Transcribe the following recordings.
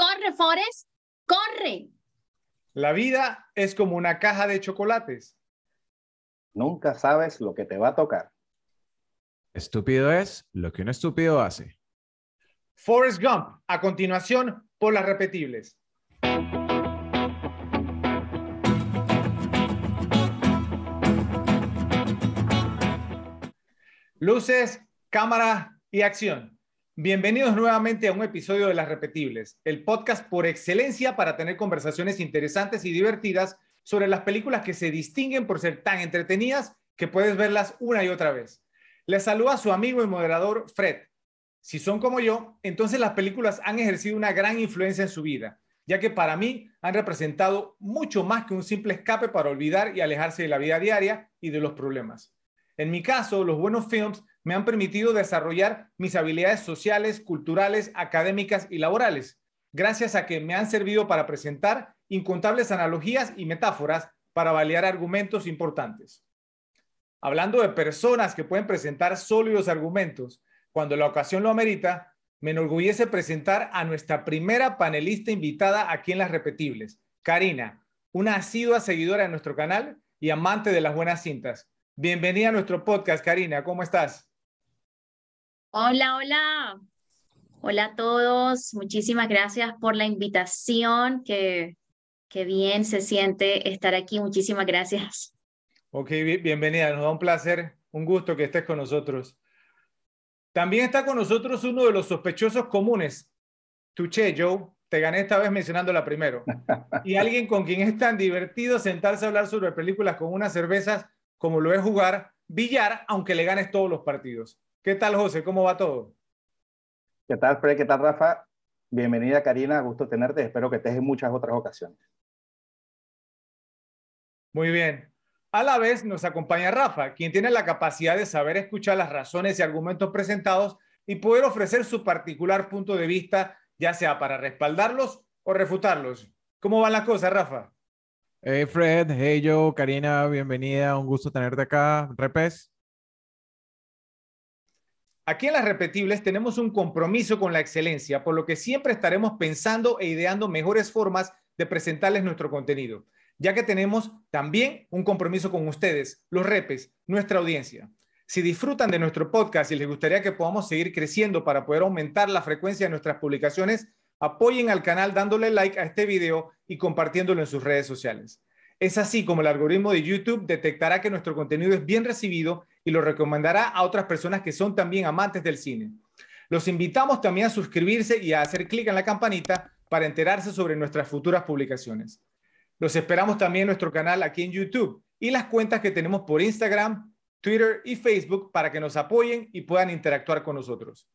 Corre, Forrest, corre. La vida es como una caja de chocolates. Nunca sabes lo que te va a tocar. Estúpido es lo que un estúpido hace. Forrest Gump, a continuación por las repetibles. Luces, cámara y acción. Bienvenidos nuevamente a un episodio de Las Repetibles, el podcast por excelencia para tener conversaciones interesantes y divertidas sobre las películas que se distinguen por ser tan entretenidas que puedes verlas una y otra vez. Les saluda su amigo y moderador Fred. Si son como yo, entonces las películas han ejercido una gran influencia en su vida, ya que para mí han representado mucho más que un simple escape para olvidar y alejarse de la vida diaria y de los problemas. En mi caso, los buenos films me han permitido desarrollar mis habilidades sociales, culturales, académicas y laborales, gracias a que me han servido para presentar incontables analogías y metáforas para validar argumentos importantes. Hablando de personas que pueden presentar sólidos argumentos cuando la ocasión lo amerita, me enorgullece presentar a nuestra primera panelista invitada aquí en Las Repetibles, Karina, una asidua seguidora de nuestro canal y amante de las buenas cintas. Bienvenida a nuestro podcast, Karina. ¿Cómo estás? Hola, hola. Hola a todos. Muchísimas gracias por la invitación. Qué, qué bien se siente estar aquí. Muchísimas gracias. Ok, bienvenida. Nos da un placer, un gusto que estés con nosotros. También está con nosotros uno de los sospechosos comunes. Tuche, Joe. Te gané esta vez mencionándola primero. Y alguien con quien es tan divertido sentarse a hablar sobre películas con unas cervezas como lo es jugar billar, aunque le ganes todos los partidos. ¿Qué tal, José? ¿Cómo va todo? ¿Qué tal, Fred? ¿Qué tal, Rafa? Bienvenida, Karina. Gusto tenerte. Espero que estés en muchas otras ocasiones. Muy bien. A la vez nos acompaña Rafa, quien tiene la capacidad de saber escuchar las razones y argumentos presentados y poder ofrecer su particular punto de vista, ya sea para respaldarlos o refutarlos. ¿Cómo van las cosas, Rafa? Hey Fred, hey Joe, Karina, bienvenida, un gusto tenerte acá. Repes. Aquí en las repetibles tenemos un compromiso con la excelencia, por lo que siempre estaremos pensando e ideando mejores formas de presentarles nuestro contenido, ya que tenemos también un compromiso con ustedes, los repes, nuestra audiencia. Si disfrutan de nuestro podcast y les gustaría que podamos seguir creciendo para poder aumentar la frecuencia de nuestras publicaciones, apoyen al canal dándole like a este video y compartiéndolo en sus redes sociales. Es así como el algoritmo de YouTube detectará que nuestro contenido es bien recibido y lo recomendará a otras personas que son también amantes del cine. Los invitamos también a suscribirse y a hacer clic en la campanita para enterarse sobre nuestras futuras publicaciones. Los esperamos también en nuestro canal aquí en YouTube y las cuentas que tenemos por Instagram, Twitter y Facebook para que nos apoyen y puedan interactuar con nosotros.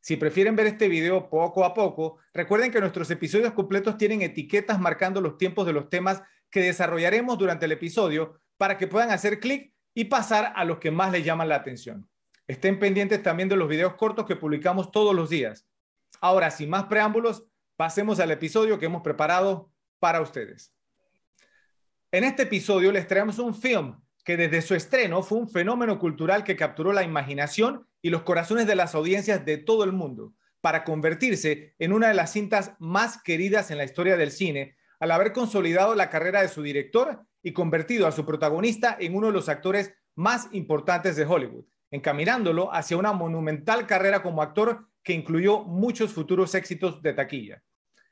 Si prefieren ver este video poco a poco, recuerden que nuestros episodios completos tienen etiquetas marcando los tiempos de los temas que desarrollaremos durante el episodio para que puedan hacer clic y pasar a los que más les llaman la atención. Estén pendientes también de los videos cortos que publicamos todos los días. Ahora, sin más preámbulos, pasemos al episodio que hemos preparado para ustedes. En este episodio les traemos un film que desde su estreno fue un fenómeno cultural que capturó la imaginación y los corazones de las audiencias de todo el mundo para convertirse en una de las cintas más queridas en la historia del cine, al haber consolidado la carrera de su director y convertido a su protagonista en uno de los actores más importantes de Hollywood, encaminándolo hacia una monumental carrera como actor que incluyó muchos futuros éxitos de taquilla.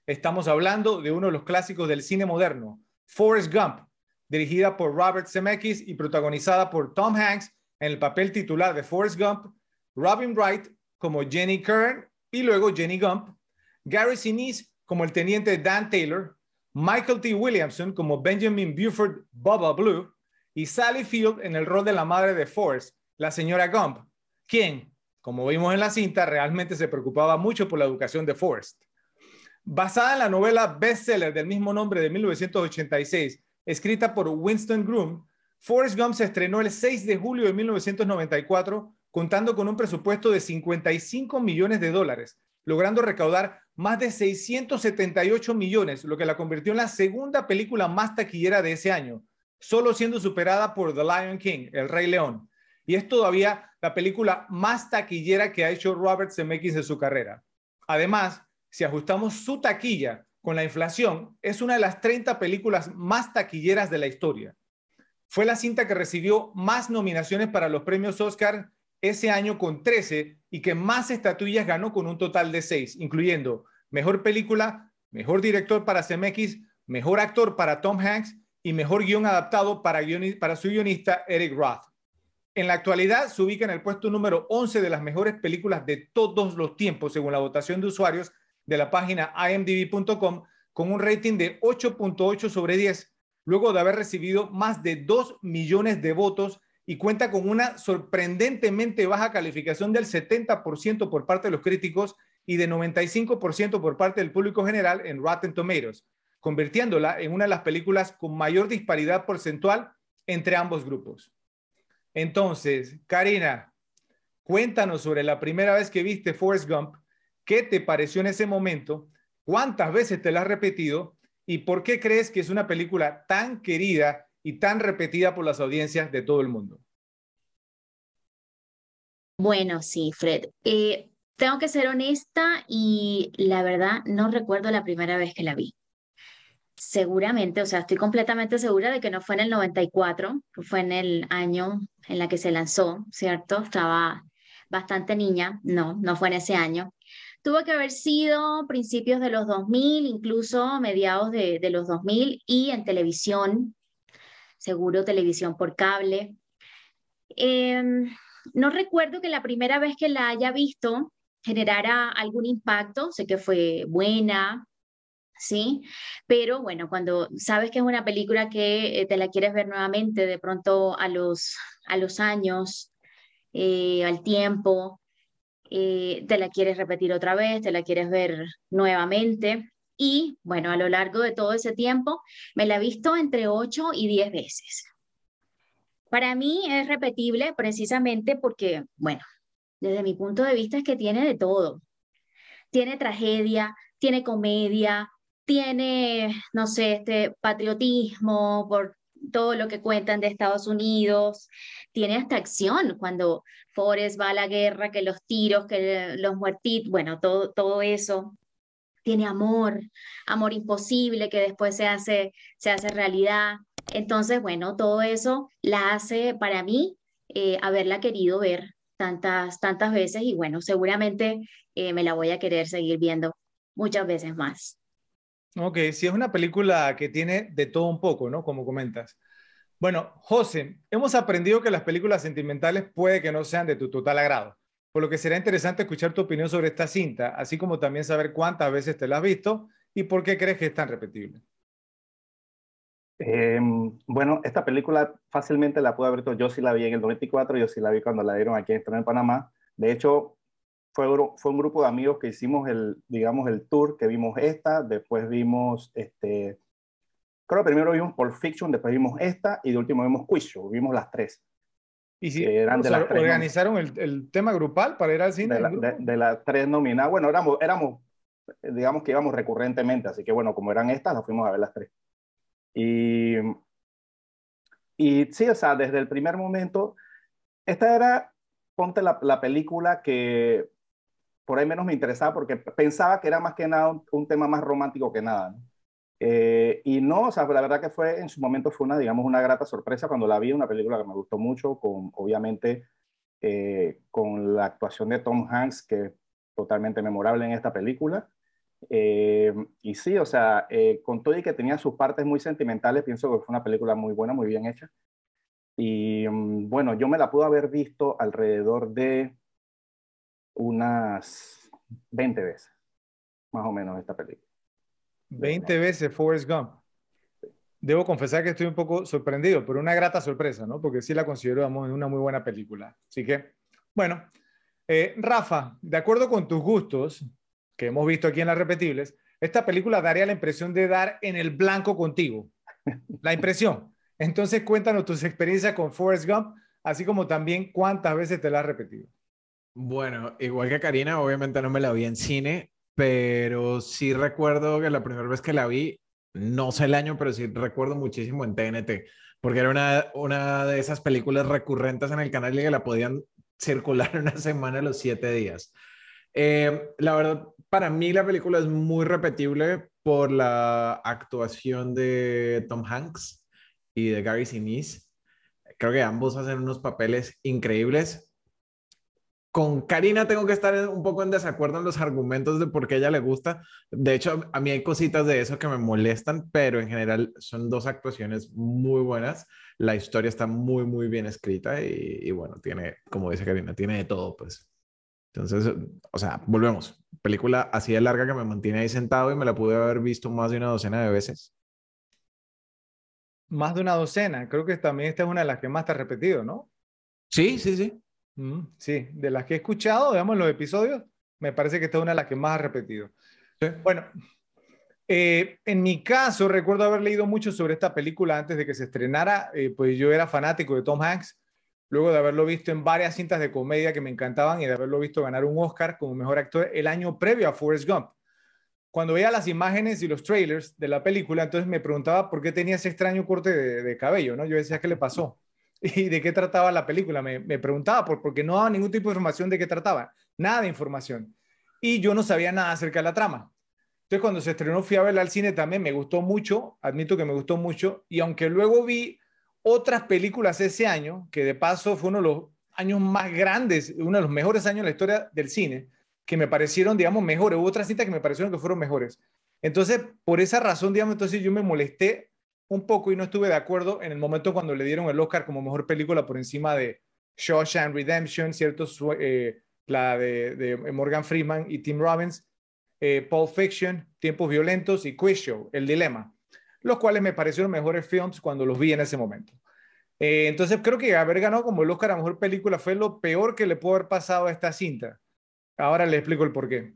Estamos hablando de uno de los clásicos del cine moderno, Forrest Gump, dirigida por Robert Zemeckis y protagonizada por Tom Hanks en el papel titular de Forrest Gump, Robin Wright como Jenny Kern y luego Jenny Gump, Gary Sinise como el teniente Dan Taylor, Michael T. Williamson como Benjamin Buford Bubba Blue y Sally Field en el rol de la madre de Forrest, la señora Gump, quien, como vimos en la cinta, realmente se preocupaba mucho por la educación de Forrest. Basada en la novela bestseller del mismo nombre de 1986, escrita por Winston Groom, Forrest Gump se estrenó el 6 de julio de 1994 contando con un presupuesto de 55 millones de dólares, logrando recaudar más de 678 millones, lo que la convirtió en la segunda película más taquillera de ese año, solo siendo superada por The Lion King, El Rey León. Y es todavía la película más taquillera que ha hecho Robert Zemeckis en su carrera. Además, si ajustamos su taquilla con la inflación, es una de las 30 películas más taquilleras de la historia. Fue la cinta que recibió más nominaciones para los premios Oscar ese año con 13 y que más estatuillas ganó con un total de 6, incluyendo Mejor Película, Mejor Director para CMX, Mejor Actor para Tom Hanks y Mejor Guión Adaptado para, para su guionista Eric Roth. En la actualidad se ubica en el puesto número 11 de las mejores películas de todos los tiempos, según la votación de usuarios de la página imdb.com, con un rating de 8.8 sobre 10, luego de haber recibido más de 2 millones de votos y cuenta con una sorprendentemente baja calificación del 70% por parte de los críticos y de 95% por parte del público general en Rotten Tomatoes, convirtiéndola en una de las películas con mayor disparidad porcentual entre ambos grupos. Entonces, Karina, cuéntanos sobre la primera vez que viste Forrest Gump, qué te pareció en ese momento, cuántas veces te la has repetido y por qué crees que es una película tan querida y tan repetida por las audiencias de todo el mundo. Bueno, sí, Fred. Eh, tengo que ser honesta y la verdad no recuerdo la primera vez que la vi. Seguramente, o sea, estoy completamente segura de que no fue en el 94, fue en el año en la que se lanzó, ¿cierto? Estaba bastante niña, no, no fue en ese año. Tuvo que haber sido principios de los 2000, incluso mediados de, de los 2000 y en televisión, seguro televisión por cable. Em, no recuerdo que la primera vez que la haya visto generara algún impacto, sé que fue buena, ¿sí? Pero bueno, cuando sabes que es una película que eh, te la quieres ver nuevamente, de pronto a los, a los años, eh, al tiempo, eh, te la quieres repetir otra vez, te la quieres ver nuevamente. Y bueno, a lo largo de todo ese tiempo me la he visto entre 8 y 10 veces. Para mí es repetible precisamente porque, bueno, desde mi punto de vista es que tiene de todo. Tiene tragedia, tiene comedia, tiene, no sé, este patriotismo por todo lo que cuentan de Estados Unidos, tiene hasta acción cuando Forrest va a la guerra, que los tiros, que los muertitos, bueno, todo, todo eso. Tiene amor, amor imposible que después se hace, se hace realidad. Entonces, bueno, todo eso la hace para mí eh, haberla querido ver tantas, tantas veces y bueno, seguramente eh, me la voy a querer seguir viendo muchas veces más. Ok, sí es una película que tiene de todo un poco, ¿no? Como comentas. Bueno, José, hemos aprendido que las películas sentimentales puede que no sean de tu total agrado, por lo que será interesante escuchar tu opinión sobre esta cinta, así como también saber cuántas veces te la has visto y por qué crees que es tan repetible. Em, bueno, esta película fácilmente la pude haber visto. Yo sí la vi en el 94, yo sí la vi cuando la dieron aquí en Panamá. De hecho, fue, fue un grupo de amigos que hicimos el, digamos, el tour, que vimos esta, después vimos, este, creo que primero vimos Pulp Fiction, después vimos esta y de último vimos Quiz vimos las tres. ¿Y si eran de las tres organizaron el, el, tema grupal para ir al cine? De, las tres nominadas, bueno, éramos, éramos, digamos que íbamos recurrentemente, así que bueno, como eran estas, las fuimos a ver las tres. Y, y sí, o sea, desde el primer momento, esta era, ponte la, la película que por ahí menos me interesaba porque pensaba que era más que nada un, tema más romántico que nada. Eh, y no, o sea, la verdad que fue en su momento fue una, digamos, una grata sorpresa cuando la vi, una película que me gustó mucho, con obviamente eh, con la actuación de Tom Hanks, que es totalmente memorable en esta película. Eh, y sí, o sea, con todo y que tenía sus partes muy sentimentales, pienso que fue una película muy buena, muy bien hecha. Y mm, bueno, yo me la pude haber visto alrededor de unas 20 veces, más o menos, esta película. 20 veces Forrest Gump. Debo confesar que estoy un poco sorprendido, pero una grata sorpresa, ¿no? Porque sí la considero una muy buena película. Así que, bueno, eh, Rafa, de acuerdo con tus gustos, que hemos visto aquí en las repetibles, esta película daría la impresión de dar en el blanco contigo. La impresión. Entonces, cuéntanos tus experiencias con Forrest Gump, así como también cuántas veces te la has repetido. Bueno, igual que Karina, obviamente no me la vi en cine, pero sí recuerdo que la primera vez que la vi, no sé el año, pero sí recuerdo muchísimo en TNT, porque era una, una de esas películas recurrentes en el canal y que la podían circular una semana los siete días. Eh, la verdad, para mí la película es muy repetible por la actuación de Tom Hanks y de Gary Sinise. Creo que ambos hacen unos papeles increíbles. Con Karina tengo que estar un poco en desacuerdo en los argumentos de por qué ella le gusta. De hecho, a mí hay cositas de eso que me molestan, pero en general son dos actuaciones muy buenas. La historia está muy, muy bien escrita y, y bueno, tiene, como dice Karina, tiene de todo, pues. Entonces, o sea, volvemos. Película así de larga que me mantiene ahí sentado y me la pude haber visto más de una docena de veces. Más de una docena. Creo que también esta es una de las que más te ha repetido, ¿no? Sí, sí, sí. Mm, sí, de las que he escuchado, veamos los episodios, me parece que esta es una de las que más ha repetido. Sí. Bueno, eh, en mi caso, recuerdo haber leído mucho sobre esta película antes de que se estrenara, eh, pues yo era fanático de Tom Hanks luego de haberlo visto en varias cintas de comedia que me encantaban y de haberlo visto ganar un Oscar como mejor actor el año previo a Forrest Gump. Cuando veía las imágenes y los trailers de la película, entonces me preguntaba por qué tenía ese extraño corte de, cabello, ¿no? Yo decía, ¿qué le pasó? ¿Y de qué trataba la película? Me, preguntaba, por, porque no daba ningún tipo de información de qué trataba, nada de información. Y yo no sabía nada acerca de la trama. Entonces, cuando se estrenó, fui a verla al cine también, me gustó mucho, admito que me gustó mucho, y aunque luego vi otras películas ese año, que de paso fue uno de los años más grandes, uno de los mejores años en la historia del cine, que me parecieron, digamos, mejores. Hubo otras cintas que me parecieron que fueron mejores. Entonces, por esa razón, digamos, entonces yo me molesté un poco y no estuve de acuerdo en el momento cuando le dieron el Oscar como mejor película por encima de Shawshank Redemption, ¿cierto? Eh, la de, Morgan Freeman y Tim Robbins, eh, Pulp Fiction, Tiempos Violentos y Quiz Show, El Dilema los cuales me parecieron mejores films cuando los vi en ese momento. Eh, entonces creo que haber ganado como el Oscar a Mejor Película fue lo peor que le pudo haber pasado a esta cinta. Ahora le explico el porqué.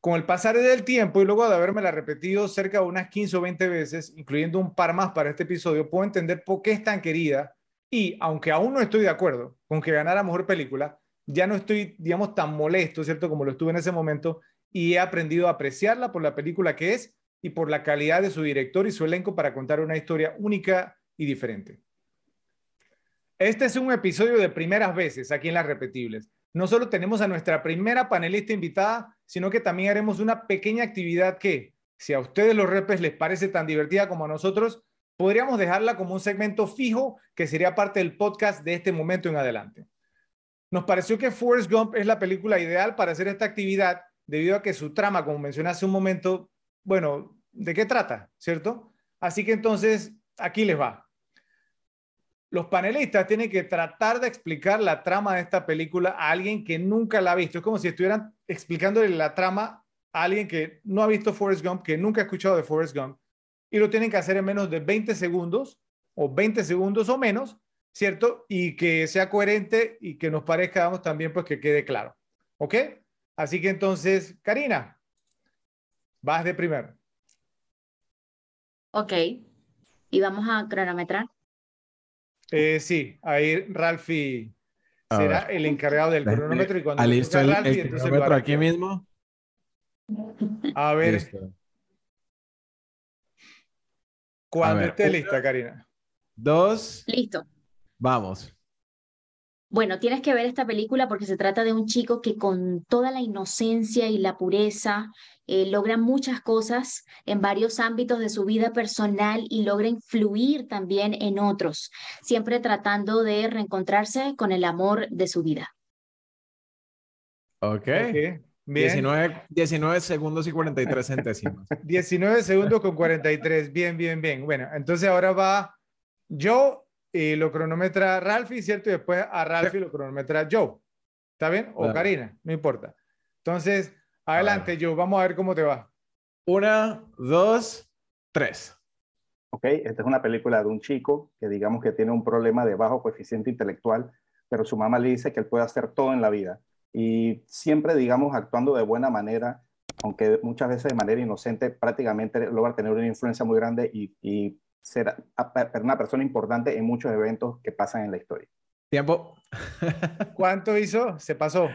Con el pasar del tiempo y luego de haberme la repetido cerca de unas 15 o 20 veces, incluyendo un par más para este episodio, puedo entender por qué es tan querida y aunque aún no estoy de acuerdo con que ganara Mejor Película, ya no estoy, digamos, tan molesto, ¿cierto? Como lo estuve en ese momento y he aprendido a apreciarla por la película que es y por la calidad de su director y su elenco para contar una historia única y diferente. Este es un episodio de primeras veces aquí en Las Repetibles. No solo tenemos a nuestra primera panelista invitada, sino que también haremos una pequeña actividad que, si a ustedes los repes les parece tan divertida como a nosotros, podríamos dejarla como un segmento fijo que sería parte del podcast de este momento en adelante. Nos pareció que Forrest Gump es la película ideal para hacer esta actividad debido a que su trama, como mencioné hace un momento, bueno, ¿de qué trata? ¿Cierto? Así que entonces, aquí les va. Los panelistas tienen que tratar de explicar la trama de esta película a alguien que nunca la ha visto. Es como si estuvieran explicándole la trama a alguien que no ha visto Forrest Gump, que nunca ha escuchado de Forrest Gump, y lo tienen que hacer en menos de 20 segundos o 20 segundos o menos, ¿cierto? Y que sea coherente y que nos parezca, vamos, también pues que quede claro. ¿Ok? Así que entonces, Karina, Vas de primero. Ok. ¿Y vamos a cronometrar? Eh, sí, ahí Ralphie será el encargado del cronómetro y cuando listo el, Ralphie, el cronómetro aquí mismo. A ver. Cuando esté lista, Karina. Dos. Listo. Vamos. Bueno, tienes que ver esta película porque se trata de un chico que con toda la inocencia y la pureza eh, logra muchas cosas en varios ámbitos de su vida personal y logra influir también en otros, siempre tratando de reencontrarse con el amor de su vida. Ok. okay. 19, 19, segundos y 43 centésimos. 19 segundos con 43. Bien, bien, bien. Bueno, entonces ahora va yo y lo cronometra Ralphie, ¿cierto? Y después a Ralphie lo cronometra Joe. ¿Está bien? O Karina, no importa. Entonces, adelante, Joe, vamos a ver cómo te va. Una, dos, tres. Ok, esta es una película de un chico que digamos que tiene un problema de bajo coeficiente intelectual, pero su mamá le dice que él puede hacer todo en la vida. Y siempre, digamos, actuando de buena manera, aunque muchas veces de manera inocente, prácticamente logra tener una influencia muy grande y, y ser una persona importante en muchos eventos que pasan en la historia. Tiempo. ¿Cuánto hizo? Se pasó.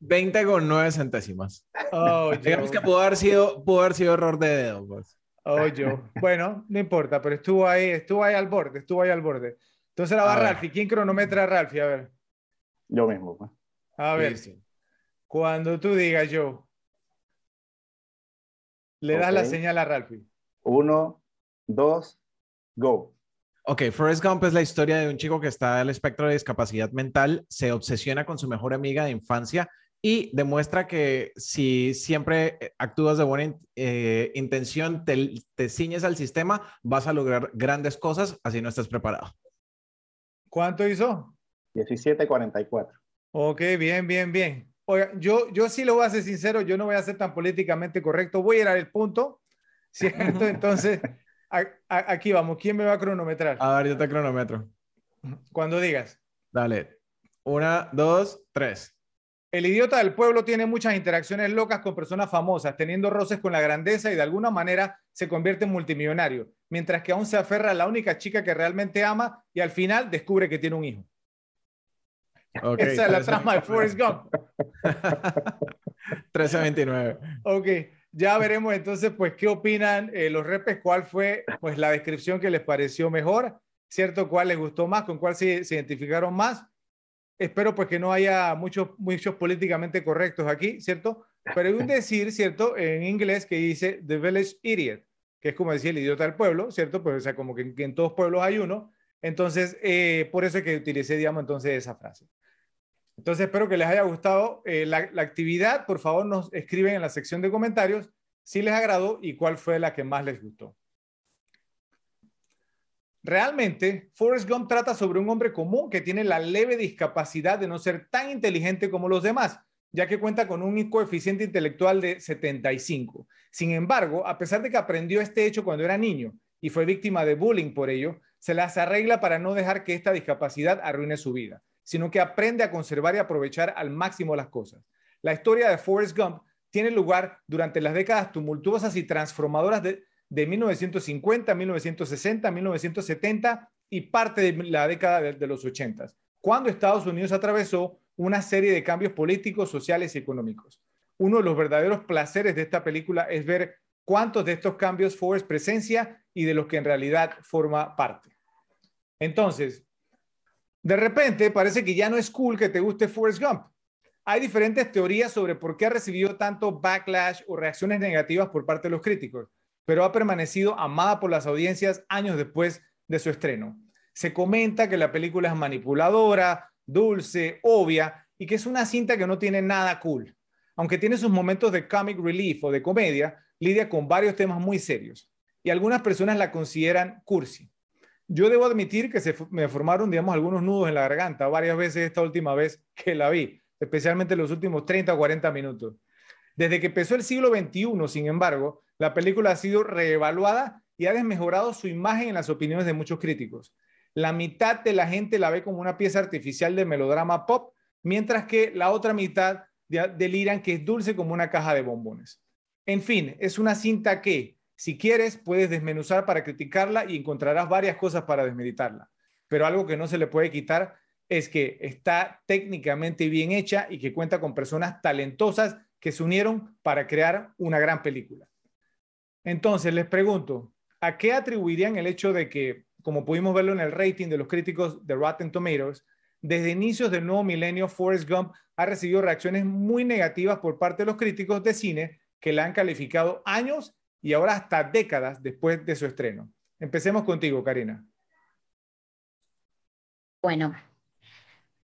20 con 9 centésimas. Oh, Digamos que pudo haber sido, pudo haber sido error de dedo. Pues. Oh, yo. Bueno, no importa, pero estuvo ahí, estuvo ahí al borde, estuvo ahí al borde. Entonces la va Ralphie. ¿Quién cronometra a Ralphie? A ver. Yo mismo. Pues. A ver. Cuando tú digas yo. Le das la señal a Ralphie. Uno, dos, go. Ok, Forrest Gump es la historia de un chico que está al espectro de discapacidad mental, se obsesiona con su mejor amiga de infancia y demuestra que si siempre eh, actúas de buena in- eh, intención, te, te ciñes al sistema, vas a lograr grandes cosas, así no estás preparado. ¿Cuánto hizo? 17.44. Ok, bien, bien, bien. Oiga, yo, yo sí lo voy a ser sincero, yo no voy a ser tan políticamente correcto, voy a ir al punto, ¿cierto? Entonces, a- a- aquí vamos, ¿quién me va a cronometrar? A ver, yo te cronometro. Cuando digas. Dale. Una, dos, tres. El idiota del pueblo tiene muchas interacciones locas con personas famosas, teniendo roces con la grandeza y de alguna manera se convierte en multimillonario, mientras que aún se aferra a la única chica que realmente ama y al final descubre que tiene un hijo. Ok, Esa es la 13. trama de Forrest Gump. 1329. Ok, ya veremos entonces, pues, qué opinan eh, los repes, cuál fue, pues, la descripción que les pareció mejor, ¿cierto? ¿Cuál les gustó más? ¿Con cuál se, se identificaron más? Espero, pues, que no haya muchos, muchos políticamente correctos aquí, ¿cierto? Pero hay un decir, ¿cierto? En inglés que dice The Village Idiot, que es como decir el idiota del pueblo, ¿cierto? Pues, o sea, como que, que en todos pueblos hay uno. Entonces, eh, por eso es que utilicé, digamos, entonces esa frase. Entonces, espero que les haya gustado eh, la, la actividad. Por favor, nos escriben en la sección de comentarios si les agradó y cuál fue la que más les gustó. Realmente, Forrest Gump trata sobre un hombre común que tiene la leve discapacidad de no ser tan inteligente como los demás, ya que cuenta con un coeficiente intelectual de 75. Sin embargo, a pesar de que aprendió este hecho cuando era niño y fue víctima de bullying por ello, se las arregla para no dejar que esta discapacidad arruine su vida, sino que aprende a conservar y aprovechar al máximo las cosas. La historia de Forrest Gump tiene lugar durante las décadas tumultuosas y transformadoras de, de 1950, 1960, 1970 y parte de la década de, de los 80, cuando Estados Unidos atravesó una serie de cambios políticos, sociales y económicos. Uno de los verdaderos placeres de esta película es ver cuántos de estos cambios Forrest presencia y de los que en realidad forma parte. Entonces, de repente parece que ya no es cool que te guste Forrest Gump. Hay diferentes teorías sobre por qué ha recibido tanto backlash o reacciones negativas por parte de los críticos, pero ha permanecido amada por las audiencias años después de su estreno. Se comenta que la película es manipuladora, dulce, obvia y que es una cinta que no tiene nada cool. Aunque tiene sus momentos de comic relief o de comedia, lidia con varios temas muy serios y algunas personas la consideran cursi. Yo debo admitir que se me formaron, digamos, algunos nudos en la garganta varias veces esta última vez que la vi, especialmente en los últimos 30 o 40 minutos. Desde que empezó el siglo XXI, sin embargo, la película ha sido reevaluada y ha desmejorado su imagen en las opiniones de muchos críticos. La mitad de la gente la ve como una pieza artificial de melodrama pop, mientras que la otra mitad deliran que es dulce como una caja de bombones. En fin, es una cinta que, si quieres, puedes desmenuzar para criticarla y encontrarás varias cosas para desmeditarla. Pero algo que no se le puede quitar es que está técnicamente bien hecha y que cuenta con personas talentosas que se unieron para crear una gran película. Entonces, les pregunto, ¿a qué atribuirían el hecho de que, como pudimos verlo en el rating de los críticos de Rotten Tomatoes, desde inicios del nuevo milenio, Forrest Gump ha recibido reacciones muy negativas por parte de los críticos de cine que la han calificado años y ahora hasta décadas después de su estreno. Empecemos contigo, Karina. Bueno,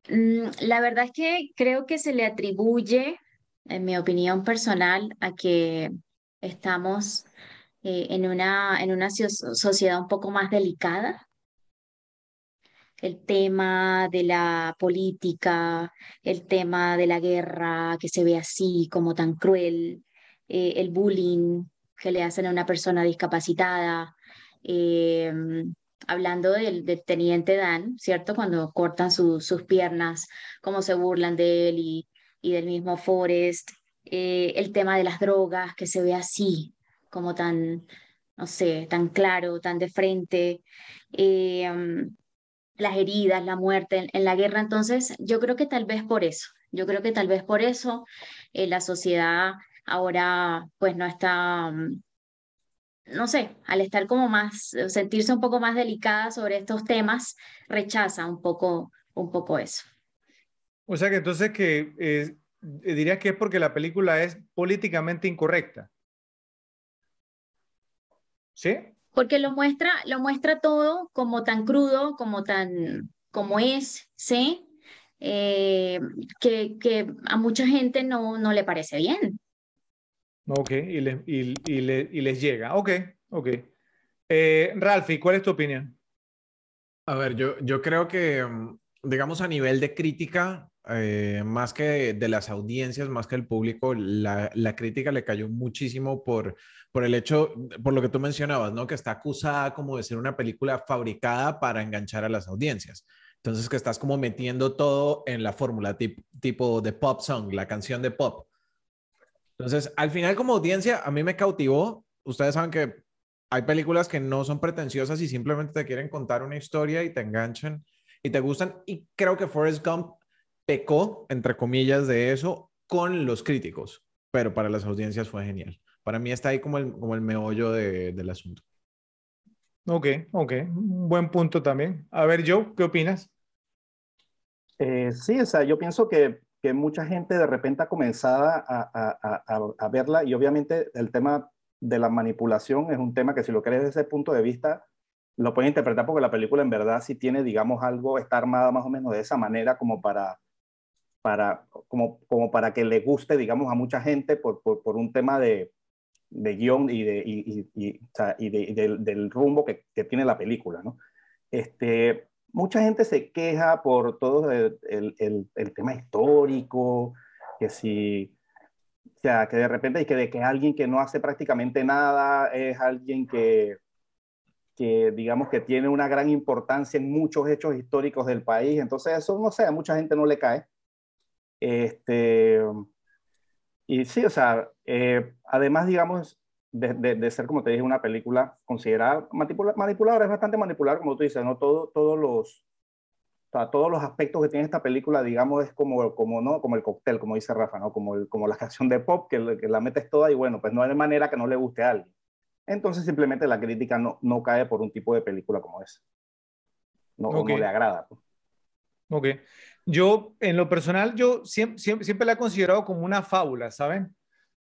la verdad es que creo que se le atribuye, en mi opinión personal, a que estamos eh, en una, en una sociedad un poco más delicada. El tema de la política, el tema de la guerra que se ve así como tan cruel, eh, el bullying que le hacen a una persona discapacitada, eh, hablando del, teniente Dan, ¿cierto? Cuando cortan su, sus piernas, cómo se burlan de él y, y del mismo Forrest, eh, el tema de las drogas que se ve así, como tan, no sé, tan claro, tan de frente, eh, las heridas, la muerte en, en, la guerra. Entonces, yo creo que tal vez por eso, yo creo que tal vez por eso eh, la sociedad ahora pues no está... Um, no sé, al estar como más, sentirse un poco más delicada sobre estos temas, rechaza un poco, un poco eso. O sea que entonces que eh, dirías que es porque la película es políticamente incorrecta. ¿Sí? Porque lo muestra, lo muestra todo como tan crudo, como tan, como es, ¿sí? Eh, que, que, a mucha gente no, no le parece bien. Ok, y, le, y, y, le, y les llega. Ok, ok. Eh, Ralphie, ¿cuál es tu opinión? A ver, yo, yo creo que, mm, digamos, a nivel de crítica, eh, más que de, las audiencias, más que el público, la, la, crítica le cayó muchísimo por, por el hecho, por lo que tú mencionabas, ¿no? Que está acusada como de ser una película fabricada para enganchar a las audiencias. Entonces, que estás como metiendo todo en la fórmula tipo, tipo de pop song, la canción de pop. Entonces, al final como audiencia, a mí me cautivó. Ustedes saben que hay películas que no son pretenciosas y simplemente te quieren contar una historia y te enganchan y te gustan. Y creo que Forrest Gump pecó, entre comillas, de eso con los críticos, pero para las audiencias fue genial. Para mí está ahí como el, como el meollo de, del asunto. Ok, ok. Buen punto también. A ver, Joe, ¿qué opinas? Eh, sí, o sea, yo pienso que, que, mucha gente de repente ha comenzado a, verla y obviamente el tema de la manipulación es un tema que si lo crees desde ese punto de vista, lo puedes interpretar porque la película en verdad sí tiene, digamos, algo, está armada más o menos de esa manera como para, para, como, como para que le guste, digamos, a mucha gente por, por, un tema de, de guion y, de, y, y, y de, del, rumbo que, tiene la película, ¿no? Este, mucha gente se queja por todo el, el, tema histórico, que si, o sea, que de repente y que de que alguien que no hace prácticamente nada es alguien que, que digamos que tiene una gran importancia en muchos hechos históricos del país, entonces eso, no sé, a mucha gente no le cae. Este, y sí, o sea, eh, además, digamos, de, de, de, ser, como te dije, una película considerada manipula, manipuladora, es bastante manipular, como tú dices, ¿no? Todo, todos los, o sea, todos los aspectos que tiene esta película, digamos, es como, como, ¿no? como el cóctel, como dice Rafa, ¿no? Como, el, como la canción de pop, que, que, la metes toda y bueno, pues no hay manera que no le guste a alguien. Entonces simplemente la crítica no, no cae por un tipo de película como esa. No, okay. no le agrada. Pues. Ok. Yo, en lo personal, yo siempre, siempre, siempre la he considerado como una fábula, ¿saben?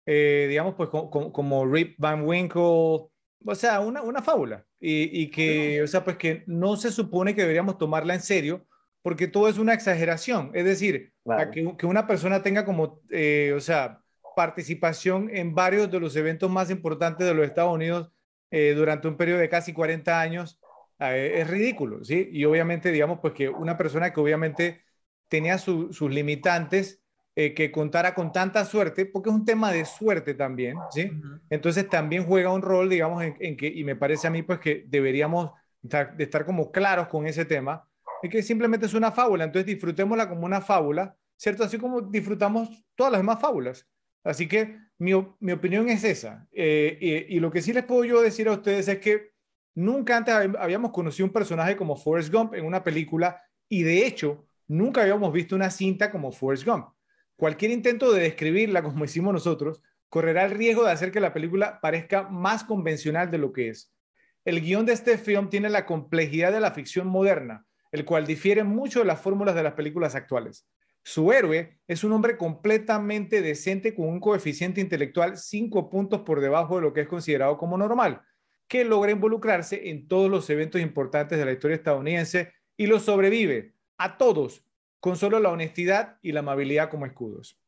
Eh, digamos, pues como, como, Rip Van Winkle, o sea, una, una fábula. Y, y, que, o sea, pues que no se supone que deberíamos tomarla en serio, porque todo es una exageración. Es decir, claro. que, que, una persona tenga como, eh, o sea, participación en varios de los eventos más importantes de los Estados Unidos eh, durante un periodo de casi 40 años, eh, es ridículo, ¿sí? Y obviamente, digamos, pues que una persona que obviamente tenía su, sus limitantes, eh, que contara con tanta suerte, porque es un tema de suerte también, ¿sí? Uh -huh. Entonces también juega un rol, digamos, en, en, que, y me parece a mí, pues que deberíamos estar, de estar como claros con ese tema, es que simplemente es una fábula, entonces disfrutémosla como una fábula, ¿cierto? Así como disfrutamos todas las demás fábulas. Así que mi, mi opinión es esa. Eh, y, y, lo que sí les puedo yo decir a ustedes es que nunca antes habíamos conocido un personaje como Forrest Gump en una película y de hecho nunca habíamos visto una cinta como Forrest Gump. Cualquier intento de describirla como hicimos nosotros correrá el riesgo de hacer que la película parezca más convencional de lo que es. El guion de este film tiene la complejidad de la ficción moderna, el cual difiere mucho de las fórmulas de las películas actuales. Su héroe es un hombre completamente decente con un coeficiente intelectual cinco puntos por debajo de lo que es considerado como normal, que logra involucrarse en todos los eventos importantes de la historia estadounidense y los sobrevive a todos con solo la honestidad y la amabilidad como escudos.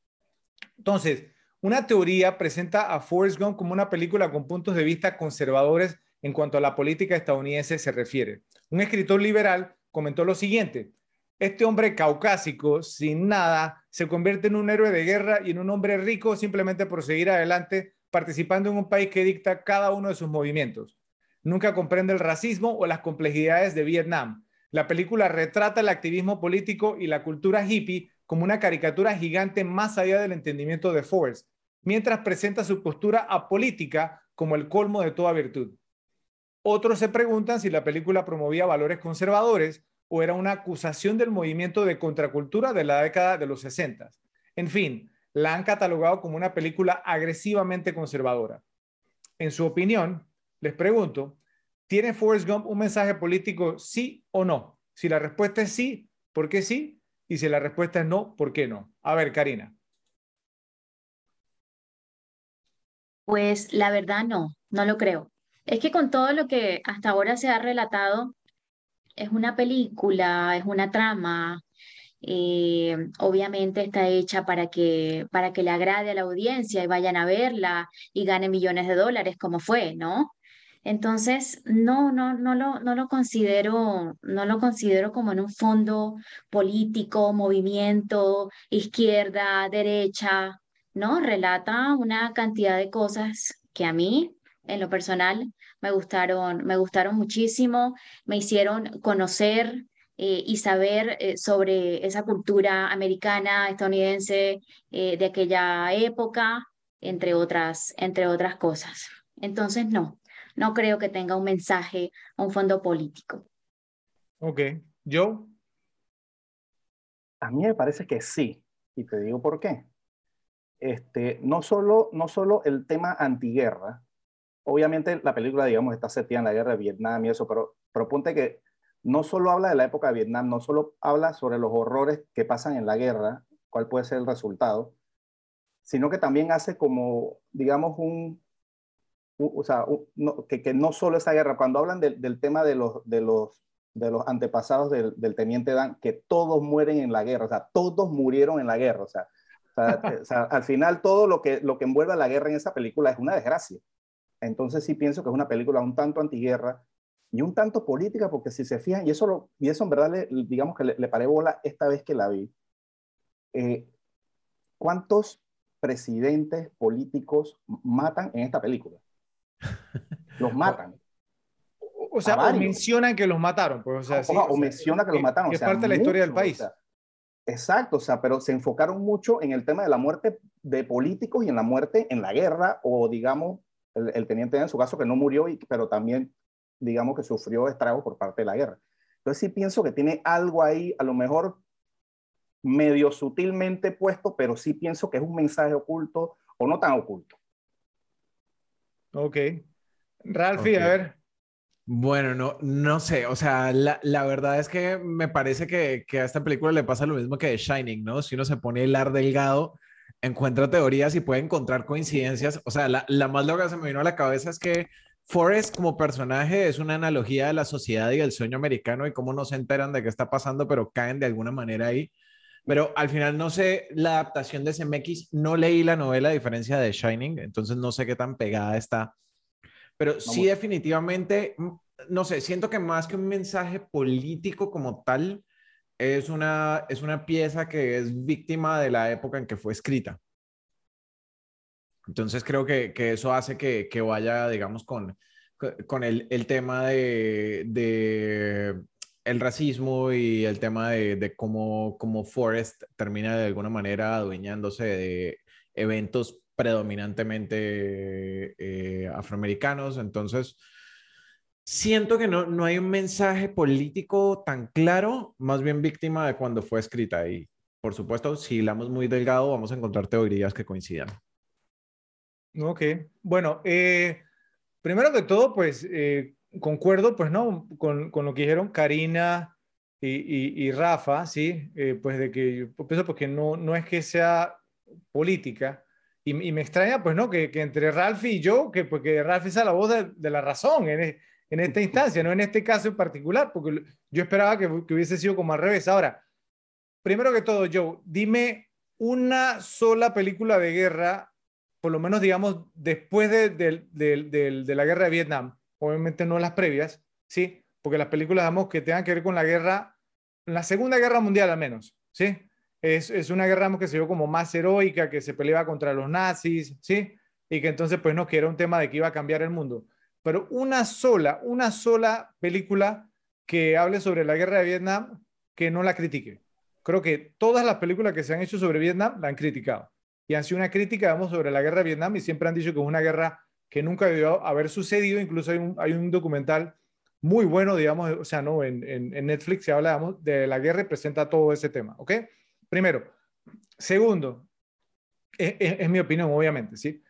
Entonces, una teoría presenta a Forrest Gump como una película con puntos de vista conservadores en cuanto a la política estadounidense se refiere. Un escritor liberal comentó lo siguiente, este hombre caucásico, sin nada, se convierte en un héroe de guerra y en un hombre rico simplemente por seguir adelante participando en un país que dicta cada uno de sus movimientos. Nunca comprende el racismo o las complejidades de Vietnam. La película retrata el activismo político y la cultura hippie como una caricatura gigante más allá del entendimiento de Forrest, mientras presenta su postura apolítica como el colmo de toda virtud. Otros se preguntan si la película promovía valores conservadores o era una acusación del movimiento de contracultura de la década de los 60. En fin, la han catalogado como una película agresivamente conservadora. En su opinión, les pregunto, ¿tiene Forrest Gump un mensaje político sí o no? Si la respuesta es sí, ¿por qué sí? Y si la respuesta es no, ¿por qué no? A ver, Karina. Pues la verdad no, no lo creo. Es que con todo lo que hasta ahora se ha relatado, es una película, es una trama, eh, obviamente está hecha para que, para que le agrade a la audiencia y vayan a verla y gane millones de dólares, como fue, ¿no? Entonces, no, no, no lo, no lo considero, no lo considero como en un fondo político, movimiento, izquierda, derecha, ¿no? Relata una cantidad de cosas que a mí, en lo personal, me gustaron, me gustaron muchísimo, me hicieron conocer eh, y saber eh, sobre esa cultura americana, estadounidense eh, de aquella época, entre otras, entre otras cosas. Entonces, no, no creo que tenga un mensaje o un fondo político. Ok, ¿yo? A mí me parece que sí, y te digo por qué. Este, no, solo, no solo el tema antiguerra, obviamente la película, digamos, está seteada en la guerra de Vietnam y eso, pero, pero ponte que no solo habla de la época de Vietnam, no solo habla sobre los horrores que pasan en la guerra, cuál puede ser el resultado, sino que también hace como, digamos, un, o sea, que, que, no solo esa guerra, cuando hablan del tema de los, de los, de los antepasados del, del, teniente Dan, que todos mueren en la guerra, o sea, todos murieron en la guerra, o sea, o sea, al final todo lo que, lo que envuelve a la guerra en esa película es una desgracia. Entonces sí pienso que es una película un tanto antiguerra y un tanto política, porque si se fijan, y eso, lo, y eso en verdad, le, digamos que le, le, paré bola esta vez que la vi, eh, ¿cuántos presidentes políticos matan en esta película? Los matan. O, o sea, o mencionan que los mataron. Pues, o, sea, o, menciona que, los mataron. Que es parte de la historia del país. Exacto, o sea, pero se enfocaron mucho en el tema de la muerte de políticos y en la muerte en la guerra, o digamos, el, el teniente en su caso que no murió, y, pero también digamos que sufrió estragos por parte de la guerra. Entonces sí pienso que tiene algo ahí, a lo mejor medio sutilmente puesto, pero sí pienso que es un mensaje oculto o no tan oculto. Ok. Ralphie, okay. a ver. Bueno, no, no sé, o sea, la, la verdad es que me parece que, que, a esta película le pasa lo mismo que The Shining, ¿no? Si uno se pone el ar delgado, encuentra teorías y puede encontrar coincidencias. O sea, la, la más loca que se me vino a la cabeza es que Forrest como personaje es una analogía de la sociedad y del sueño americano y cómo no se enteran de qué está pasando, pero caen de alguna manera ahí. Pero al final no sé la adaptación de CMX, no leí la novela a diferencia de Shining, entonces no sé qué tan pegada está. Pero sí definitivamente, no sé, siento que más que un mensaje político como tal, es una, es una pieza que es víctima de la época en que fue escrita. Entonces creo que, que eso hace que, que, vaya, digamos, con, con el, el tema de, de, el racismo y el tema de, de cómo, cómo Forrest termina de alguna manera adueñándose de eventos predominantemente eh, afroamericanos. Entonces, siento que no, no hay un mensaje político tan claro, más bien víctima de cuando fue escrita. Y, por supuesto, si hilamos muy delgado, vamos a encontrar teorías que coincidan. Ok, bueno, eh, primero que todo, pues eh, concuerdo, pues no, con, con, lo que dijeron Karina y, y, y Rafa, sí, eh, pues de que yo pienso porque no, no es que sea política. Y, y me extraña, pues no, que, que, entre Ralph y yo, que porque Ralph es la voz de, de la razón en, en, esta instancia, no en este caso en particular, porque yo esperaba que, que hubiese sido como al revés. Ahora, primero que todo, Joe, dime una sola película de guerra por lo menos digamos, después de, de, de, de, la guerra de Vietnam, obviamente no las previas, ¿sí? Porque las películas, digamos, que tengan que ver con la guerra, la Segunda Guerra Mundial al menos, ¿sí? Es, es una guerra digamos, que se vio como más heroica, que se peleaba contra los nazis, ¿sí? Y que entonces, pues no, que era un tema de que iba a cambiar el mundo. Pero una sola, una sola película que hable sobre la guerra de Vietnam, que no la critique. Creo que todas las películas que se han hecho sobre Vietnam la han criticado y han sido una crítica, digamos, sobre la guerra de Vietnam y siempre han dicho que es una guerra que nunca debió haber sucedido. Incluso hay un, hay un documental muy bueno, digamos, o sea, ¿no? En, en, Netflix se habla, de la guerra y presenta todo ese tema, ¿ok? Primero. Segundo, es, es, es mi opinión, obviamente, ¿sí?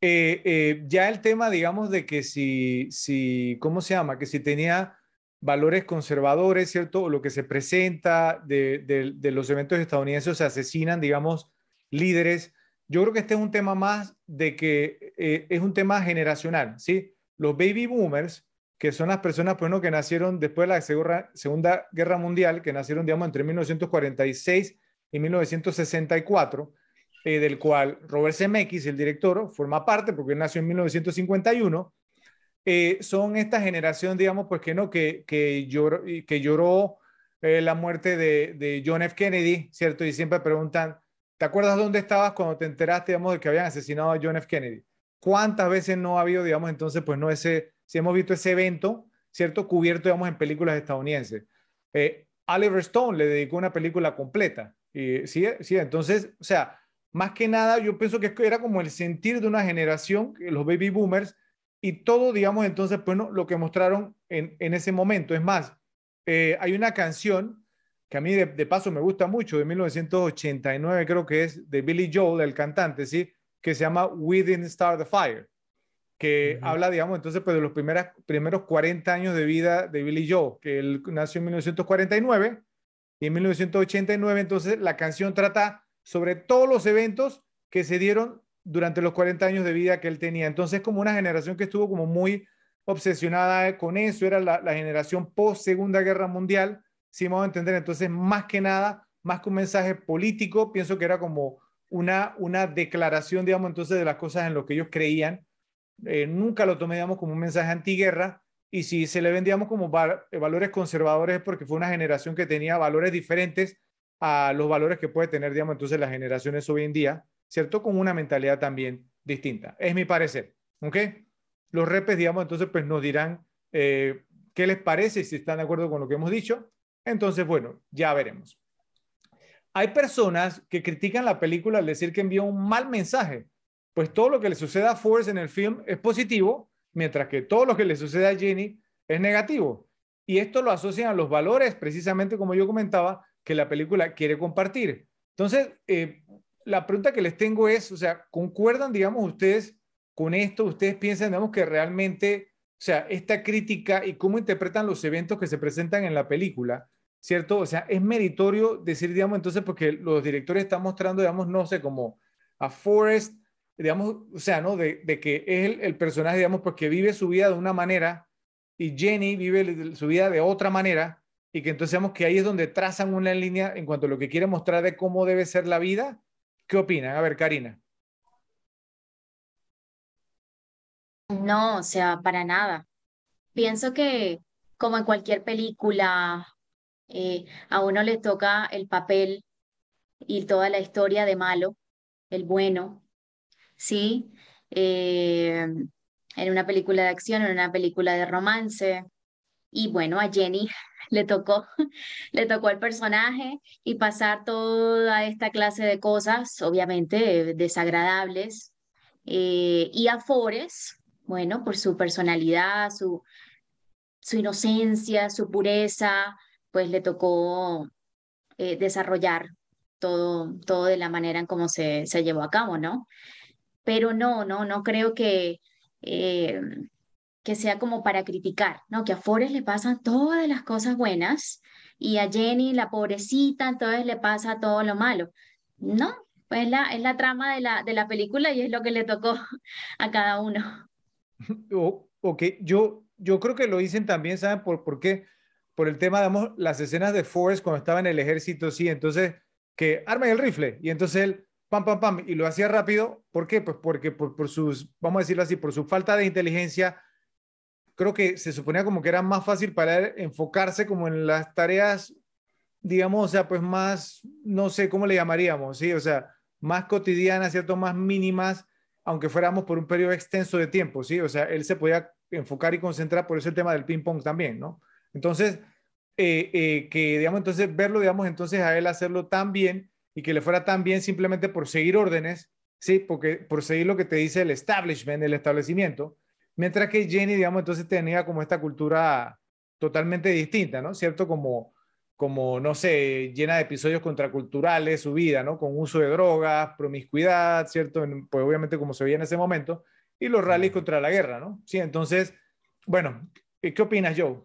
Eh, eh, ya el tema, digamos, de que si, si, ¿cómo se llama? Que si tenía valores conservadores, ¿cierto? O lo que se presenta de, de, de los eventos estadounidenses, se asesinan, digamos, líderes yo creo que este es un tema más de que eh, es un tema generacional, ¿sí? los baby boomers, que son las personas pues, que nacieron después de la Segunda Guerra Mundial, que nacieron, digamos, entre 1946 y 1964, eh, del cual Robert Zemeckis, el director, forma parte porque nació en 1951, eh, son esta generación, digamos, pues que no, que, que que lloró eh, la muerte de, de, John F. Kennedy, ¿cierto? Y siempre preguntan, ¿te acuerdas dónde estabas cuando te enteraste, digamos, de que habían asesinado a John F. Kennedy? ¿Cuántas veces no ha habido, digamos, entonces, pues no ese, si hemos visto ese evento, ¿cierto? Cubierto, digamos, en películas estadounidenses. Oliver Stone le dedicó una película completa. Y, sí, sí, entonces, o sea, más que nada, yo pienso que era como el sentir de una generación, los baby boomers, y todo, digamos, entonces, pues lo que mostraron en, en ese momento. Es más, eh, hay una canción que a mí de, paso me gusta mucho, de 1989 creo que es, de Billy Joel, el cantante, ¿sí? Que se llama We Didn't Start the Fire, que habla, digamos, entonces, pues de los primeros, primeros 40 años de vida de Billy Joel, que él nació en 1949 y en 1989, entonces, la canción trata sobre todos los eventos que se dieron durante los 40 años de vida que él tenía. Entonces, como una generación que estuvo como muy obsesionada con eso, era la, generación post Segunda Guerra Mundial, si vamos a entender. Entonces, más que nada, más que un mensaje político, pienso que era como una, una declaración, digamos, entonces de las cosas en lo que ellos creían. Eh, nunca lo tomé, digamos, como un mensaje antiguerra. Y si se le vendíamos como valores conservadores es porque fue una generación que tenía valores diferentes a los valores que puede tener, digamos, entonces las generaciones hoy en día, ¿cierto? Con una mentalidad también distinta. Es mi parecer, ¿ok? Los repes, digamos, entonces pues nos dirán eh, qué les parece, si están de acuerdo con lo que hemos dicho. Entonces, bueno, ya veremos. Hay personas que critican la película al decir que envió un mal mensaje, pues todo lo que le sucede a Forrest en el film es positivo, mientras que todo lo que le sucede a Jenny es negativo. Y esto lo asocian a los valores, precisamente como yo comentaba, que la película quiere compartir. Entonces, eh, la pregunta que les tengo es, o sea, ¿concuerdan, digamos, ustedes con esto? ¿Ustedes piensan, digamos, que realmente, o sea, esta crítica y cómo interpretan los eventos que se presentan en la película, ¿cierto? O sea, es meritorio decir, digamos, entonces, porque los directores están mostrando, digamos, no sé, como a Forrest, digamos, o sea, ¿no? De, que es el, el, personaje, digamos, porque vive su vida de una manera y Jenny vive su vida de otra manera y que entonces vemos que ahí es donde trazan una línea en cuanto a lo que quiere mostrar de cómo debe ser la vida. ¿Qué opinan? A ver, Karina. No, o sea, para nada. Pienso que como en cualquier película, eh, a uno le toca el papel y toda la historia de malo, el bueno, ¿sí? Eh, en una película de acción, en una película de romance. Y bueno, a Jenny le tocó, le tocó al personaje y pasar toda esta clase de cosas, obviamente desagradables. Eh, y a Forrest, bueno, por su personalidad, su, su inocencia, su pureza, pues le tocó eh, desarrollar todo, todo de la manera en cómo se, se llevó a cabo, ¿no? Pero no, no, no creo que eh, que sea como para criticar, ¿no? Que a Forrest le pasan todas las cosas buenas y a Jenny, la pobrecita, entonces le pasa todo lo malo. No, pues la, es la trama de la, de la película y es lo que le tocó a cada uno. Oh, ok, yo, yo creo que lo dicen también, ¿saben por, por qué? Por el tema, digamos, las escenas de Forrest cuando estaba en el ejército, sí, entonces que arma el rifle y entonces él, pam, pam, pam, y lo hacía rápido. ¿Por qué? Pues porque por, por sus, vamos a decirlo así, por su falta de inteligencia, creo que se suponía como que era más fácil para él enfocarse como en las tareas, digamos, o sea, pues más, no sé cómo le llamaríamos, ¿sí? O sea, más cotidianas, ¿cierto? Más mínimas, aunque fuéramos por un periodo extenso de tiempo, ¿sí? O sea, él se podía enfocar y concentrar por ese tema del ping pong también, ¿no? Entonces, eh, eh, que, digamos, entonces verlo, digamos, entonces a él hacerlo tan bien y que le fuera tan bien simplemente por seguir órdenes, ¿sí? Porque por seguir lo que te dice el establishment, el establecimiento, Mientras que Jenny, digamos, entonces tenía como esta cultura totalmente distinta, ¿no? ¿Cierto? Como, como no sé, llena de episodios contraculturales, su vida, ¿no? Con uso de drogas, promiscuidad, ¿cierto? Pues obviamente como se veía en ese momento, y los rallies contra la guerra, ¿no? Sí, entonces, bueno, ¿qué opinas, Joe?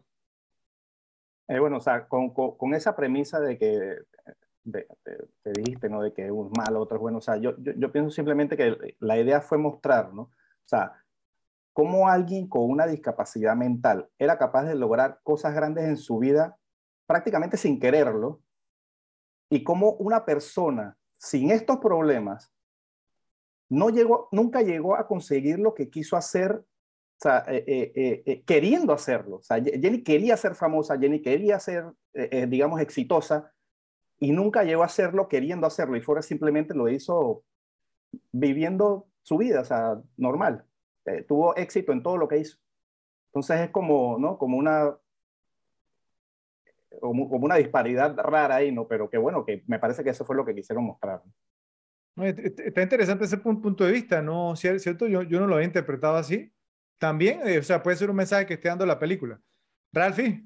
Eh, bueno, o sea, con, con, esa premisa de que te dijiste, ¿no? De que uno es malo, otro es bueno, o sea, yo, yo, pienso simplemente que la idea fue mostrar, ¿no? O sea, cómo alguien con una discapacidad mental era capaz de lograr cosas grandes en su vida prácticamente sin quererlo, y cómo una persona sin estos problemas no llegó, nunca llegó a conseguir lo que quiso hacer, o sea, eh, eh, eh, queriendo hacerlo. O sea, Jenny quería ser famosa, Jenny quería ser, digamos, exitosa, y nunca llegó a hacerlo queriendo hacerlo, y fuera simplemente lo hizo viviendo su vida, o sea, normal. Eh, tuvo éxito en todo lo que hizo. Entonces es como, ¿no? Como una, como, una disparidad rara ahí, ¿no? Pero que bueno, que me parece que eso fue lo que quisieron mostrar. Está interesante ese punto de vista, ¿no? ¿Cierto? Yo, yo no lo había interpretado así. También, eh, o sea, puede ser un mensaje que esté dando la película. Ralphie.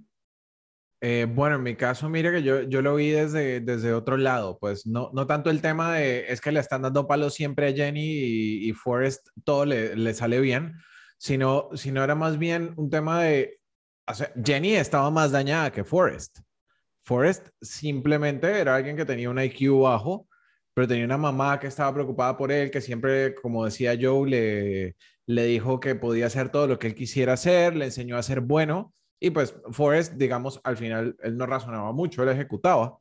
Eh, bueno, en mi caso, mire que yo, yo lo vi desde, desde otro lado, pues no, no tanto el tema de es que le están dando palos siempre a Jenny y, y Forrest todo le, le, sale bien, sino, sino era más bien un tema de, Jenny estaba más dañada que Forrest. Forrest simplemente era alguien que tenía un IQ bajo, pero tenía una mamá que estaba preocupada por él, que siempre, como decía Joe, le, le dijo que podía hacer todo lo que él quisiera hacer, le enseñó a ser bueno y pues Forrest, digamos, al final él no razonaba mucho, él ejecutaba.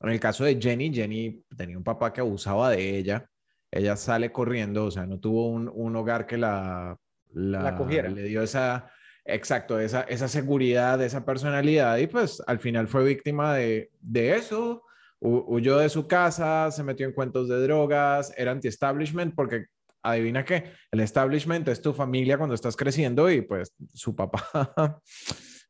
En el caso de Jenny, Jenny tenía un papá que abusaba de ella. Ella sale corriendo, o sea, no tuvo un, un hogar que la, la, cogiera. Le dio esa, exacto, esa, esa seguridad, esa personalidad y pues al final fue víctima de, de eso. huyó de su casa, se metió en cuentos de drogas, era anti-establishment porque adivina qué, el establishment es tu familia cuando estás creciendo y pues su papá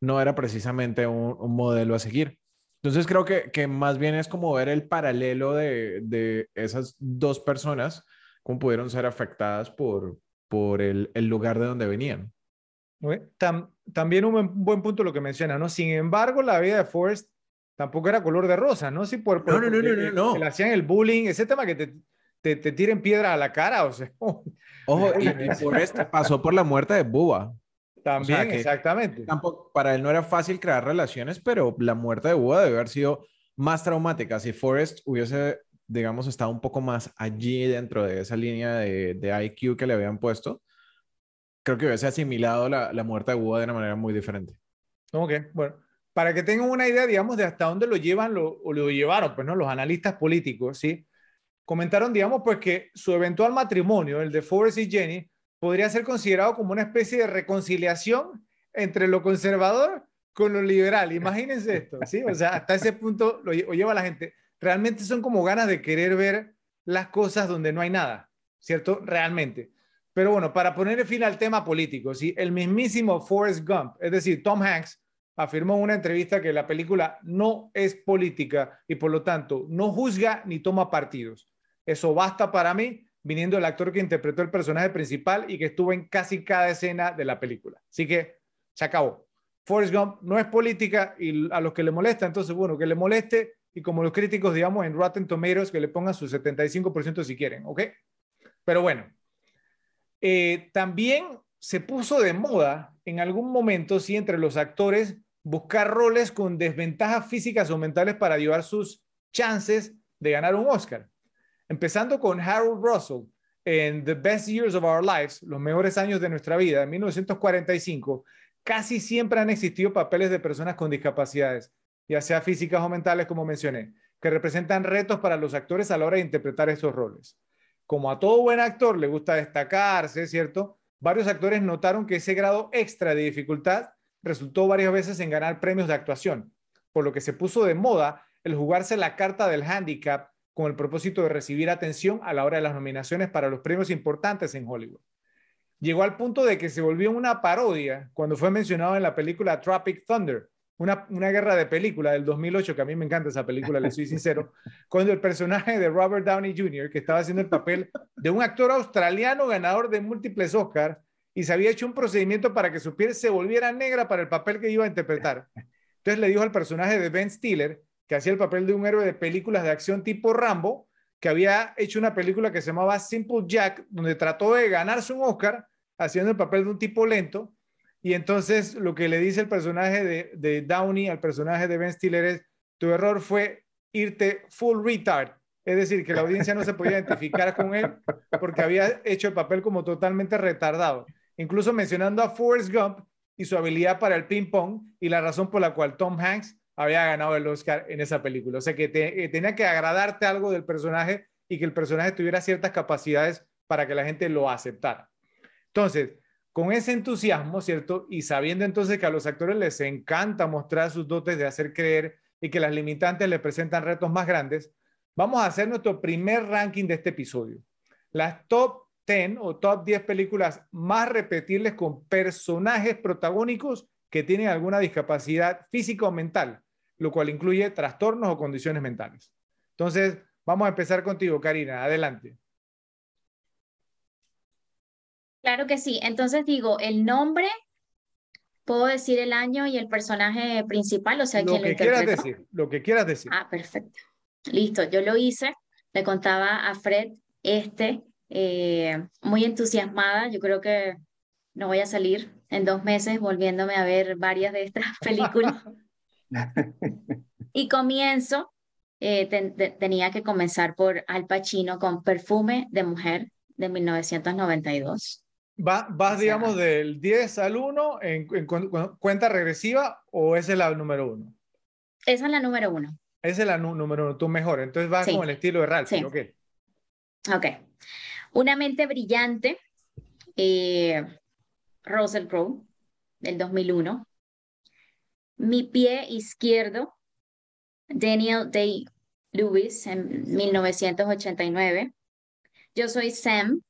no era precisamente un, modelo a seguir. Entonces creo que, que, más bien es como ver el paralelo de, de esas dos personas, cómo pudieron ser afectadas por, por el, el lugar de donde venían. también un buen punto lo que menciona, ¿no? Sin embargo, la vida de Forrest tampoco era color de rosa, ¿no? Sí, por, no, no, no, no, no, Le hacían el bullying, ese tema que te, te, te tiren piedra a la cara, o sea. Ojo, y, Forrest pasó por la muerte de Buba. También, exactamente. Tampoco, para él no era fácil crear relaciones, pero la muerte de Buda debe haber sido más traumática. Si Forrest hubiese, digamos, estado un poco más allí dentro de esa línea de, de IQ que le habían puesto, creo que hubiese asimilado la, la muerte de Buda de una manera muy diferente. Ok, bueno. Para que tengan una idea, digamos, de hasta dónde lo llevan lo, o lo llevaron, pues, ¿no? Los analistas políticos, ¿sí? Comentaron, digamos, pues que su eventual matrimonio, el de Forrest y Jenny, podría ser considerado como una especie de reconciliación entre lo conservador con lo liberal. Imagínense esto, ¿sí? O sea, hasta ese punto lo, lleva la gente. Realmente son como ganas de querer ver las cosas donde no hay nada, ¿cierto? Realmente. Pero bueno, para poner fin al tema político, ¿sí? El mismísimo Forrest Gump, es decir, Tom Hanks, afirmó en una entrevista que la película no es política y por lo tanto no juzga ni toma partidos. Eso basta para mí viniendo el actor que interpretó el personaje principal y que estuvo en casi cada escena de la película. Así que se acabó. Forrest Gump no es política y a los que le molesta, entonces, bueno, que le moleste y como los críticos, digamos, en Rotten Tomatoes, que le pongan su 75% si quieren, ¿ok? Pero bueno, eh, también se puso de moda en algún momento, sí, entre los actores, buscar roles con desventajas físicas o mentales para ayudar sus chances de ganar un Oscar empezando con Harold Russell en The Best Years of Our Lives, los mejores años de nuestra vida, en 1945, casi siempre han existido papeles de personas con discapacidades, ya sea físicas o mentales, como mencioné, que representan retos para los actores a la hora de interpretar esos roles. Como a todo buen actor le gusta destacarse, ¿cierto? Varios actores notaron que ese grado extra de dificultad resultó varias veces en ganar premios de actuación, por lo que se puso de moda el jugarse la carta del handicap con el propósito de recibir atención a la hora de las nominaciones para los premios importantes en Hollywood. Llegó al punto de que se volvió una parodia cuando fue mencionado en la película Tropic Thunder, una, una guerra de película del 2008, que a mí me encanta esa película, le soy sincero, cuando el personaje de Robert Downey Jr., que estaba haciendo el papel de un actor australiano ganador de múltiples Oscars, y se había hecho un procedimiento para que su piel se volviera negra para el papel que iba a interpretar. Entonces le dijo al personaje de Ben Stiller que hacía el papel de un héroe de películas de acción tipo Rambo, que había hecho una película que se llamaba Simple Jack, donde trató de ganarse un Oscar haciendo el papel de un tipo lento. Y entonces lo que le dice el personaje de, de Downey al personaje de Ben Stiller es, tu error fue irte full retard. Es decir, que la audiencia no se podía identificar con él porque había hecho el papel como totalmente retardado. incluso mencionando a Forrest Gump y su habilidad para el ping-pong y la razón por la cual Tom Hanks había ganado el Oscar en esa película. O sea que eh, tenía que agradarte algo del personaje y que el personaje tuviera ciertas capacidades para que la gente lo aceptara. Entonces, con ese entusiasmo, ¿cierto? Y sabiendo entonces que a los actores les encanta mostrar sus dotes de hacer creer y que las limitantes les presentan retos más grandes, vamos a hacer nuestro primer ranking de este episodio. Las top 10 o top 10 películas más repetibles con personajes protagónicos que tienen alguna discapacidad física o mental, lo cual incluye trastornos o condiciones mentales. Entonces, vamos a empezar contigo, Karina. Adelante. Claro que sí. Entonces digo, el nombre, puedo decir el año y el personaje principal, o sea, lo que quieras decir, lo que quieras decir. Ah, perfecto. Listo, yo lo hice. Le contaba a Fred este eh, muy entusiasmada. Yo creo que no voy a salir en dos meses volviéndome a ver varias de estas películas. y comienzo, eh, tenía que comenzar por Al Pacino con Perfume de Mujer de 1992. Va, ¿Vas, digamos, del 10 al 1 en, cuenta regresiva o esa es la número uno? Esa es la número uno. Esa es la número uno, tú mejor. Entonces vas con el estilo de Ralph, ¿ok? Ok. Una mente brillante, eh, Russell Crowe, del 2001. Mi pie izquierdo, Daniel Day-Lewis, en 1989. Yo soy Sam,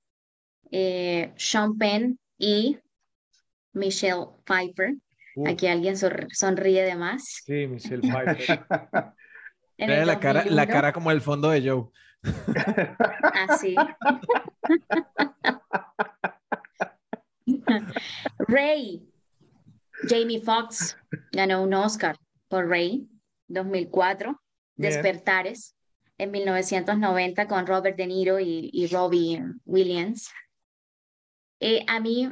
eh, Sean Penn y Michelle Pfeiffer. Aquí alguien sonríe de más. Sí, Michelle Pfeiffer. la cara, la cara como el fondo de Joe. Así. Ray. Jamie Foxx ganó un Oscar por Ray 2004. Despertares en 1990 con Robert De Niro y, Robbie Williams. Eh, a mí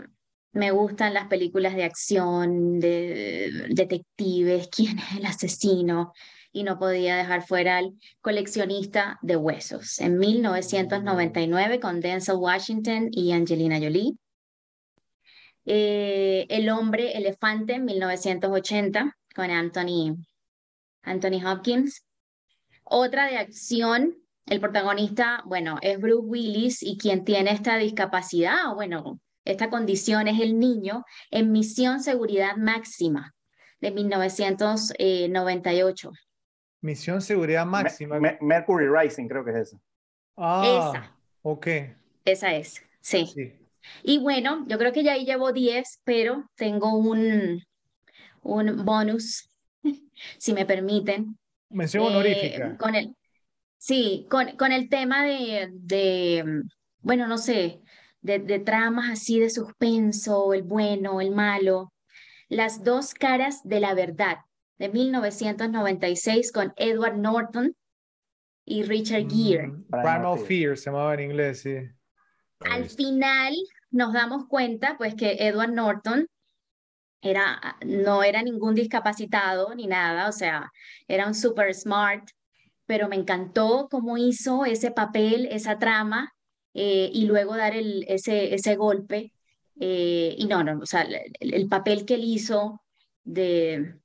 me gustan las películas de acción, de detectives, quién es el asesino, y no podía dejar fuera al coleccionista de huesos en 1999 con Denzel Washington y Angelina Jolie. Eh, el hombre elefante en 1980 con Anthony, Anthony Hopkins. Otra de acción, el protagonista, bueno, es Bruce Willis y quien tiene esta discapacidad, o bueno, esta condición es el niño en Misión Seguridad Máxima de 1998. Misión Seguridad Máxima. Mercury Rising, creo que es esa. Ah, esa. Ok. Esa es, sí. Y bueno, yo creo que ya ahí llevo 10, pero tengo un, un bonus, si me permiten. Mención honorífica. Eh, con el, sí, con, con el tema de, de, bueno, no sé, de, de tramas así de suspenso, el bueno, el malo. Las dos caras de la verdad de 1996 con Edward Norton y Richard Gere. Mm, Primal Fear se llamaba en inglés, sí. Al final nos damos cuenta pues que Edward Norton era, no era ningún discapacitado ni nada, o sea, era un super smart, pero me encantó cómo hizo ese papel, esa trama, eh, y luego dar el, ese, ese golpe. Eh, y no, no, o sea, el papel que él hizo de,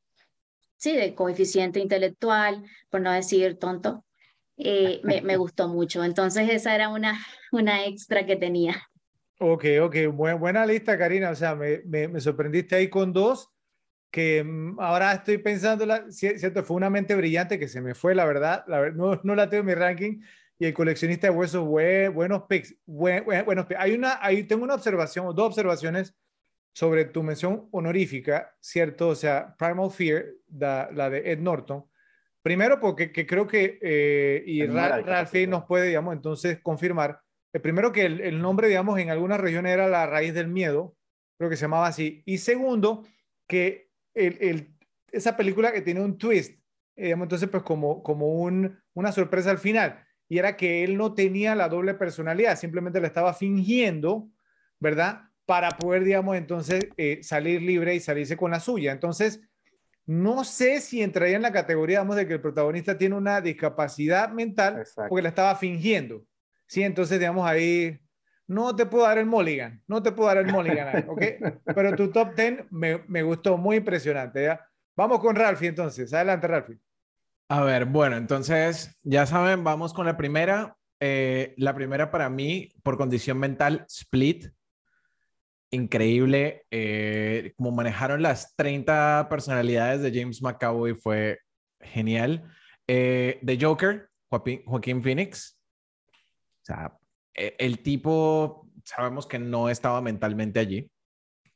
sí, de coeficiente intelectual, por no decir tonto, eh, me, me, gustó mucho. Entonces esa era una, una extra que tenía. Ok, ok, buena lista, Karina. O sea, me, me, sorprendiste ahí con dos, que mm, ahora estoy pensando, la, cierto, fue una mente brillante que se me fue, la verdad, la, no, no la tengo en mi ranking. Y el coleccionista de huesos, buenos picks, buenos picks. Hay una, ahí tengo una observación, dos observaciones sobre tu mención honorífica, ¿cierto? O sea, Primal Fear, la, de Ed Norton. Primero, porque creo que, eh, y Ralph nos puede, digamos, entonces confirmar, eh, primero que el, nombre, digamos, en algunas regiones era la raíz del miedo, creo que se llamaba así. Y segundo, que el, esa película que tiene un twist, eh, digamos, entonces, pues como, como un, una sorpresa al final, y era que él no tenía la doble personalidad, simplemente la estaba fingiendo, ¿verdad? para poder, digamos, entonces eh, salir libre y salirse con la suya. Entonces, no sé si entraría en la categoría, digamos, de que el protagonista tiene una discapacidad mental porque la estaba fingiendo. Sí, entonces, digamos, ahí, no te puedo dar el mulligan, no te puedo dar el mulligan, ¿ok? Pero tu top 10 me, me gustó, muy impresionante, ¿ya? Vamos con Ralphie entonces, adelante Ralphie. A ver, bueno, entonces ya saben, vamos con la primera. Eh, la primera para mí, por condición mental, Split. Increíble. Eh, como manejaron las 30 personalidades de James McAvoy fue genial. Eh, The Joker, Joaquín, Joaquín Phoenix. Sea, e, el tipo, sabemos que no estaba mentalmente allí.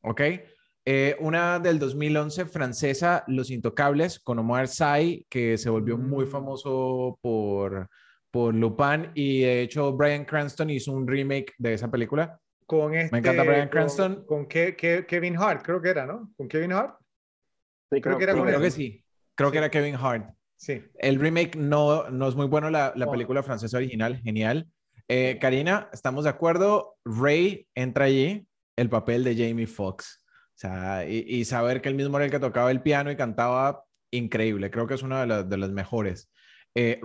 ¿Ok? Eh, una del 2011 francesa, Los Intocables, con Omar Sy, que se volvió muy Mm. famoso por, por Lupin y de hecho Brian Cranston hizo un remake de esa película. Con este, encanta Bryan con- Cranston. Con, Ke- Ke- Kevin Hart, creo que era, ¿no? Con Kevin Hart. Sí, Creo que era con creo él. que sí. Creo que era Kevin Hart. Sí. El remake no, no es muy bueno, la, la película francesa original, genial. Eh, Karina, ¿estamos de acuerdo? Ray entra allí, el papel de Jamie Foxx. O sea, y, saber que él mismo era el que tocaba el piano y cantaba, increíble. Creo que es una de, las- de las mejores. Eh,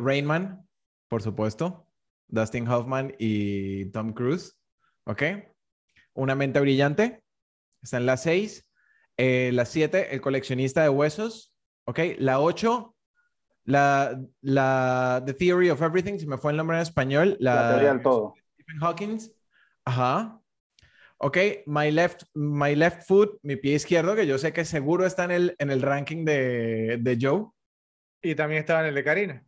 por supuesto. Dustin Hoffman y Tom Cruise. ¿Ok? Una mente brillante. Está en la 6. la 7, El coleccionista de huesos. ¿Ok? La 8, la, la The Theory of Everything, se me fue el nombre en español. La, La teoría del todo. Stephen Hawking. Ajá. Ok, my left, my left foot, mi pie izquierdo, que yo sé que seguro está en el, en el ranking de, de Joe. Y también estaba en el de Karina.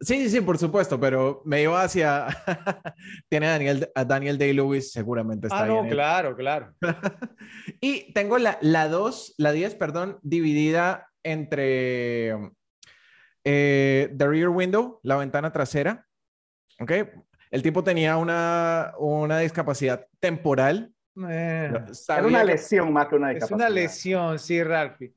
Sí, sí, sí, por supuesto, pero me iba hacia. Tiene a Daniel, a Daniel Day-Lewis, seguramente está Ah, ahí no, el- claro, claro. Y tengo la, la 2, la 10, perdón, dividida entre eh, The Rear Window, la ventana trasera. ¿Ok? El tipo tenía una, una discapacidad temporal. Eh, Era una que- lesión más que una es discapacidad. una lesión, sí, Ralphie.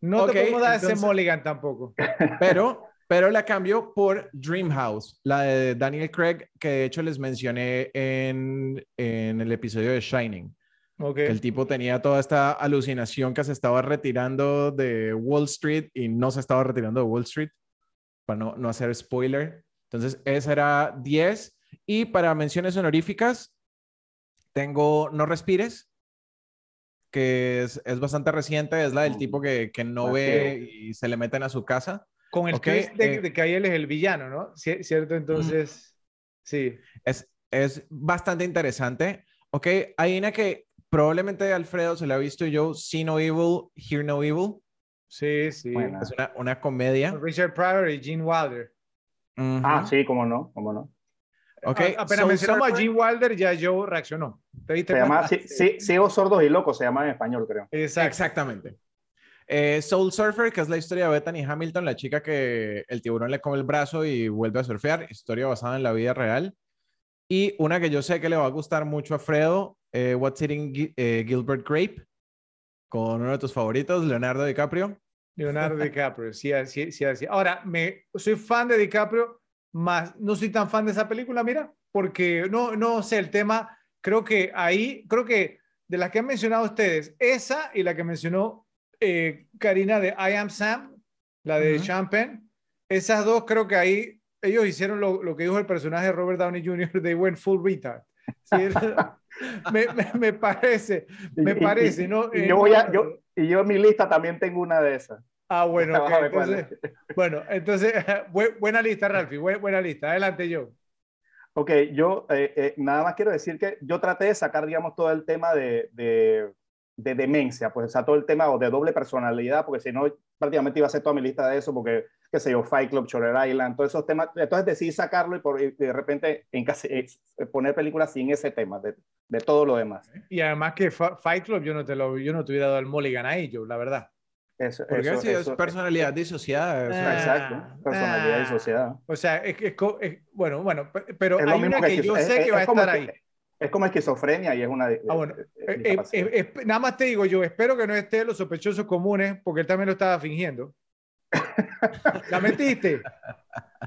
No Ok, te podemos dar ese entonces- mulligan tampoco. Pero, pero la cambio por Dreamhouse, la de Daniel Craig, que de hecho les mencioné en, en el episodio de Shining. Ok. que el tipo tenía toda esta alucinación que se estaba retirando de Wall Street y no se estaba retirando de Wall Street, para no, no hacer spoiler. Entonces, esa era 10. Y para menciones honoríficas, tengo No Respires, que es, es bastante reciente, es la del tipo que, que no Así ve y se le meten a su casa. Con el Ok, twist de, eh, de que ahí él es el villano, ¿no? Ci- ¿Cierto? Entonces, sí. Es, es bastante interesante. Ok, hay una que probablemente Alfredo se la ha visto yo, See No Evil, Hear No Evil. Sí, sí. Buena. Es una, una comedia. Richard Pryor y Gene Wilder. Ujú. Ah, sí, cómo no, cómo no. Ok, A- apenas Soul mencionamos a Surfer. Gene Wilder, ya Joe reaccionó. ¿Te diste Se llama sí, sí, Ciegos, Sordos y Locos, se llama en español, creo. Exacto. Exactamente. Eh, Soul Surfer, que es la historia de Bethany Hamilton, la chica que el tiburón le come el brazo y vuelve a surfear, historia basada en la vida real. Y una que yo sé que le va a gustar mucho a Fredo, eh, What's Eating Gi- eh, Gilbert Grape, con uno de tus favoritos, Leonardo DiCaprio. Leonardo DiCaprio, sí, sí, sí, sí. Ahora, me, soy fan de DiCaprio, más no soy tan fan de esa película, mira, porque no, no sé, el tema, creo que ahí, creo que de las que han mencionado ustedes, esa y la que mencionó eh, Karina de I Am Sam, la de Ujú. Champagne, esas dos creo que ahí ellos hicieron lo, lo que dijo el personaje de Robert Downey Jr., they went full retard. Sí, me, me, me parece, me Y- parece, y- ¿no? Y Eh, yo, voy a, yo, y yo en mi lista también tengo una de esas. Ah, bueno, Ya ok, vas a ver cuál entonces, bueno, entonces, bu- buena lista, Ralfi, bu- buena lista. Adelante, yo. Ok, yo eh, eh, nada más quiero decir que yo traté de sacar, digamos, todo el tema de, de, de demencia, pues, o sea, todo el tema o de doble personalidad, porque si no, prácticamente iba a hacer toda mi lista de eso, porque, qué sé yo, Fight Club, Shutter Island, todos esos temas. Entonces decidí sacarlo y, por, y de repente en casi, eh, poner películas sin ese tema, de, de todo lo demás. Y además que Fight Club, yo no te lo, yo no te hubiera dado el mulligan ahí, yo, la verdad. Eso, Porque eso, sí, es eso- personalidad disociada. o sea, Ah, Exacto, personalidad ah. disociada. O sea, es que, es co- es- bueno, bueno, pe- pero Es hay una que, esquizo- yo es- sé es- que va a estar ahí. Es como esquizofrenia y es una. Ah, bueno, eh, Eh, eh, eh, nada más te digo yo, espero que no esté los sospechosos comunes, porque él también lo estaba fingiendo. ¿La metiste?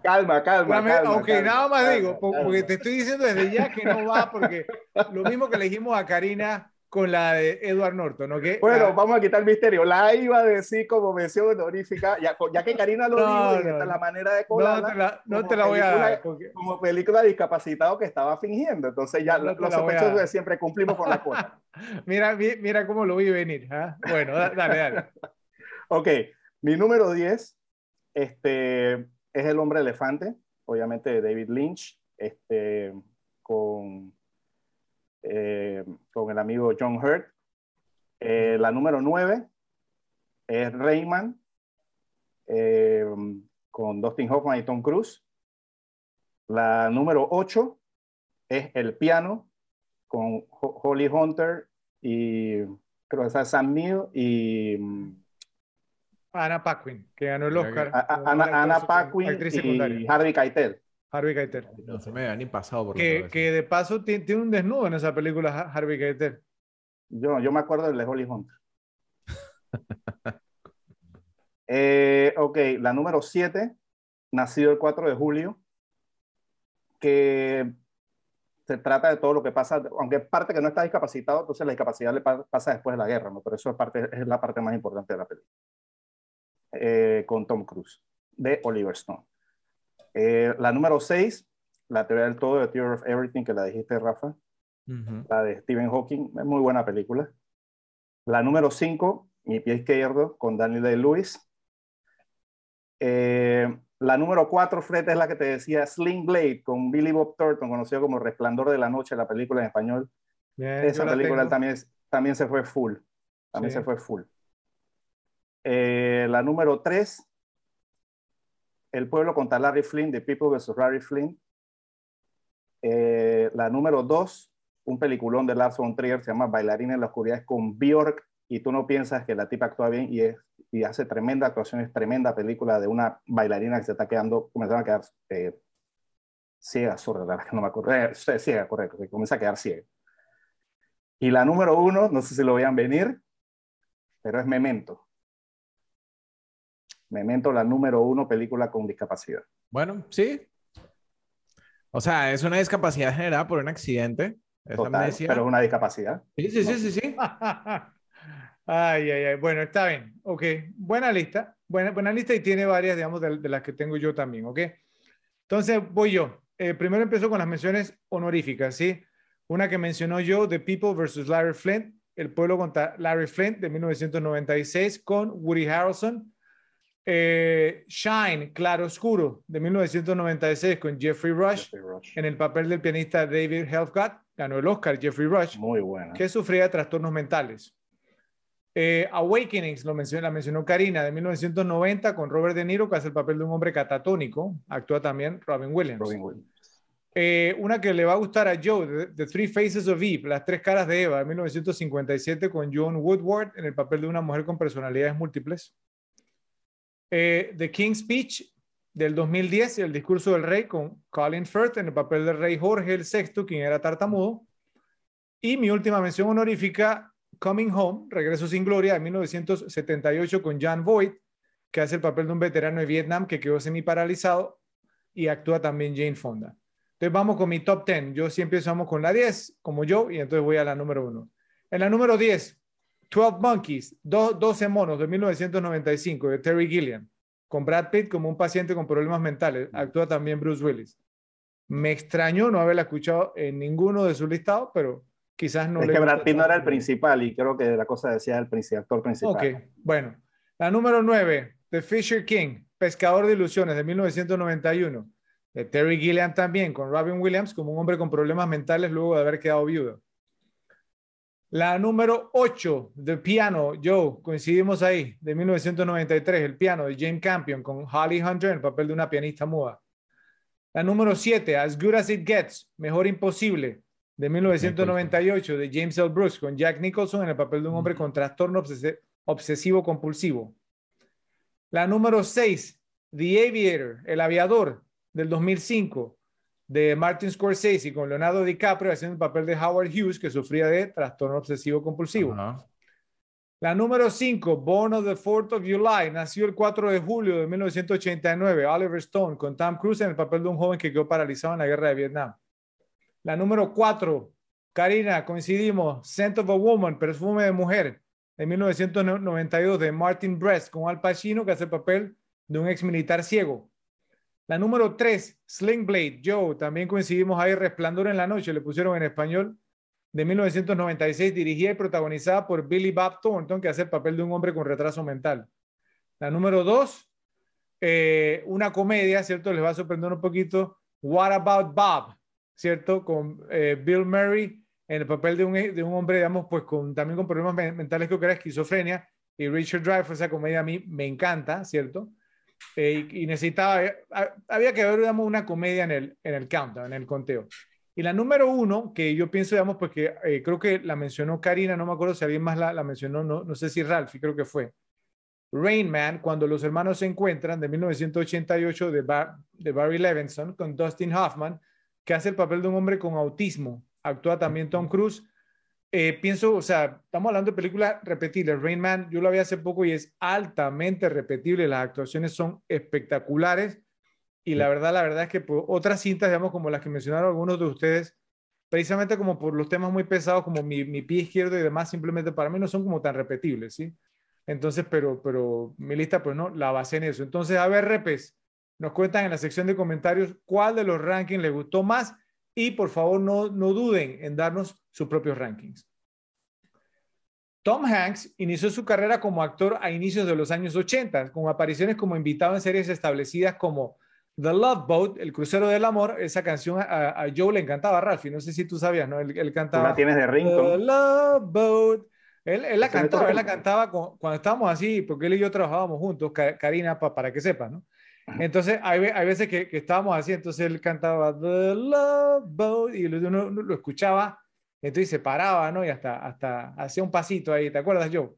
calma, calma. Me- calma, ok, calma, nada más calma, digo, porque te estoy diciendo desde ya que no va, porque lo mismo que le dijimos a Karina con la de Edward Norton, ¿ok? Bueno, La- vamos a quitar el misterio. La iba a decir como mención honorífica, ya, ya que Karina lo No, dijo y no, esta es la no. manera de no colarla, te la, no te la voy a dar. porque- como película de discapacitado que estaba fingiendo. Entonces ya No los sospechosos de siempre cumplimos con la cuota. Mira, mi- mira cómo lo vi venir. ¿ah? Bueno, da- dale, dale. Ok, mi número 10 este, es El Hombre Elefante, obviamente de David Lynch, este, con, eh, con el amigo John Hurt. Eh, la número 9 es Rayman, eh, con Dustin Hoffman y Tom Cruise. La número 8 es El Piano, con Ho- Holly Hunter y creo que es Sam Neill y... Ana Paquin, que ganó el Oscar. a- a- Ana, Ana Paquin Actriz y secundaria. Harvey Keitel. Harvey Keitel. No se me había ni pasado por Que, que de paso ti- tiene un desnudo en esa película, Ha- Harvey Keitel. Yo, yo me acuerdo del de Holly Hunter. Eh, ok, la número 7, nacido el 4 de julio, que se trata de todo lo que pasa, aunque parte que no está discapacitado, entonces la discapacidad le pa- pasa después de la guerra, ¿no? Pero eso es, parte, es la parte más importante de la película. Eh, con Tom Cruise, de Oliver Stone. Eh, la número 6, la teoría del todo de Theory of Everything, que la dijiste, Rafa Ujú. la de Stephen Hawking, es muy buena película. La número 5, Mi pie izquierdo, con Daniel Day-Lewis. Eh, la número 4, Fred, es la que te decía, Sling Blade, con Billy Bob Thornton, conocido como Resplandor de la Noche, la película en español. Bien, Esa la película también, también se fue full. También Sí. se fue full. Eh, la número 3, El pueblo contra Larry Flynn, The People vs. Larry Flynn. Eh, la número 2, un peliculón de Lars von Trier, se llama Bailarina en la oscuridad, es con Bjork, y tú no piensas que la tipa actúa bien y, es, y hace tremenda actuación, es tremenda película de una bailarina que se está quedando, comenzando a quedar eh, ciega, sorda, la verdad que no me acuerdo, eh, ciega, correcto, que comienza a quedar ciega. Y la número uno, no sé si lo vean venir, pero es Memento. Memento, la número uno película con discapacidad. Bueno, sí. O sea, es una discapacidad generada por un accidente. Es Total, amnesia. pero es una discapacidad. Sí, sí, sí, sí, sí. Ay, ay, ay. Bueno, está bien. Ok. Buena lista. Buena, buena lista y tiene varias, digamos, de, de las que tengo yo también. Ok. Entonces, voy yo. Eh, primero empiezo con las menciones honoríficas, ¿sí? Una que mencionó yo, The People versus Larry Flint, El pueblo contra Larry Flint de 1996 con Woody Harrelson. Eh, Shine, Claro Oscuro de 1996 con Jeffrey Rush Jeffrey Rush. en el papel del pianista David Helfgott. Ganó el Oscar Jeffrey Rush Muy buena. que sufría de trastornos mentales. Eh, Awakenings, lo mencionó, la mencionó Karina, de 1990, con Robert De Niro, que hace el papel de un hombre catatónico. Actúa también Robin Williams. Robin Williams. Eh, una que le va a gustar a Joe, The, Three Faces of Eve, Las Tres Caras de Eva, de 1957, con Joan Woodward, en el papel de una mujer con personalidades múltiples. Eh, The King's Speech, del 2010, El Discurso del Rey, con Colin Firth, en el papel del rey Jorge VI, quien era tartamudo. Y mi última mención honorífica, Coming Home, Regreso sin Gloria, de 1978, con John Voight, que hace el papel de un veterano de Vietnam que quedó semi-paralizado y actúa también Jane Fonda. Entonces vamos con mi top 10. Yo siempre empezamos con la 10, como yo, y entonces voy a la número 1. En la número 10, 12 Monkeys, do- 12 monos de 1995, de Terry Gilliam, con Brad Pitt como un paciente con problemas mentales. Actúa también Bruce Willis. Me extrañó no haberla escuchado en ninguno de sus listados, pero quizás no es le que Brad Pitt no era el principal y creo que la cosa decía el principal, actor principal. Ok, bueno. La número 9, The Fisher King, Pescador de Ilusiones, de 1991. De Terry Gilliam también, con Robin Williams como un hombre con problemas mentales luego de haber quedado viudo. La número 8, The Piano, Joe, coincidimos ahí, de 1993, El Piano, de Jane Campion, con Holly Hunter en el papel de una pianista muda. La número 7, As Good As It Gets, Mejor Imposible, de 1998, de James L. Brooks, con Jack Nicholson en el papel de un hombre con trastorno obses- obsesivo compulsivo. La número 6, The Aviator, El Aviador, del 2005, de Martin Scorsese, con Leonardo DiCaprio haciendo el papel de Howard Hughes, que sufría de trastorno obsesivo compulsivo. La número 5, Born of the 4th of July, nació el 4 de julio de 1989, Oliver Stone, con Tom Cruise en el papel de un joven que quedó paralizado en la guerra de Vietnam. La número 4, Karina, coincidimos. Scent of a Woman, perfume de mujer, de 1992, de Martin Brest, con Al Pacino, que hace el papel de un ex militar ciego. La número 3, Sling Blade, Joe, también coincidimos ahí, Resplandor en la Noche, le pusieron en español, de 1996, dirigida y protagonizada por Billy Bob Thornton, que hace el papel de un hombre con retraso mental. La número 2, eh, una comedia, ¿cierto? Les va a sorprender un poquito. What About Bob, ¿cierto? Con eh, Bill Murray en el papel de un, de un hombre, digamos, pues con, también con problemas mentales, creo que era esquizofrenia. Y Richard Dreyfuss, esa comedia a mí me encanta, ¿cierto? Eh, y, necesitaba, había que ver, digamos, una comedia en el, en el countdown, en el conteo. Y la número uno, que yo pienso, digamos, porque creo que la mencionó Karina, no me acuerdo si alguien más la, la mencionó, no, no sé si Ralph, creo que fue. Rain Man, cuando los hermanos se encuentran, de 1988, de, de Barry Levinson, con Dustin Hoffman, que hace el papel de un hombre con autismo. Actúa también Tom Cruise. Eh, pienso, o sea, estamos hablando de películas repetibles. Rain Man, yo lo vi hace poco y es altamente repetible. Las actuaciones son espectaculares. Y la verdad, la verdad es que por otras cintas, digamos, como las que mencionaron algunos de ustedes, precisamente como por los temas muy pesados, como mi, mi pie izquierdo y demás, simplemente para mí no son como tan repetibles, ¿sí? Entonces, pero, pero mi lista, pues no, la base en eso. Entonces, a ver, repes, nos cuentan en la sección de comentarios cuál de los rankings les gustó más y por favor no, no duden en darnos sus propios rankings. Tom Hanks inició su carrera como actor a inicios de los años 80, con apariciones como invitado en series establecidas como The Love Boat, El Crucero del Amor. Esa canción a, Joe le encantaba, Ralphie. No sé si tú sabías, ¿no? Él, cantaba. La tienes de The Love Boat. Él, la cantaba, él la cantaba cuando estábamos así, porque él y yo trabajábamos juntos, Karina, para que sepa, ¿no? Entonces, hay, hay veces que, que, estábamos así, entonces él cantaba The Love Boat y uno, lo escuchaba, entonces se paraba, ¿no? Y hasta, hasta hacía un pasito ahí, ¿te acuerdas, Joe?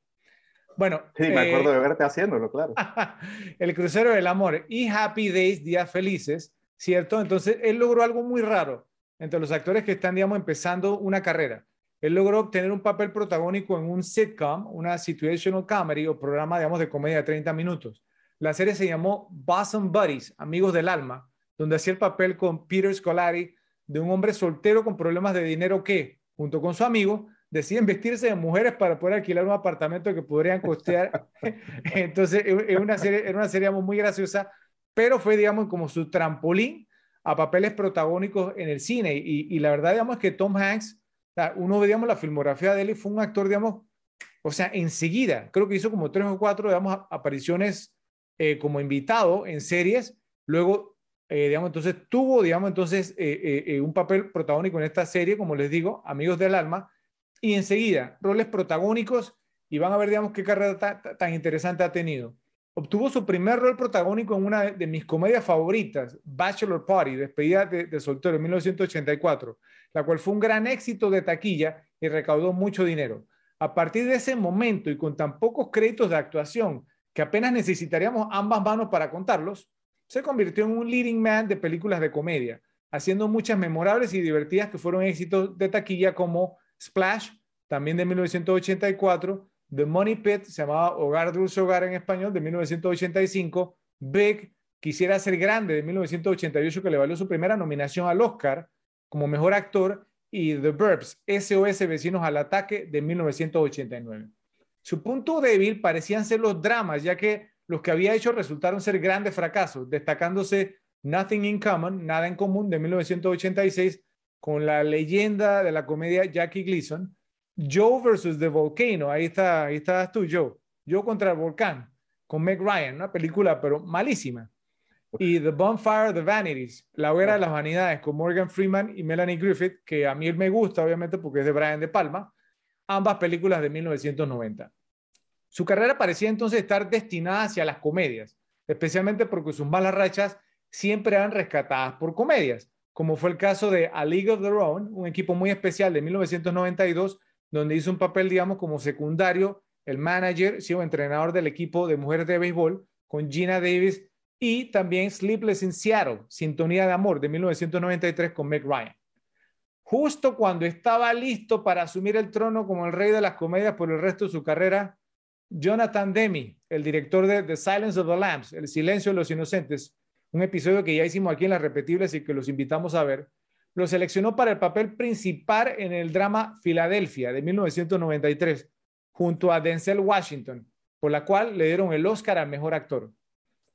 Bueno. Sí, me acuerdo de eh, verte haciéndolo, claro. el crucero del amor y Happy Days, días felices, ¿cierto? Entonces, él logró algo muy raro entre los actores que están, digamos, empezando una carrera él logró obtener un papel protagónico en un sitcom, una situational comedy o programa, digamos, de comedia de 30 minutos. La serie se llamó Bosom Buddies, Amigos del Alma, donde hacía el papel con Peter Scolari de un hombre soltero con problemas de dinero que, junto con su amigo, deciden vestirse de mujeres para poder alquilar un apartamento que podrían costear. Entonces, es una serie, era una serie muy graciosa, pero fue, digamos, como su trampolín a papeles protagónicos en el cine. Y, la verdad, digamos, que Tom Hanks uno veíamos la filmografía de él y fue un actor, digamos, o sea, enseguida, creo que hizo como tres o cuatro, digamos, apariciones eh, como invitado en series, luego, eh, digamos, entonces tuvo, digamos, entonces eh, un papel protagónico en esta serie, como les digo, Amigos del Alma, y enseguida, roles protagónicos, y van a ver, digamos, qué carrera tan interesante ha tenido. Obtuvo su primer rol protagónico en una de mis comedias favoritas, Bachelor Party, despedida de, de soltero en 1984 la cual fue un gran éxito de taquilla y recaudó mucho dinero. A partir de ese momento y con tan pocos créditos de actuación que apenas necesitaríamos ambas manos para contarlos, se convirtió en un leading man de películas de comedia, haciendo muchas memorables y divertidas que fueron éxitos de taquilla como Splash, también de 1984, The Money Pit, se llamaba Hogar Dulce Hogar en español, de 1985, Big, Quisiera ser grande, de 1988, que le valió su primera nominación al Oscar, como mejor actor y The Burbs, SOS Vecinos al Ataque de 1989. Su punto débil parecían ser los dramas, ya que los que había hecho resultaron ser grandes fracasos, destacándose Nothing in Common, Nada en Común de 1986, con la leyenda de la comedia Jackie Gleason, Joe versus The Volcano, ahí está, ahí estás tú, Joe, Joe contra el volcán, con Meg Ryan, una película pero malísima y The Bonfire of the Vanities, La hoguera de las vanidades, con Morgan Freeman y Melanie Griffith, que a mí me gusta, obviamente, porque es de Brian De Palma, ambas películas de 1990. Su carrera parecía entonces estar destinada hacia las comedias, especialmente porque sus malas rachas siempre eran rescatadas por comedias, como fue el caso de A League of Their Own, un equipo muy especial de 1992, donde hizo un papel, digamos, como secundario, el manager, sí, entrenador del equipo de mujeres de béisbol, con Gina Davis y también Sleepless in Seattle, Sintonía de Amor de 1993 con Meg Ryan. Justo cuando estaba listo para asumir el trono como el rey de las comedias por el resto de su carrera, Jonathan Demi, el director de The Silence of the Lambs, El silencio de los inocentes, un episodio que ya hicimos aquí en las repetibles y que los invitamos a ver, lo seleccionó para el papel principal en el drama Filadelfia de 1993, junto a Denzel Washington, por la cual le dieron el Oscar al mejor actor.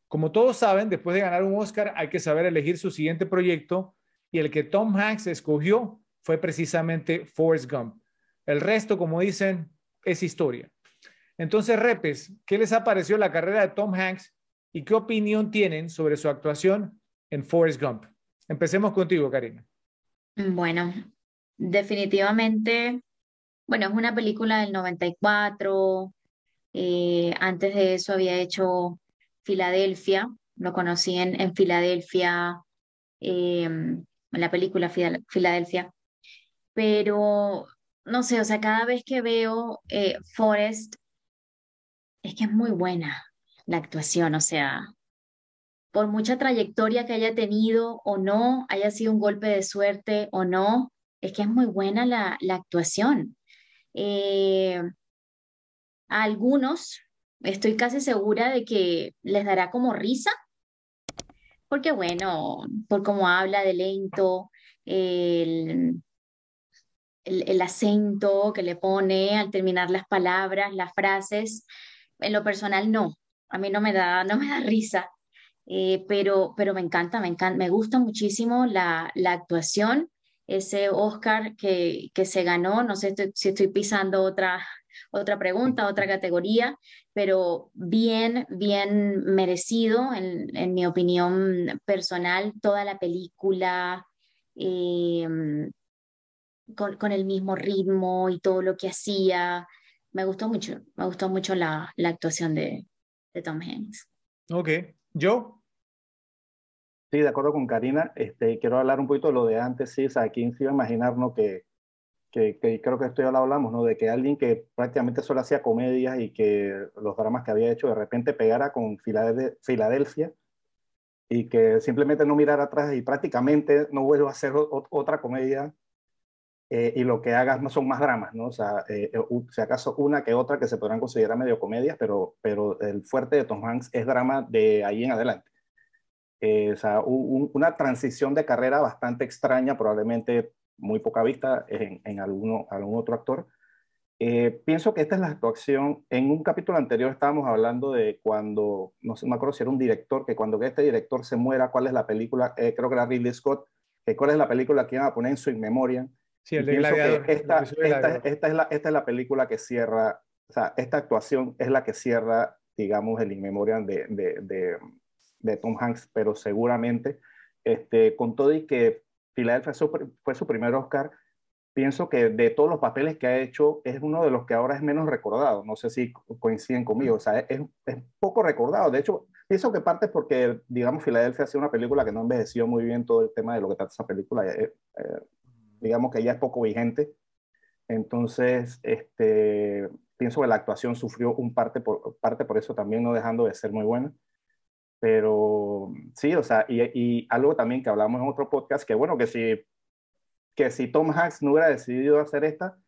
Como todos saben, después de ganar un Oscar hay que saber elegir su siguiente proyecto y el que Tom Hanks escogió fue precisamente Forrest Gump. El resto, como dicen, es historia. Entonces, Repes, ¿qué les ha parecido la carrera de Tom Hanks y qué opinión tienen sobre su actuación en Forrest Gump? Empecemos contigo, Karina. Bueno, definitivamente, bueno, es una película del 94. Eh, antes de eso había hecho Filadelfia, lo conocí en, Filadelfia, em, en la película Filadelfia, pero no sé, o sea, cada vez que veo eh, Forrest, es que es muy buena la actuación, o sea, por mucha trayectoria que haya tenido o no, haya sido un golpe de suerte o no, es que es muy buena la, actuación. Eh, a algunos estoy casi segura de que les dará como risa, porque bueno, por cómo habla de lento, el, el, acento que le pone al terminar las palabras, las frases, en lo personal no, a mí no me da, no me da risa, eh, pero, pero me encanta, me encanta, me gusta muchísimo la, la actuación, ese Oscar que, que se ganó, no sé si estoy pisando otra, otra pregunta, otra categoría, pero bien, bien merecido, en, en mi opinión personal, toda la película. Eh, con, con, el mismo ritmo y todo lo que hacía. Me gustó mucho, me gustó mucho la, la actuación de, de, Tom Hanks. Ok, ¿yo? Sí, de acuerdo con Karina, este, quiero hablar un poquito de lo de antes, sí, o sea, ¿quién se iba a imaginar, no, que, que, creo que esto ya lo hablamos, ¿no? De que alguien que prácticamente solo hacía comedias y que los dramas que había hecho de repente pegara con Filadelfia y que simplemente no mirara atrás y prácticamente no vuelva a hacer otra comedia eh, y lo que hagas son más dramas, ¿no? O sea, eh, eh, si acaso una que otra que se podrán considerar medio comedias, pero, pero el fuerte de Tom Hanks es drama de ahí en adelante. o sea, una transición de carrera bastante extraña, probablemente muy poca vista en, en alguno, algún otro actor. Eh, pienso que esta es la actuación. En un capítulo anterior estábamos hablando de cuando, no sé, me acuerdo si era un director, que cuando este director se muera, cuál es la película, eh, creo que era Ridley Scott, que cuál es la película que iban a poner en su inmemoria. Sí, el de Gladiador. Esta, esta, esta, es la, esta es la película que cierra, o sea, esta actuación es la que cierra, digamos, el inmemorial de, de, de, de Tom Hanks, pero seguramente, este, con todo y que Philadelphia fue su primer Oscar. Pienso que de todos los papeles que ha hecho, es uno de los que ahora es menos recordado. No sé si coinciden conmigo. O sea, es, es poco recordado. De hecho, pienso que parte porque, digamos, Filadelfia ha sido una película que no envejeció muy bien todo el tema de lo que trata esa película. Eh, eh, digamos que ya es poco vigente. Entonces, este, pienso que la actuación sufrió un parte por, parte por eso también, no dejando de ser muy buena. Pero sí, o sea, y, algo también que hablamos en otro podcast, que bueno, que si, que si Tom Hanks no hubiera decidido hacer esta,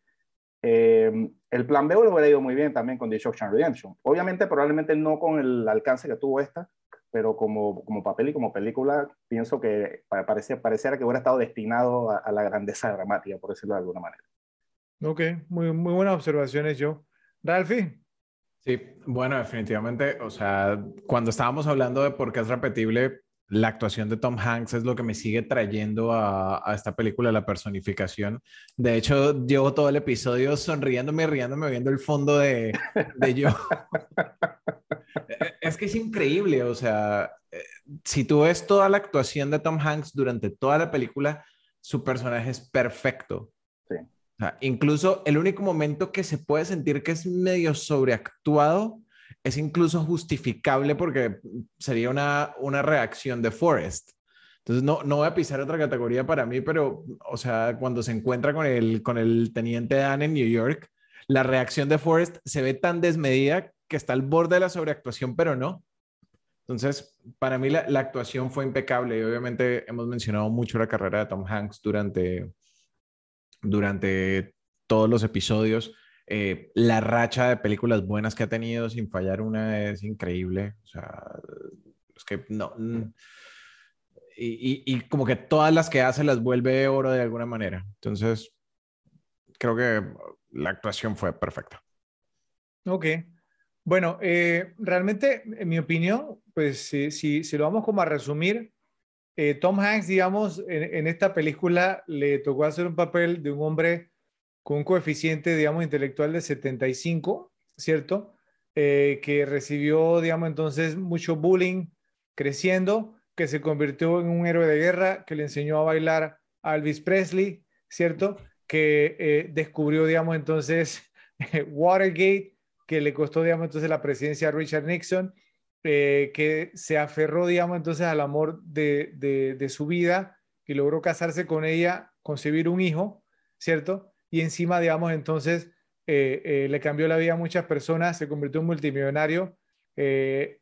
eh, el plan B lo hubiera ido muy bien también con The Shawshank Redemption. Obviamente, probablemente no con el alcance que tuvo esta, pero como, como papel y como película, pienso que parece, pareciera que hubiera estado destinado a, la grandeza dramática, por decirlo de alguna manera. Ok, muy, muy buenas observaciones, yo. Ralphie. Sí, bueno, definitivamente, o sea, cuando estábamos hablando de por qué es repetible, la actuación de Tom Hanks es lo que me sigue trayendo a, esta película, la personificación. De hecho, llevo todo el episodio sonriéndome y riéndome viendo el fondo de, de yo. es que es increíble, o sea, eh, si tú ves toda la actuación de Tom Hanks durante toda la película, su personaje es perfecto incluso el único momento que se puede sentir que es medio sobreactuado es incluso justificable porque sería una, una reacción de Forrest. Entonces, no, no voy a pisar otra categoría para mí, pero, o sea, cuando se encuentra con el, con el teniente Dan en New York, la reacción de Forrest se ve tan desmedida que está al borde de la sobreactuación, pero no. Entonces, para mí la, la actuación fue impecable y obviamente hemos mencionado mucho la carrera de Tom Hanks durante, durante todos los episodios. Eh, la racha de películas buenas que ha tenido sin fallar una es increíble. O sea, es que no. y, y, como que todas las que hace las vuelve oro de alguna manera. Entonces, creo que la actuación fue perfecta. Ok. Bueno, eh, realmente, en mi opinión, pues si, lo vamos como a resumir, eh, Tom Hanks, digamos, en, esta película le tocó hacer un papel de un hombre con un coeficiente, digamos, intelectual de 75, ¿cierto? Eh, que recibió, digamos, entonces mucho bullying creciendo, que se convirtió en un héroe de guerra, que le enseñó a bailar a Elvis Presley, ¿cierto? Que descubrió, digamos, entonces Watergate, que le costó, digamos, entonces la presidencia a Richard Nixon, eh, que se aferró, digamos, entonces al amor de, de, su vida y logró casarse con ella, concebir un hijo, ¿cierto? Y encima, digamos, entonces eh, eh, le cambió la vida a muchas personas, se convirtió en multimillonario. ¿Qué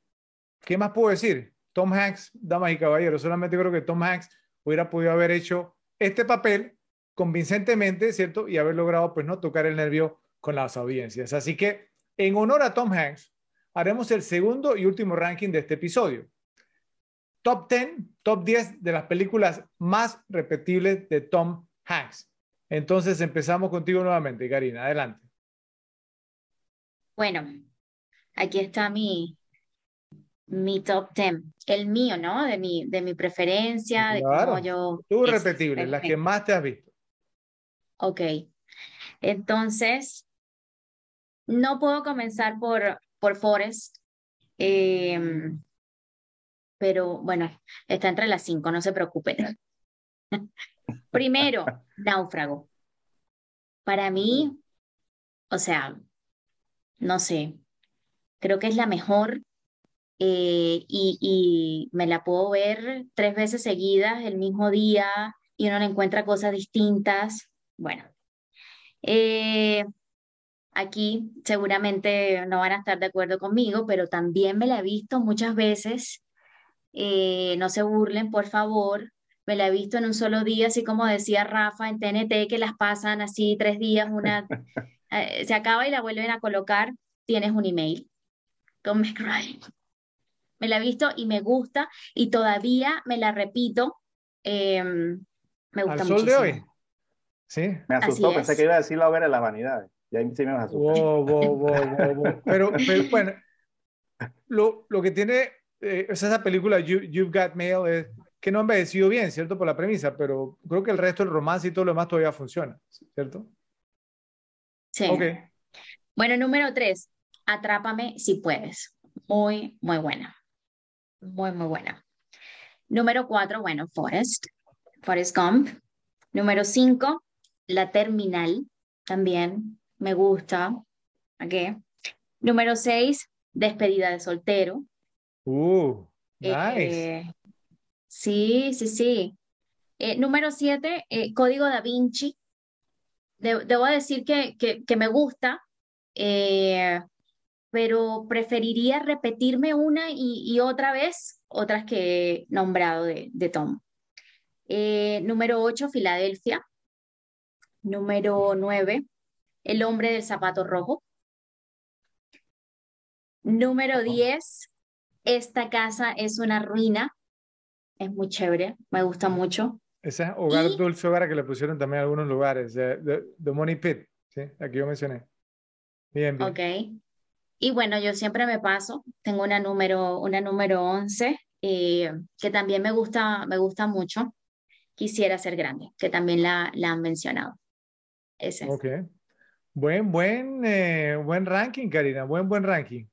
más puedo decir? Tom Hanks, damas y caballeros, solamente creo que Tom Hanks hubiera podido haber hecho este papel convincentemente, ¿cierto? Y haber logrado, pues, no tocar el nervio con las audiencias. Así que, en honor a Tom Hanks, haremos el segundo y último ranking de este episodio. Top 10, top 10 de las películas más repetibles de Tom Hanks. Entonces empezamos contigo nuevamente, Karina. Adelante. Bueno, aquí está mi, mi top 10. El mío, ¿no? De mi, de mi preferencia, de cómo yo... Tú repetible, las que más te has visto. Ok. Entonces, no puedo comenzar por, por Forest. Em, pero bueno, está entre las cinco, no se preocupen. Primero, náufrago. Para mí, o sea, no sé, creo que es la mejor eh, y, y, me la puedo ver tres veces seguidas el mismo día y uno le encuentra cosas distintas. Bueno, eh, aquí seguramente no van a estar de acuerdo conmigo, pero también me la he visto muchas veces. Eh, no se burlen, por favor. Me la he visto en un solo día, así como decía Rafa en TNT, que las pasan así tres días, una se acaba y la vuelven a colocar. Tienes un email con Meg Me la he visto y me gusta y todavía me la repito. me gusta Al sol de hoy. Sí. Me asustó, pensé que iba a decir la obra de las vanidades. Y ahí sí me asustó. Wow, wow, wow, wow, pero, pero, bueno, lo, lo que tiene eh, esa película you, You've Got Mail es que no ha envejecido bien, ¿cierto? Por la premisa, pero creo que el resto, el romance y todo lo demás todavía funciona, ¿cierto? Sí. Ok. Bueno, número tres, Atrápame si puedes. Muy, muy buena. Muy, muy buena. Número cuatro, bueno, Forest. Forest Gump. Número cinco, La Terminal. También me gusta. ¿Ok? Número seis, Despedida de soltero. Uh, nice. Eh, sí, sí, sí. Eh, número siete, eh, Código da Vinci. De- debo decir que, que, que me gusta, eh, pero preferiría repetirme una y, y otra vez otras que he nombrado de, de Tom. Número 8, Filadelfia. Número 9, El hombre del zapato rojo. Número 10, Esta casa es una ruina. Es muy chévere, me gusta mucho. Ese es Hogar Y- Dulce Hogar que le pusieron también en algunos lugares. The, The Money Pit, ¿sí? Aquí yo mencioné. Bien, bien. Ok. Y bueno, yo siempre me paso. Tengo una número, una número 11, eh, que también me gusta, me gusta mucho. Quisiera ser grande, que también la, la han mencionado. Ese. Ok. Buen, buen, eh, buen ranking, Karina. Buen, buen ranking.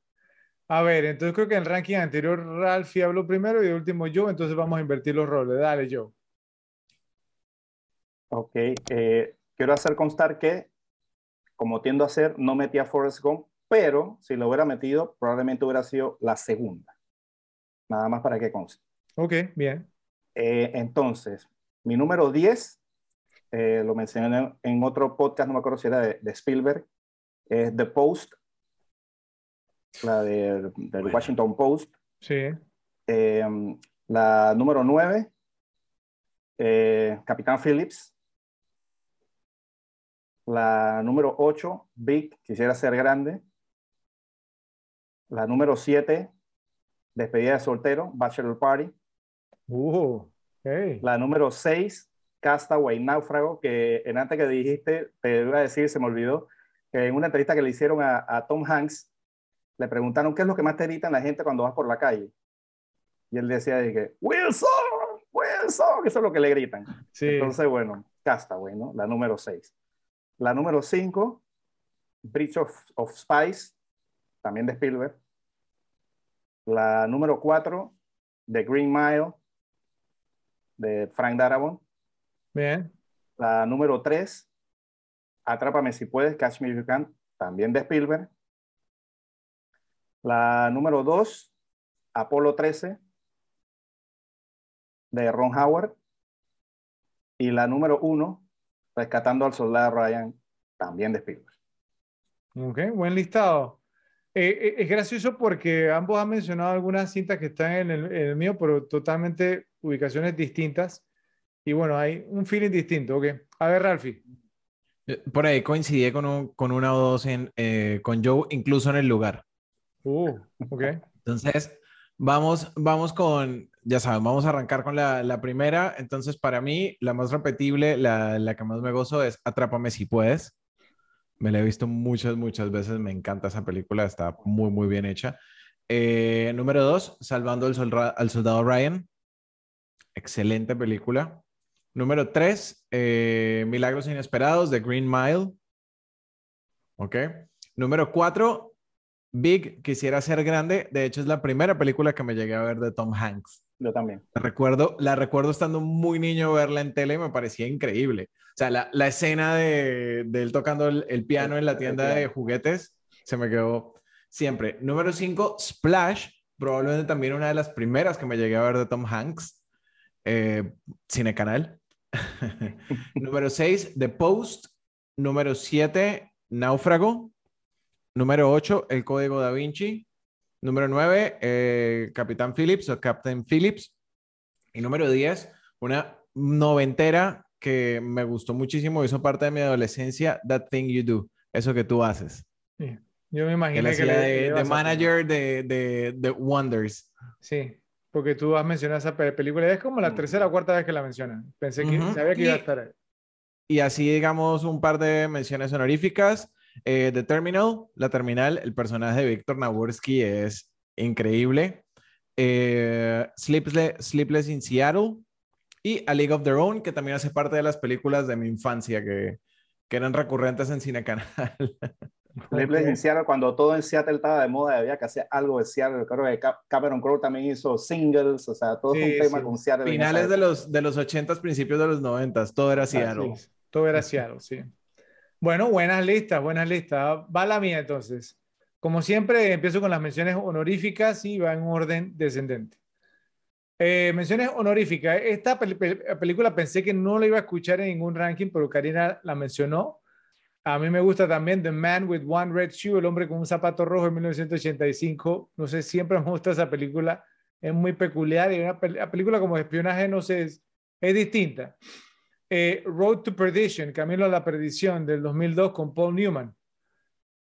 A ver, entonces creo que en el ranking anterior Ralphie habló primero y de último yo, entonces vamos a invertir los roles. Dale, yo. Ok, eh, quiero hacer constar que, como tiendo a hacer, no metí a Forrest Gump, pero si lo hubiera metido, probablemente hubiera sido la segunda. Nada más para que conste. Ok, bien. Eh, entonces, mi número 10, eh, lo mencioné en, otro podcast, no me acuerdo si era de, de Spielberg, es The Post, la de- del Washington Post. Sí. Eh, la número 9, eh, Capitán Phillips. La número 8, Big, quisiera ser grande. La número 7, Despedida de soltero, Bachelor Party. Uh, La número 6, Castaway, Náufrago, que en antes que dijiste, te iba a decir, se me olvidó, que en una entrevista que le hicieron a, Tom Hanks, le preguntaron qué es lo que más te gritan la gente cuando vas por la calle. Y él decía, que, Wilson, Wilson, eso es lo que le gritan. Entonces, bueno, Castaway, ¿no? La número 6. La número 5, Bridge of, of Spice, también de Spielberg. La número 4, The Green Mile, de Frank Darabont. Bien. La número 3, Atrápame si puedes, Catch Me If You Can, también de Spielberg. La número 2, Apolo 13, de Ron Howard. Y la número 1, Rescatando al Soldado Ryan, también de Spielberg. Ok, buen listado. Eh, eh, es gracioso porque ambos han mencionado algunas cintas que están en el, mío, pero totalmente ubicaciones distintas. Y bueno, hay un feeling distinto. Ok. A ver, Ralphie. Eh, por ahí coincidí con, con una o dos en, con Joe, incluso en el lugar. Uh, ok. Entonces, vamos, vamos con, ya saben, vamos a arrancar con la, la primera. Entonces, para mí, la más repetible, la, la que más me gozo es Atrápame si puedes. Me la he visto muchas, muchas veces. Me encanta esa película. Está muy, muy bien hecha. Eh, número dos, Salvando al, al, Soldado Ryan. Excelente película. Número tres, eh, Milagros Inesperados de Green Mile. Ok. Número cuatro, Big, Quisiera ser grande. De hecho, es la primera película que me llegué a ver de Tom Hanks. Yo también. La recuerdo, la recuerdo estando muy niño verla en tele y me parecía increíble. O sea, la, la escena de, de, él tocando el, piano en la tienda de juguetes se me quedó siempre. Número 5, Splash, probablemente también una de las primeras que me llegué a ver de Tom Hanks, eh, Cine Canal. Número 6, The Post. Número 7, Náufrago. Número 8, El Código da Vinci. Número 9, eh, Capitán Phillips o Captain Phillips. Y número 10, una noventera que me gustó muchísimo, hizo parte de mi adolescencia, That Thing You Do, eso que tú haces. Sí. Yo me imagino que, le, de, manager de, de, de, Wonders. Sí, porque tú has mencionado esa película, es como la tercera o cuarta vez que la mencionas. Pensé que sabía que iba a estar ahí. Y así, digamos, un par de menciones honoríficas. Eh, The Terminal, la terminal, el personaje de Víctor Nabursky es increíble. Eh, Sleepless, Sleepless in Seattle, y A League of Their Own, que también hace parte de las películas de mi infancia que, que eran recurrentes en Cine Canal. en Seattle, cuando todo en Seattle estaba de moda, había que hacer algo de Seattle. Creo que Cameron Crowe también hizo singles, o sea, todo un tema con Seattle. Finales de los, de los 80s, principios de los 90s, todo era Seattle. todo era Seattle, sí. Bueno, buenas listas, buenas listas. Va la mía entonces. Como siempre, empiezo con las menciones honoríficas y va en orden descendente. Eh, menciones honoríficas. Esta película pensé que no la iba a escuchar en ningún ranking, pero Karina la mencionó. A mí me gusta también The Man with One Red Shoe, el hombre con un zapato rojo en 1985. No sé, siempre me gusta esa película. Es muy peculiar y una película como de espionaje, no sé, es, distinta. Eh, Road to Perdition, Camino a la Perdición, del 2002 con Paul Newman.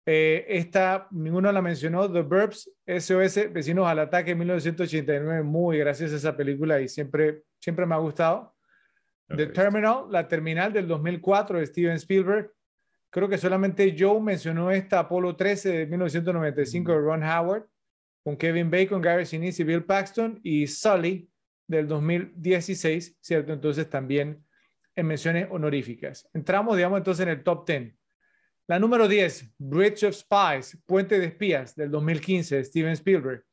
Eh, esta, ninguno la mencionó, The Burbs, SOS, Vecinos al Ataque, 1989, muy gracias a esa película y siempre, siempre me ha gustado. The Terminal, La Terminal del 2004 de Steven Spielberg. Creo que solamente Joe mencionó esta Apolo 13 de 1995 de Ron Howard, con Kevin Bacon, Gary Sinise y Bill Paxton, y Sully del 2016, ¿cierto? Entonces también en menciones honoríficas. Entramos, digamos, entonces en el top 10. La número 10, Bridge of Spies, Puente de Espías, del 2015, Steven Spielberg.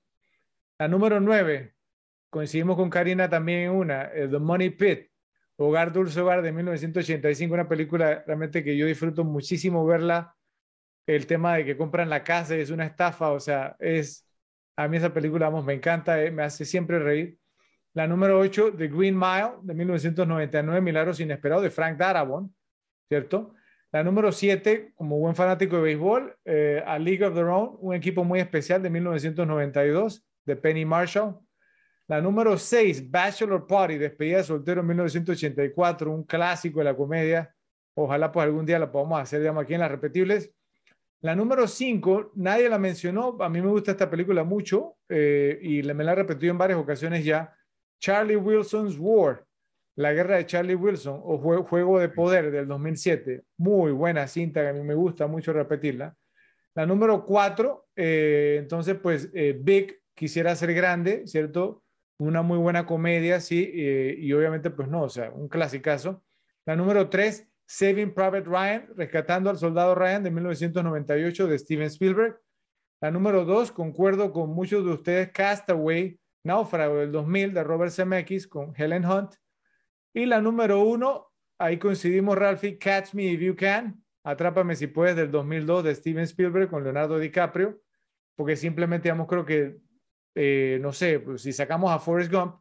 La número 9, coincidimos con Karina también en una, eh, The Money Pit, Hogar Dulce Hogar de 1985, una película realmente que yo disfruto muchísimo verla. El tema de que compran la casa es una estafa, o sea, es, a mí esa película, vamos, me encanta, eh, me hace siempre reír. La número 8, The Green Mile de 1999, Milagros Inesperados de Frank Darabont, ¿cierto? La número 7, como buen fanático de béisbol, eh, a League of Their Own, un equipo muy especial de 1992, de Penny Marshall. La número 6, Bachelor Party, despedida de soltero en 1984, un clásico de la comedia. Ojalá pues algún día la podamos hacer, digamos, aquí en las repetibles. La número 5, nadie la mencionó, a mí me gusta esta película mucho eh, y me la he repetido en varias ocasiones ya. Charlie Wilson's War, La guerra de Charlie Wilson o Juego de Poder del 2007. Muy buena cinta, que a mí me gusta mucho repetirla. La número cuatro, eh, entonces, pues, eh, Big, quisiera ser grande, ¿cierto? Una muy buena comedia, sí, eh, y obviamente, pues no, o sea, un clasicazo. La número tres, Saving Private Ryan, Rescatando al Soldado Ryan de 1998 de Steven Spielberg. La número dos, concuerdo con muchos de ustedes, Castaway, Náufrago del 2000 de Robert Zemeckis con Helen Hunt. Y la número uno, ahí coincidimos, Ralphie, Catch Me If You Can, Atrápame si puedes del 2002 de Steven Spielberg con Leonardo DiCaprio, porque simplemente, digamos, creo que, eh, no sé, pues, si sacamos a Forrest Gump,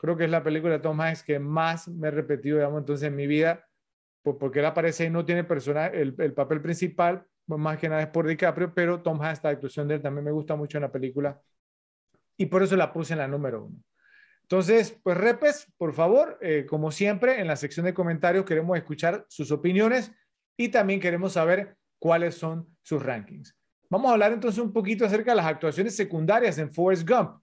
creo que es la película de Tom Hanks que más me he repetido, digamos, entonces en mi vida, porque él aparece y no tiene personaje, el, el, papel principal, pues más que nada es por DiCaprio, pero Tom Hanks, la actuación de él también me gusta mucho en la película y por eso la puse en la número uno. Entonces, pues repes, por favor, eh, como siempre, en la sección de comentarios queremos escuchar sus opiniones y también queremos saber cuáles son sus rankings. Vamos a hablar entonces un poquito acerca de las actuaciones secundarias en Forrest Gump.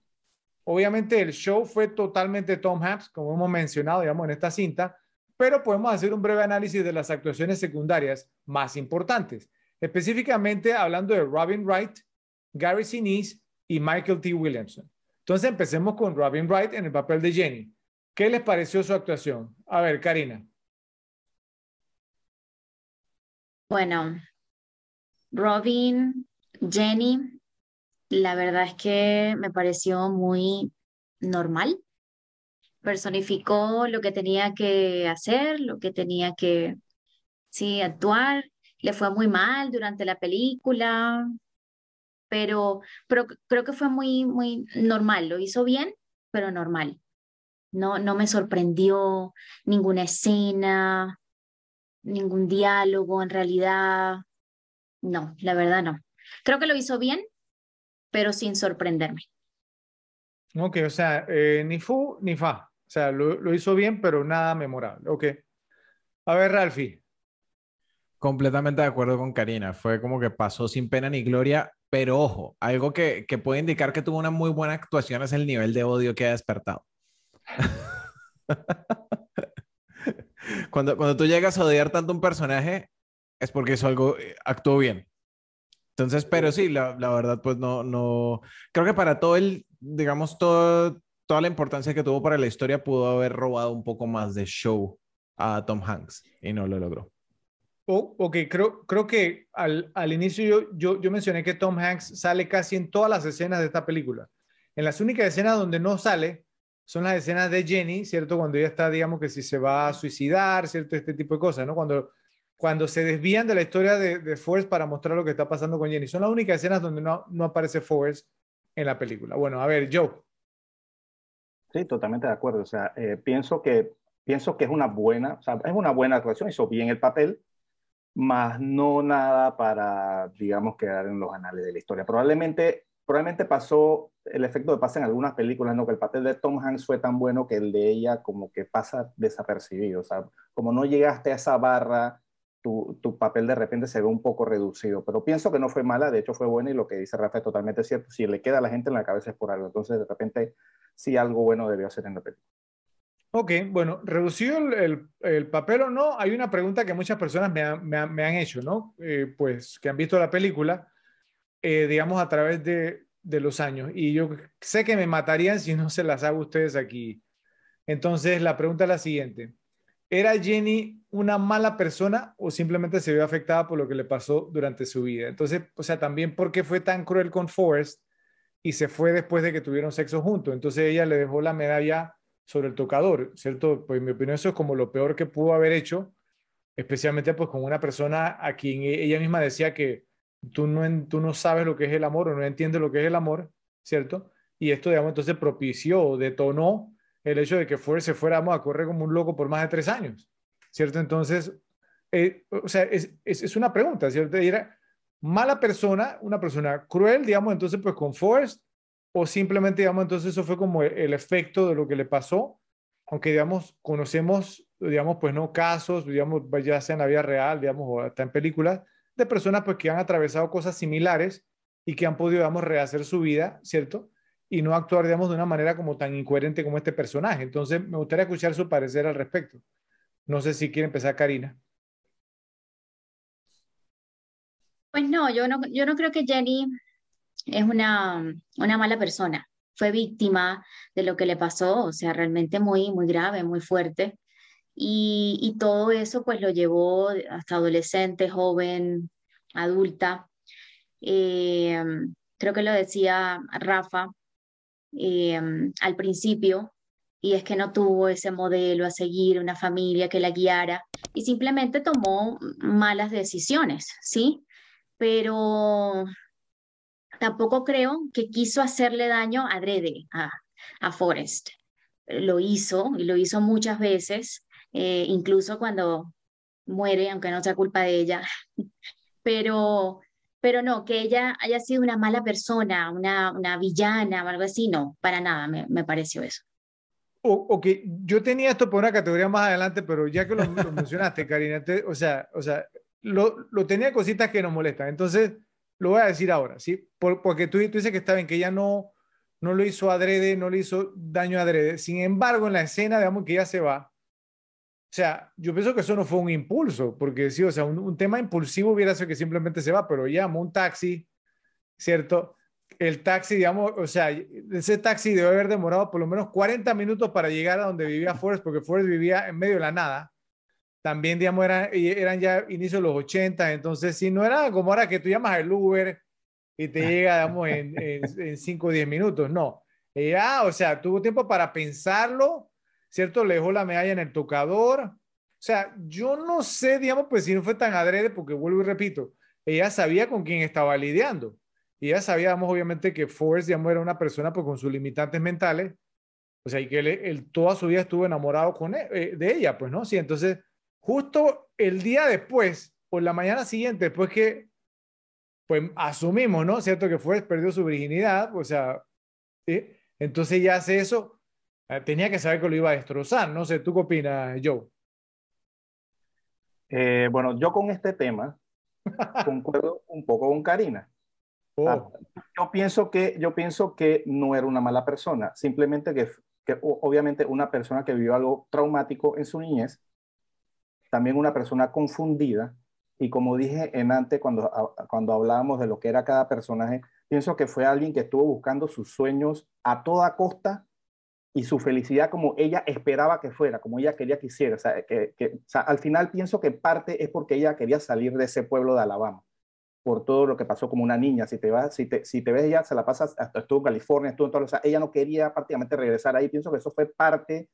Obviamente el show fue totalmente Tom Hanks, como hemos mencionado, digamos, en esta cinta, pero podemos hacer un breve análisis de las actuaciones secundarias más importantes, específicamente hablando de Robin Wright, Gary Sinise y Michael T. Williamson. Entonces empecemos con Robin Wright en el papel de Jenny. ¿Qué les pareció su actuación? A ver, Karina. Bueno, Robin, Jenny, la verdad es que me pareció muy normal. Personificó lo que tenía que hacer, lo que tenía que, sí, actuar. Le fue muy mal durante la película, pero, pero creo que fue muy, muy normal, lo hizo bien, pero normal. No, no me sorprendió ninguna escena, ningún diálogo, en realidad, no, la verdad no. Creo que lo hizo bien, pero sin sorprenderme. Ok, o sea, eh, ni fu ni fa. O sea, lo, lo, hizo bien, pero nada memorable. Ok. A ver, Ralfi. Completamente de acuerdo con Karina. Fue como que pasó sin pena ni gloria pero ojo, algo que, que, puede indicar que tuvo una muy buena actuación es el nivel de odio que ha despertado. cuando, cuando tú llegas a odiar tanto un personaje, es porque eso algo eh, actuó bien. Entonces, pero sí, la, la, verdad, pues no, no, creo que para todo el, digamos, todo, toda la importancia que tuvo para la historia, pudo haber robado un poco más de show a Tom Hanks y no lo logró. Oh, ok, creo, creo que al, al inicio yo, yo, yo, mencioné que Tom Hanks sale casi en todas las escenas de esta película. En las únicas escenas donde no sale son las escenas de Jenny, ¿cierto? Cuando ella está, digamos que si se va a suicidar, ¿cierto? Este tipo de cosas, ¿no? Cuando, cuando se desvían de la historia de, de Forrest para mostrar lo que está pasando con Jenny. Son las únicas escenas donde no, no aparece Forrest en la película. Bueno, a ver, Joe. Sí, totalmente de acuerdo. O sea, eh, pienso, que, pienso que es una buena, o sea, es una buena actuación, hizo bien el papel más no nada para, digamos, quedar en los anales de la historia. Probablemente, probablemente pasó el efecto de pasa en algunas películas, ¿no? Que el papel de Tom Hanks fue tan bueno que el de ella como que pasa desapercibido, o sea, como no llegaste a esa barra, tu, tu papel de repente se ve un poco reducido, pero pienso que no fue mala, de hecho fue buena y lo que dice Rafa es totalmente cierto, si le queda a la gente en la cabeza es por algo, entonces de repente sí algo bueno debió hacer en la película. Ok, bueno, reducido el, el, papel o no, hay una pregunta que muchas personas me, me, me han hecho, ¿no? Eh, pues que han visto la película, eh, digamos, a través de, de, los años. Y yo sé que me matarían si no se las hago ustedes aquí. Entonces, la pregunta es la siguiente. ¿Era Jenny una mala persona o simplemente se vio afectada por lo que le pasó durante su vida? Entonces, o sea, también por qué fue tan cruel con Forrest y se fue después de que tuvieron sexo juntos. Entonces ella le dejó la medalla sobre el tocador, ¿cierto? Pues en mi opinión eso es como lo peor que pudo haber hecho, especialmente pues con una persona a quien e-, ella misma decía que tú no, tú no sabes lo que es el amor o no entiendes lo que es el amor, ¿cierto? Y esto, digamos, entonces propició, detonó el hecho de que fuera, se fuéramos a correr como un loco por más de tres años, ¿cierto? Entonces, eh, o sea, es, es, es, una pregunta, ¿cierto? Y era mala persona, una persona cruel, digamos, entonces pues con Forrest o simplemente, digamos, entonces eso fue como el efecto de lo que le pasó, aunque, digamos, conocemos, digamos, pues no casos, digamos, ya sea en la vida real, digamos, o hasta en películas, de personas pues que han atravesado cosas similares y que han podido, digamos, rehacer su vida, ¿cierto? y no actuar, digamos, de una manera como tan incoherente como este personaje. Entonces, me gustaría escuchar su parecer al respecto. No sé si quiere empezar Karina. Pues no, yo no, yo no creo que Jenny es una, una mala persona. Fue víctima de lo que le pasó, o sea, realmente muy, muy grave, muy fuerte. Y, y todo eso pues lo llevó hasta adolescente, joven, adulta. Eh, creo que lo decía Rafa eh, al principio, y es que no tuvo ese modelo a seguir, una familia que la guiara, y simplemente tomó malas decisiones, ¿sí? Pero tampoco creo que quiso hacerle daño adrede a, a Forrest. Lo hizo, y lo hizo muchas veces, eh, incluso cuando muere, aunque no sea culpa de ella, pero pero no, que ella haya sido una mala persona, una, una villana o algo así, no, para nada me, me pareció eso. O, ok, yo tenía esto por una categoría más adelante, pero ya que lo, mencionaste, Karina, o sea, o sea lo, lo, tenía cositas que nos molestan, entonces lo voy a decir ahora, ¿sí? Por, porque tú, tú dices que está bien, que ella no, no lo hizo adrede, no le hizo daño adrede, sin embargo, en la escena, digamos que ella se va, o sea, yo pienso que eso no fue un impulso, porque sí, o sea, un, tema impulsivo hubiera sido que simplemente se va, pero llamó un taxi, ¿cierto? El taxi, digamos, o sea, ese taxi debe haber demorado por lo menos 40 minutos para llegar a donde vivía Forrest, porque Forrest vivía en medio de la nada. También, digamos, eran, eran ya inicios de los 80, entonces, si no era como ahora que tú llamas al Uber y te llega, digamos, en 5 o 10 minutos, no. Ella, o sea, tuvo tiempo para pensarlo, ¿cierto? Le dejó la medalla en el tocador. O sea, yo no sé, digamos, pues si no fue tan adrede, porque vuelvo y repito, ella sabía con quién estaba lidiando. Y ella sabía, digamos, obviamente que Forrest, digamos, era una persona pues con sus limitantes mentales. O sea, y que él, toda su vida estuvo enamorado con e, eh, de ella, pues, ¿no? Sí, entonces, justo el día después, o la mañana siguiente, después que, pues, asumimos, ¿no? Cierto que Forrest perdió su virginidad, o sea, ¿sí? entonces ya hace eso, Ah, tenía que saber que lo iba a destrozar. No sé, ¿tú qué opinas, Joe? Eh, bueno, yo con este tema concuerdo un poco con Karina. Oh. Ah, yo, pienso que, yo pienso que no era una mala persona, simplemente que, obviamente una persona que vivió algo traumático en su niñez, también una persona confundida, y como dije en antes cuando, cuando hablábamos de lo que era cada personaje, pienso que fue alguien que estuvo buscando sus sueños a toda costa y su felicidad como ella esperaba que fuera, como ella quería que hiciera. Que, o sea, al final pienso que parte es porque ella quería salir de ese pueblo de Alabama, por todo lo que pasó como una niña. Si te, vas, si te, si te ves, ella se la pasa, hasta estuvo en California, estuvo en todo, o sea, ella no quería prácticamente regresar ahí. Pienso que eso fue parte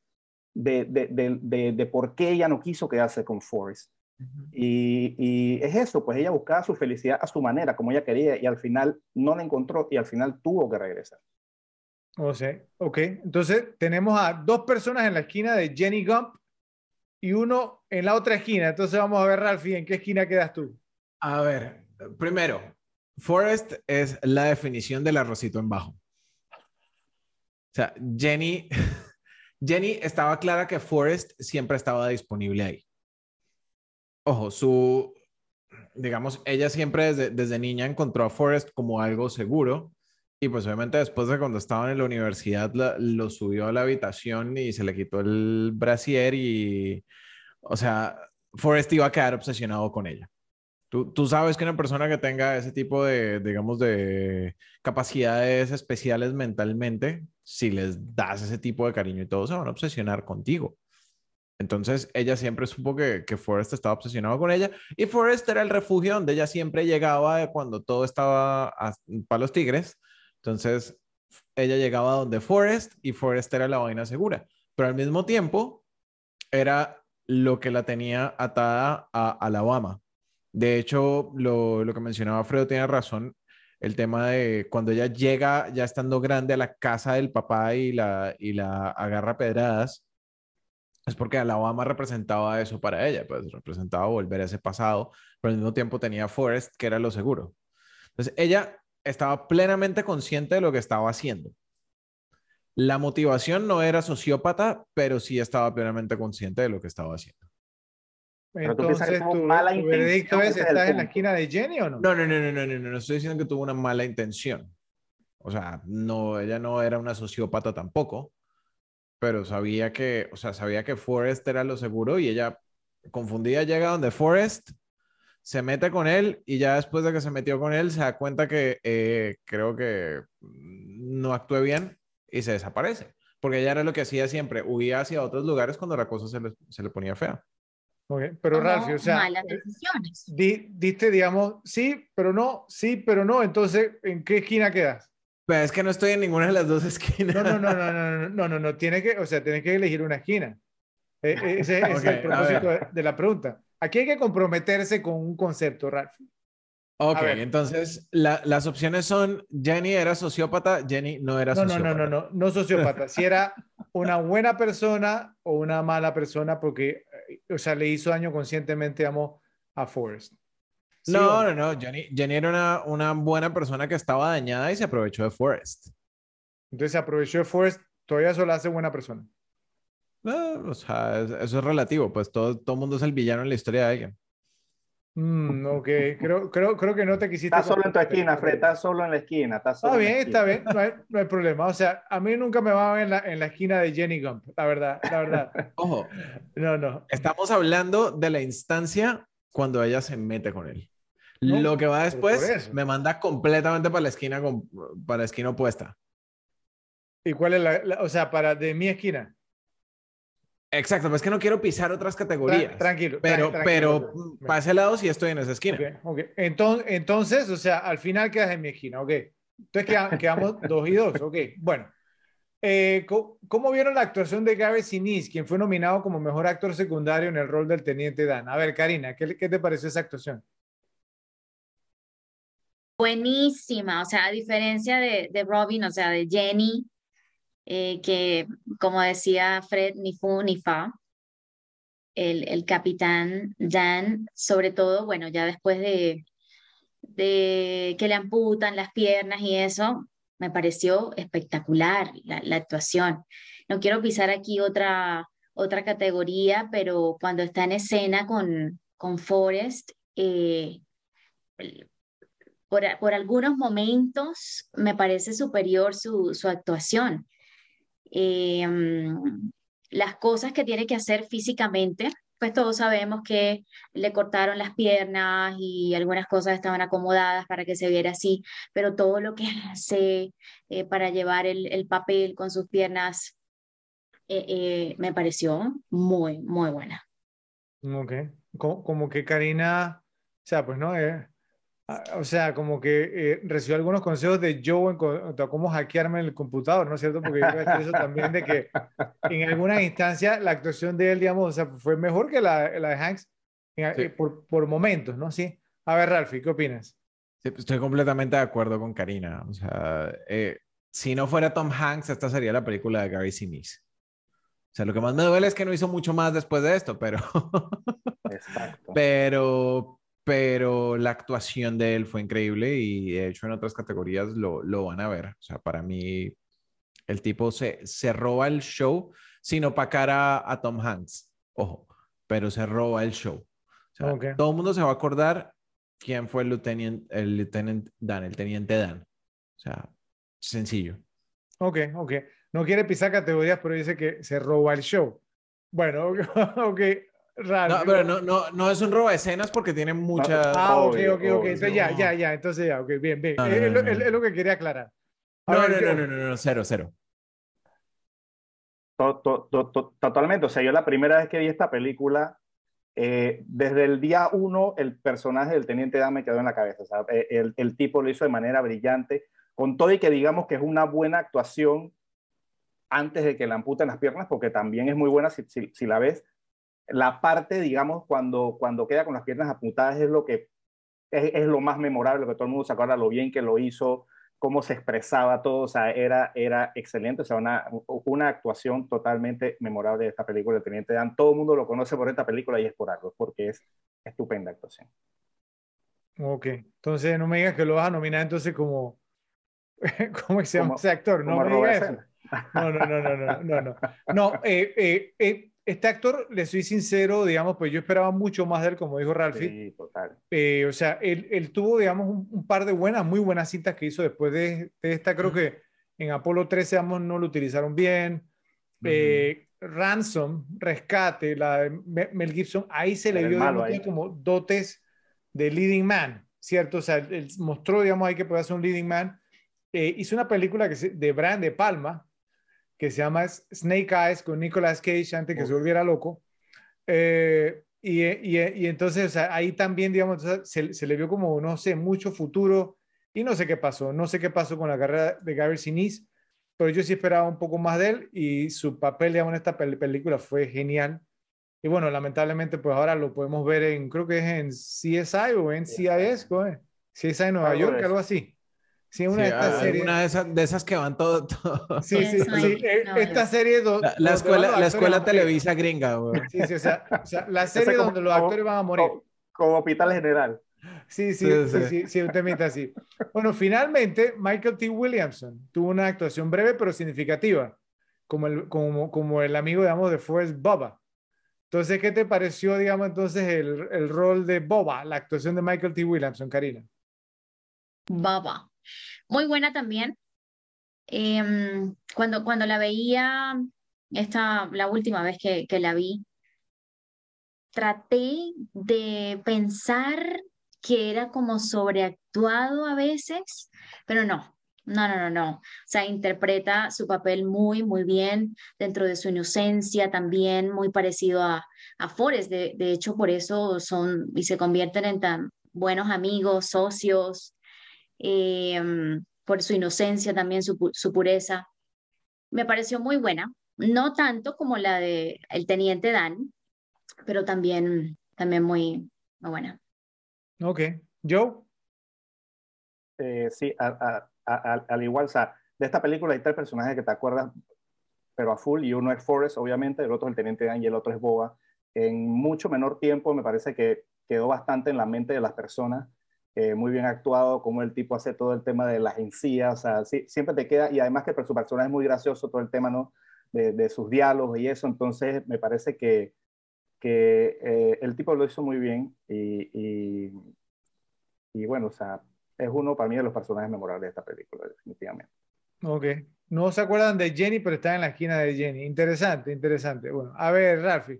de, de, de, de por qué ella no quiso quedarse con Forrest. y, y, es eso, pues ella buscaba su felicidad a su manera, como ella quería, y al final no la encontró y al final tuvo que regresar. O sea, ok. Entonces tenemos a dos personas en la esquina de Jenny Gump y uno en la otra esquina. Entonces vamos a ver, Ralphie, ¿en qué esquina quedas tú? A ver, primero, Forest es la definición del arrocito en bajo. O sea, Jenny, Jenny estaba clara que Forest siempre estaba disponible ahí. Ojo, su, digamos, ella siempre desde, desde niña encontró a Forest como algo seguro y pues obviamente después de cuando estaban en la universidad lo subió a la habitación y se le quitó el brasier y, o sea, Forrest iba a quedar obsesionado con ella. Tú, sabes que una persona que tenga ese tipo de, digamos, de capacidades especiales mentalmente, si les das ese tipo de cariño y todo, se van a obsesionar contigo. Entonces ella siempre supo que, que Forrest estaba obsesionado con ella y Forrest era el refugio donde ella siempre llegaba cuando todo estaba para los tigres entonces, ella llegaba donde Forrest y Forrest era la vaina segura, pero al mismo tiempo era lo que la tenía atada a Alabama. De hecho, lo, que mencionaba Fredo tiene razón, el tema de cuando ella llega ya estando grande a la casa del papá y la, y la agarra pedradas, es porque Alabama representaba eso para ella, pues representaba volver a ese pasado, pero al mismo tiempo tenía Forrest, que era lo seguro. Entonces, ella estaba plenamente consciente de lo que estaba haciendo. La motivación no era sociópata, pero sí estaba plenamente consciente de lo que estaba haciendo. Entonces, ¿tu, mala tu veredicto es, ¿estás en la esquina de Jenny o no? No, no, no, no, no, no, no, estoy diciendo que tuvo una mala intención. O sea, no, ella no era una sociópata tampoco, pero sabía que, o sea, sabía que Forrest era lo seguro y ella confundida llega donde Forrest se mete con él y ya después de que se metió con él se da cuenta que eh, creo que no actué bien y se desaparece. Porque ella era lo que hacía siempre, huía hacia otros lugares cuando la cosa se le, se le ponía fea. Okay. Pero Ralphie, o sea, malas decisiones. Di, diste, digamos, sí, pero no, sí, pero no. Entonces, ¿en qué esquina quedas? Pues es que no estoy en ninguna de las dos esquinas. No, no, no, no, no, no, no, no, no. Tiene que, o sea, tienes que elegir una esquina. E, e, ese, es el propósito de, la pregunta. Aquí hay que comprometerse con un concepto, Ralph. Ok, entonces la, las opciones son Jenny era sociópata, Jenny no era no, sociópata. No, no, no, no, no sociópata. si era una buena persona o una mala persona porque, o sea, le hizo daño conscientemente, amo, a Forrest. ¿Sí no, no, no, Jenny, Jenny era una, una buena persona que estaba dañada y se aprovechó de Forrest. Entonces se aprovechó de Forrest, todavía eso la hace buena persona. No, o sea, eso es relativo, pues todo, todo mundo es el villano en la historia de alguien. Mm, ok, creo, creo, creo que no te quisiste. Estás solo en tu esquina, Fred, estás solo en la esquina. Estás solo está bien, está bien, no hay, no hay, problema. O sea, a mí nunca me va a ver en la, en la esquina de Jenny Gump, la verdad, la verdad. Ojo, no, no. Estamos hablando de la instancia cuando ella se mete con él. No, Lo que va después me manda completamente para la esquina, con, para la esquina opuesta. ¿Y cuál es la, la, o sea, para de mi esquina? Exacto, pues es que no quiero pisar otras categorías. Tranquilo. Pero, tranquilo, pero para ese lado sí estoy en esa esquina. Okay, okay. Entonces, entonces, o sea, al final quedas en mi esquina, ok. Entonces quedamos, quedamos dos y dos, ok. Bueno, eh, ¿cómo vieron la actuación de Gary Sinise, quien fue nominado como mejor actor secundario en el rol del Teniente Dan? A ver, Karina, ¿qué, qué te pareció esa actuación? Buenísima, o sea, a diferencia de, de Robin, o sea, de Jenny, eh, que, como decía Fred, ni fu ni fa. El, el, capitán Dan, sobre todo, bueno, ya después de, de que le amputan las piernas y eso, me pareció espectacular la, actuación. No quiero pisar aquí otra, otra categoría, pero cuando está en escena con, con Forrest, eh, por, por, algunos momentos me parece superior su, su actuación eh, las cosas que tiene que hacer físicamente, pues todos sabemos que le cortaron las piernas y algunas cosas estaban acomodadas para que se viera así, pero todo lo que hace eh, para llevar el, el, papel con sus piernas eh, eh, me pareció muy, muy buena. Ok, como, como que Karina, o sea, pues no, eh, o sea, como que eh, recibió algunos consejos de Joe en cuanto a cómo hackearme el computador, ¿no es cierto? Porque yo creo eso también de que en alguna instancia la actuación de él, digamos, o sea, fue mejor que la, la de Hanks en, sí. por, por momentos, ¿no? Sí. A ver, Ralphie, ¿qué opinas? Sí, estoy completamente de acuerdo con Karina. O sea, eh, si no fuera Tom Hanks, esta sería la película de Gary Sinise. O sea, lo que más me duele es que no hizo mucho más después de esto, pero... Exacto. Pero, pero la actuación de él fue increíble y de hecho en otras categorías lo, lo van a ver. O sea, para mí el tipo se, se roba el show sin opacar a, a Tom Hanks, ojo, pero se roba el show. O sea, okay. Todo el mundo se va a acordar quién fue el lieutenant, el lieutenant Dan, el teniente Dan. O sea, sencillo. Ok, ok. No quiere pisar categorías, pero dice que se roba el show. Bueno, ok. Raro. No, pero no, no, no es un robo de escenas porque tiene muchas. Ah, ok, ok, ok. Entonces ya, ya, ya. Entonces ya, ok, bien, bien. No, no, es, no, es, es, lo que quería aclarar. No, ver, no, no, no, no, no, cero, cero. To, to, to, totalmente. O sea, yo la primera vez que vi esta película, eh, desde el día uno, el personaje del Teniente Dan me quedó en la cabeza. O sea, el, el tipo lo hizo de manera brillante, con todo y que digamos que es una buena actuación antes de que le amputen las piernas, porque también es muy buena si, si, si la ves la parte, digamos, cuando, cuando queda con las piernas apuntadas es lo que es, es, lo más memorable, que todo el mundo se acuerda lo bien que lo hizo, cómo se expresaba todo, o sea, era, era excelente, o sea, una, una actuación totalmente memorable de esta película de Teniente Dan. Todo el mundo lo conoce por esta película y es por algo, porque es estupenda actuación. Ok, entonces no me digas que lo vas a nominar entonces como, ¿cómo se llama ese actor? No me digas eso. No, no, no, no, no, no, no. No, eh, eh, eh, este actor, le soy sincero, digamos, pues yo esperaba mucho más de él, como dijo Ralphie. Sí, total. Eh, o sea, él, él tuvo, digamos, un, un, par de buenas, muy buenas cintas que hizo después de, de esta. Creo que en Apolo 13, digamos, no lo utilizaron bien. Eh, Ransom, Rescate, la de Mel Gibson, ahí se le dio digamos, como dotes de leading man, ¿cierto? O sea, él mostró, digamos, ahí que puede ser un leading man. Eh, hizo una película que se, de Brian De Palma, que se llama Snake Eyes con Nicolas Cage antes que se volviera loco. Eh, y, y, y, entonces o sea, ahí también, digamos, se, se, le vio como, no sé, mucho futuro y no sé qué pasó, no sé qué pasó con la carrera de Gary Sinise, pero yo sí esperaba un poco más de él y su papel, digamos, en esta película fue genial. Y bueno, lamentablemente, pues ahora lo podemos ver en, creo que es en CSI o en CIS, CSI Nueva York, algo así. Sí, una, sí, de, estas series... una de, esas, de esas que van todo. todo. Sí, sí, sí. No, esta serie. Do, la, la escuela, la escuela Televisa gringa, güey. Sí, sí, o sea, o sea la serie como, donde los actores van a morir. Como, como Hospital General. Sí, sí, sí, sí, sí, sí, un temita así. Bueno, finalmente, Michael T. Williamson tuvo una actuación breve pero significativa, como el, como, como el amigo, digamos, de Forrest Bubba. Entonces, ¿qué te pareció, digamos, entonces el, el rol de Boba, la actuación de Michael T. Williamson, Karina? Baba. Muy buena también. Eh, cuando, cuando la veía, esta, la última vez que, que la vi, traté de pensar que era como sobreactuado a veces, pero no, no, no, no, no. O sea, interpreta su papel muy, muy bien dentro de su inocencia, también muy parecido a, a Forrest. De, de hecho, por eso son y se convierten en tan buenos amigos, socios, eh, por su inocencia, también su, su, pureza. Me pareció muy buena, no tanto como la de el teniente Dan, pero también, también muy, muy buena. Ok. Joe. Eh, sí, a, a, a, al igual, o sea, de esta película hay tres personajes que te acuerdas, pero a full, y uno es Forrest, obviamente, el otro es el teniente Dan y el otro es Boba. En mucho menor tiempo me parece que quedó bastante en la mente de las personas eh, muy bien actuado, como el tipo hace todo el tema de las encías, o sea, sí, siempre te queda, y además que su personaje es muy gracioso, todo el tema, ¿no? De, de sus diálogos y eso, entonces me parece que, que eh, el tipo lo hizo muy bien y, y, y, bueno, o sea, es uno para mí de los personajes memorables de esta película, definitivamente. Ok, no se acuerdan de Jenny, pero está en la esquina de Jenny. Interesante, interesante. Bueno, a ver, Rafi.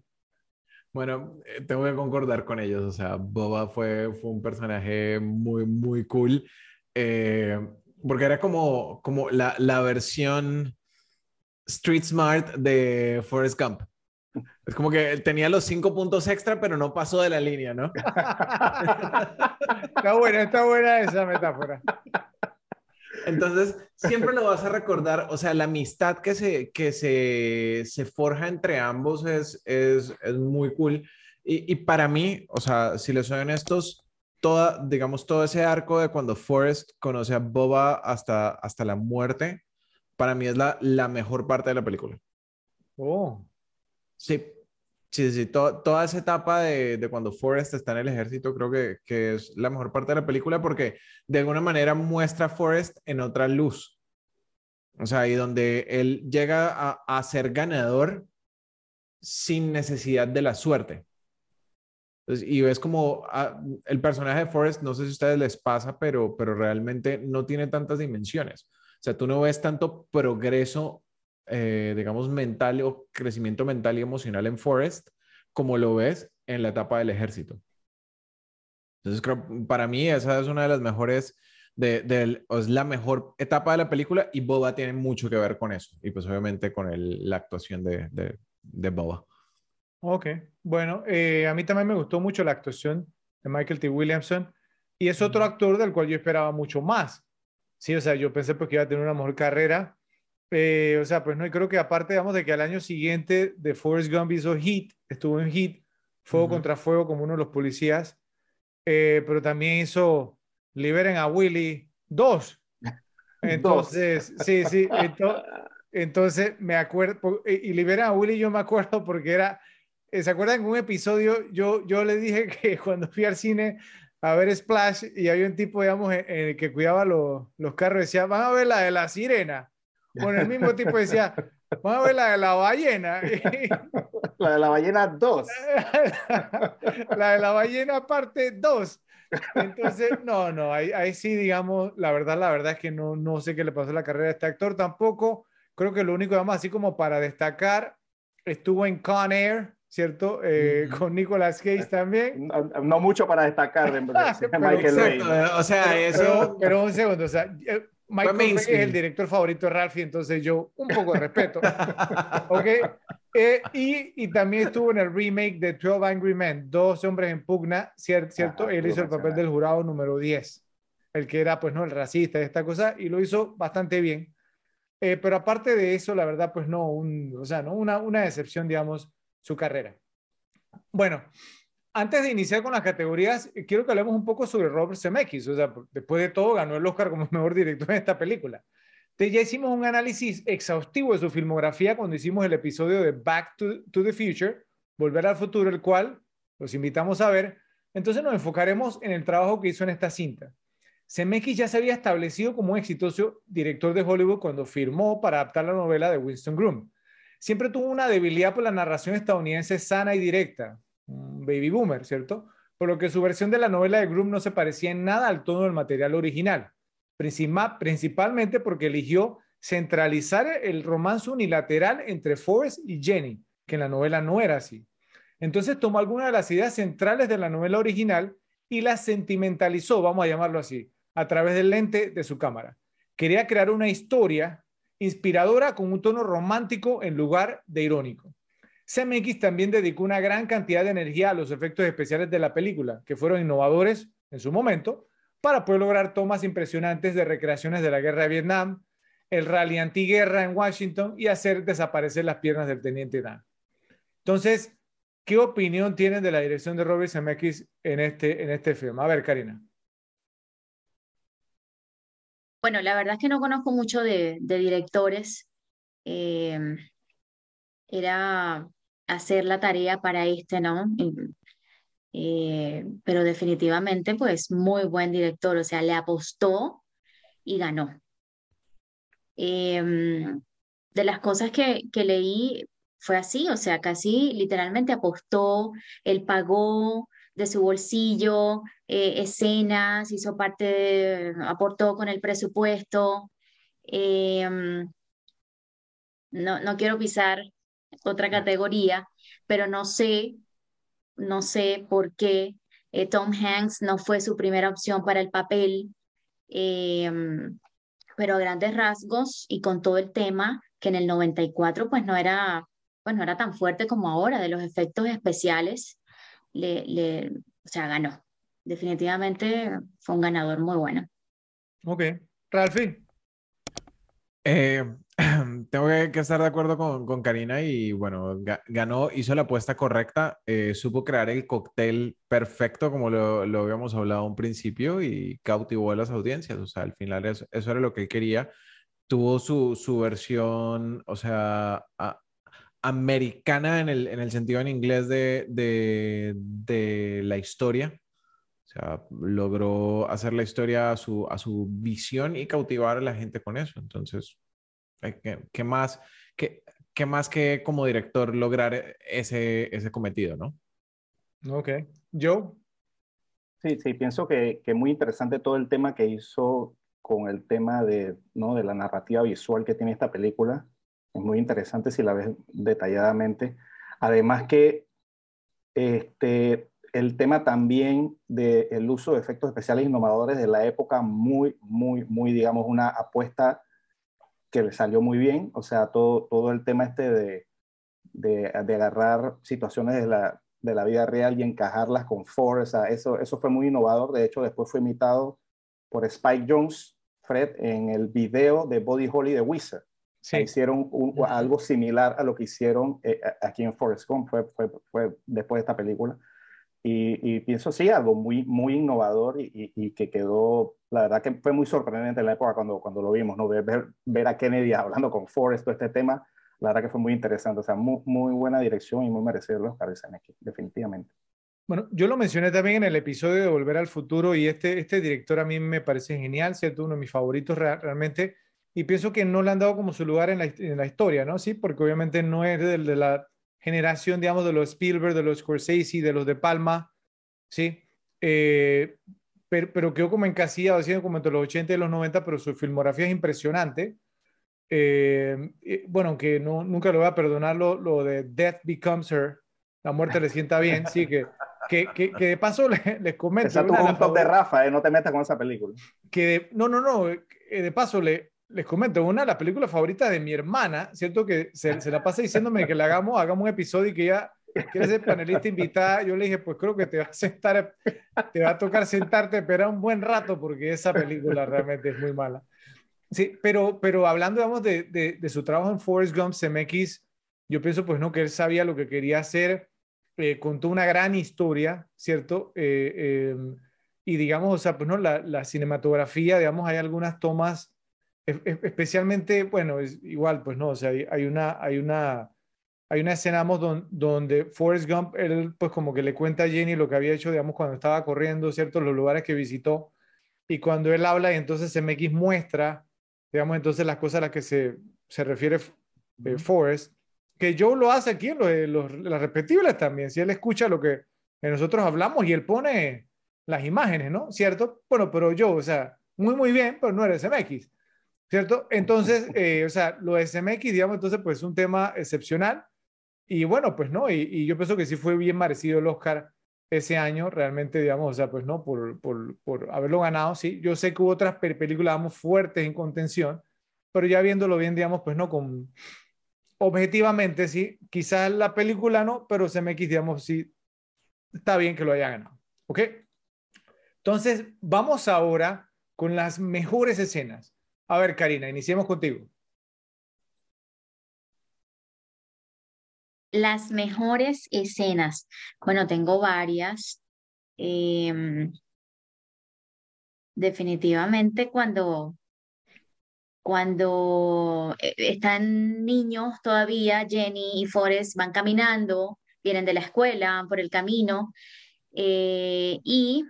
Bueno, tengo que concordar con ellos. O sea, Boba fue, fue un personaje muy, muy cool. Eh, porque era como, como la, la, versión street smart de Forrest Gump. Es como que tenía los cinco puntos extra, pero no pasó de la línea, ¿no? está buena, está buena esa metáfora. Entonces, siempre lo vas a recordar, o sea, la amistad que se, que se, se forja entre ambos es, es, es muy cool. Y, y, para mí, o sea, si les soy honestos, toda, digamos, todo ese arco de cuando Forrest conoce a Boba hasta, hasta la muerte, para mí es la, la mejor parte de la película. Oh. Sí, Sí, sí, to toda esa etapa de, de, cuando Forrest está en el ejército creo que, que, es la mejor parte de la película porque de alguna manera muestra a Forrest en otra luz. O sea, y donde él llega a, a ser ganador sin necesidad de la suerte. Entonces, y ves como a, el personaje de Forrest, no sé si a ustedes les pasa, pero, pero realmente no tiene tantas dimensiones. O sea, tú no ves tanto progreso eh, digamos, mental o crecimiento mental y emocional en Forrest, como lo ves en la etapa del ejército. Entonces, creo, para mí esa es una de las mejores, de, de, es la mejor etapa de la película y Boba tiene mucho que ver con eso. Y pues obviamente con el, la actuación de, de, de, Boba. Ok, bueno, eh, a mí también me gustó mucho la actuación de Michael T. Williamson y es otro actor del cual yo esperaba mucho más. Sí, o sea, yo pensé pues que iba a tener una mejor carrera eh, o sea, pues no, y creo que aparte, digamos, de que al año siguiente de Forrest Gump hizo Hit, estuvo en Hit, Fuego uh -huh. contra Fuego como uno de los policías, eh, pero también hizo Liberen a Willy 2. Entonces, dos. sí, sí, entonces, entonces me acuerdo, y Liberen a Willy yo me acuerdo porque era, ¿se acuerdan en un episodio yo, yo le dije que cuando fui al cine a ver Splash y había un tipo, digamos, en, en el que cuidaba los, los carros, decía, van a ver la de la sirena. Bueno, el mismo tipo decía, Vamos a ver la de la ballena. la de la ballena 2. la de la ballena parte 2. Entonces, no, no, ahí, ahí, sí, digamos, la verdad, la verdad es que no, no sé qué le pasó a la carrera de este actor tampoco. Creo que lo único, digamos, así como para destacar, estuvo en Con Air, ¿cierto? Eh, con Nicolas Cage también. No, mucho para destacar de, Michael Bay. O sea, eso... Pero, un segundo, o sea, eh, Michael Bay es el director favorito de Ralphie, entonces yo un poco de respeto. ¿Ok? Eh, y, y, también estuvo en el remake de 12 Angry Men, Dos hombres en pugna, ¿cierto? Él hizo el papel del jurado número 10, el que era, pues, no, el racista de esta cosa, y lo hizo bastante bien. pero aparte de eso, la verdad, pues no, un, o sea, no, una, una decepción, digamos, su carrera. Bueno, antes de iniciar con las categorías, quiero que hablemos un poco sobre Robert Zemeckis. O sea, después de todo, ganó el Oscar como mejor director en esta película. Ya hicimos un análisis exhaustivo de su filmografía cuando hicimos el episodio de Back to, to the Future, Volver al Futuro, el cual los invitamos a ver. Entonces, nos enfocaremos en el trabajo que hizo en esta cinta. Zemeckis ya se había establecido como un exitoso director de Hollywood cuando firmó para adaptar la novela de Winston Groom siempre tuvo una debilidad por la narración estadounidense sana y directa, baby boomer, ¿cierto? Por lo que su versión de la novela de Groom no se parecía en nada al tono del material original, principalmente porque eligió centralizar el romance unilateral entre Forrest y Jenny, que en la novela no era así. Entonces tomó algunas de las ideas centrales de la novela original y las sentimentalizó, vamos a llamarlo así, a través del lente de su cámara. Quería crear una historia inspiradora con un tono romántico en lugar de irónico. CMX también dedicó una gran cantidad de energía a los efectos especiales de la película, que fueron innovadores en su momento, para poder lograr tomas impresionantes de recreaciones de la guerra de Vietnam, el rally antiguerra en Washington y hacer desaparecer las piernas del teniente Dan. Entonces, ¿qué opinión tienen de la dirección de Robert Zemeckis en este, en este film? A ver, Karina. Bueno, la verdad es que no conozco mucho de, directores. Em, era hacer la tarea para este, ¿no? Eh, pero definitivamente, pues, muy buen director, o sea, le apostó y ganó. Em, de las cosas que, que leí, fue así, o sea, casi literalmente apostó, él pagó, de su bolsillo, eh, escenas, hizo parte, aportó con el presupuesto. Em, no, no quiero pisar otra categoría, pero no sé, no sé por qué eh, Tom Hanks no fue su primera opción para el papel, em, pero a grandes rasgos y con todo el tema que en el 94 pues no era, pues no era tan fuerte como ahora de los efectos especiales le, le, o sea, ganó. Definitivamente fue un ganador muy bueno. Ok. Ralfi. Eh, tengo que, estar de acuerdo con, con Karina y bueno, ganó, hizo la apuesta correcta, eh, supo crear el cóctel perfecto como lo, lo, habíamos hablado un principio y cautivó a las audiencias, o sea, al final eso, eso era lo que él quería. Tuvo su, su versión, o sea, a, americana en el, en el sentido en inglés de, de, la historia. O sea, logró hacer la historia a su, a su visión y cautivar a la gente con eso. Entonces, ¿qué, qué más, qué, qué, más que como director lograr ese, ese cometido, no? Ok. Joe. Sí, sí, pienso que, que muy interesante todo el tema que hizo con el tema de, ¿no? de la narrativa visual que tiene esta película es muy interesante si la ves detalladamente. Además que este, el tema también del uso de efectos especiales innovadores de la época, muy, muy, muy, digamos, una apuesta que le salió muy bien. O sea, todo, todo el tema este de, de, agarrar situaciones de la, de la, vida real y encajarlas con fuerza, eso, eso fue muy innovador. De hecho, después fue imitado por Spike Jones, Fred, en el video de Body Holly de Wizard. Hicieron algo similar a lo que hicieron eh, aquí en Forest Gump, fue, fue, fue, después de esta película. Y, pienso, sí, algo muy, muy innovador y, y, que quedó, la verdad que fue muy sorprendente en la época cuando, cuando lo vimos, ¿no? Ver, ver a Kennedy hablando con Forrest, todo este tema, la verdad que fue muy interesante, o sea, muy, muy buena dirección y muy merecido los aquí, definitivamente. Bueno, yo lo mencioné también en el episodio de Volver al Futuro y este, este director a mí me parece genial, ¿cierto? Uno de mis favoritos realmente y pienso que no le han dado como su lugar en la, en la historia, ¿no? Sí, porque obviamente no es de, de, la generación, digamos, de los Spielberg, de los Scorsese, de los de Palma, ¿sí? Eh, pero, pero, quedó como encasillado, haciendo como entre los 80 y los 90, pero su filmografía es impresionante. Eh, bueno, aunque no, nunca lo voy a perdonar lo, lo, de Death Becomes Her, la muerte le sienta bien, sí, que, que, que, que de paso les, les comento. Tuvo un top de Rafa, eh, no te metas con esa película. Que de, no, no, no, de paso le, les comento, una de las películas favoritas de mi hermana, ¿cierto? Que se, se la pasa diciéndome que le hagamos, hagamos un episodio y que ella quiere ser panelista invitada. Yo le dije, pues creo que te va a sentar, te va a tocar sentarte, esperar un buen rato porque esa película realmente es muy mala. Sí, pero, pero hablando, digamos, de, de, de su trabajo en Forrest Gump, CMX, yo pienso, pues, no, que él sabía lo que quería hacer, eh, contó una gran historia, ¿cierto? Eh, eh, y digamos, o sea, pues, no, la, la cinematografía, digamos, hay algunas tomas especialmente, bueno, es igual, pues no, o sea, hay, una, hay una, hay una escena don, donde Forrest Gump, él pues como que le cuenta a Jenny lo que había hecho, digamos, cuando estaba corriendo, ¿cierto? Los lugares que visitó. Y cuando él habla y entonces MX muestra, digamos, entonces las cosas a las que se, se refiere eh, Forrest, que Joe lo hace aquí en los, los, las repetibles también, si él escucha lo que nosotros hablamos y él pone las imágenes, ¿no? ¿Cierto? Bueno, pero Joe, o sea, muy, muy bien, pero no eres MX. ¿Cierto? Entonces, eh, o sea, lo de SMX, digamos, entonces, pues es un tema excepcional. Y bueno, pues no, y, yo pienso que sí fue bien merecido el Oscar ese año, realmente, digamos, o sea, pues no, por, por, por haberlo ganado, sí. Yo sé que hubo otras películas, digamos, fuertes en contención, pero ya viéndolo bien, digamos, pues no, con objetivamente, sí, quizás la película no, pero SMX, digamos, sí, está bien que lo haya ganado, ¿ok? Entonces, vamos ahora con las mejores escenas. A ver, Karina, iniciemos contigo. Las mejores escenas. Bueno, tengo varias. Eh, definitivamente cuando, cuando eh, están niños todavía, Jenny y Forrest van caminando, vienen de la escuela, por el camino, eh, y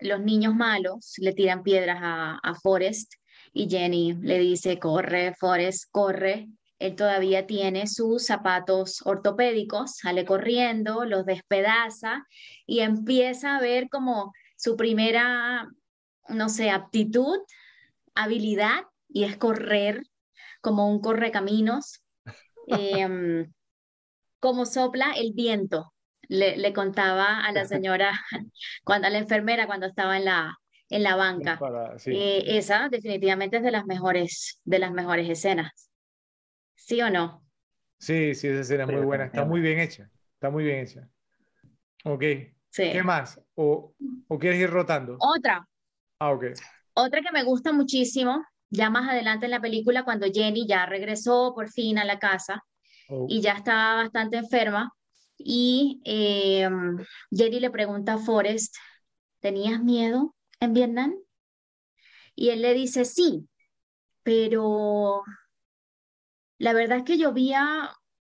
los niños malos le tiran piedras a, a Forrest y Jenny le dice, corre, Forrest, corre. Él todavía tiene sus zapatos ortopédicos, sale corriendo, los despedaza y empieza a ver como su primera, no sé, aptitud, habilidad, y es correr como un correcaminos. Eh, como sopla el viento, le, le, contaba a la señora, cuando, a la enfermera cuando estaba en la, en la banca. Para, sí. Eh, esa definitivamente es de las mejores, de las mejores escenas. ¿Sí o no? Sí, sí, esa escena es muy buena. Está muy bien hecha. Está muy bien hecha. Ok. Sí. ¿Qué más? ¿O, ¿O quieres ir rotando? Otra. Ah, ok. Otra que me gusta muchísimo, ya más adelante en la película, cuando Jenny ya regresó por fin a la casa Oh. y ya estaba bastante enferma, y eh, Jenny le pregunta a Forrest, ¿tenías miedo en Vietnam? Y él le dice, sí, pero la verdad es que llovía,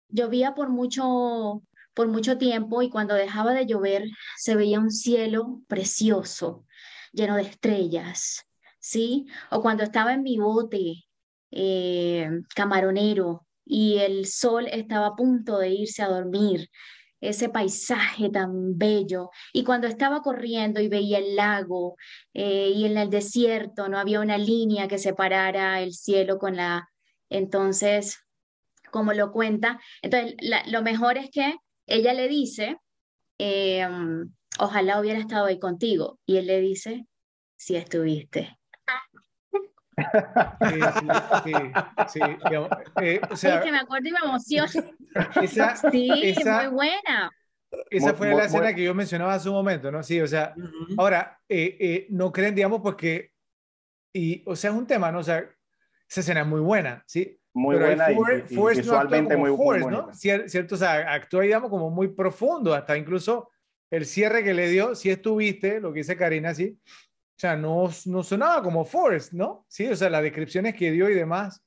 llovía por mucho, por mucho tiempo y cuando dejaba de llover se veía un cielo precioso, lleno de estrellas, ¿sí? O cuando estaba en mi bote eh, camaronero y el sol estaba a punto de irse a dormir, ese paisaje tan bello. Y cuando estaba corriendo y veía el lago eh, y en el desierto no había una línea que separara el cielo con la... Entonces, como lo cuenta, entonces lo mejor es que ella le dice, eh, ojalá hubiera estado ahí contigo. Y él le dice, si estuviste. Sí, sí, sí, sí. Eh, o sea, es que me acuerdo y me emociono. Esa, sí, esa, muy buena. Esa fue Muy- la muy- escena muy- que yo mencionaba hace un momento, ¿no? Sí, o sea, Ujú. ahora, eh, eh, no creen, digamos, pues que, y, o sea, es un tema, ¿no? O sea, esa escena es muy buena, ¿sí? Muy Pero ahí buena y, Forrest- y- y Forrest no actúa visualmente como muy, muy Forrest, ¿no? Cier- ¿Cierto? O sea, actúa, digamos, como muy profundo, hasta incluso el cierre que le dio, si estuviste, lo que dice Karina, sí, o sea, no, no sonaba como Forrest, ¿no? Sí, o sea, las descripciones que dio y demás,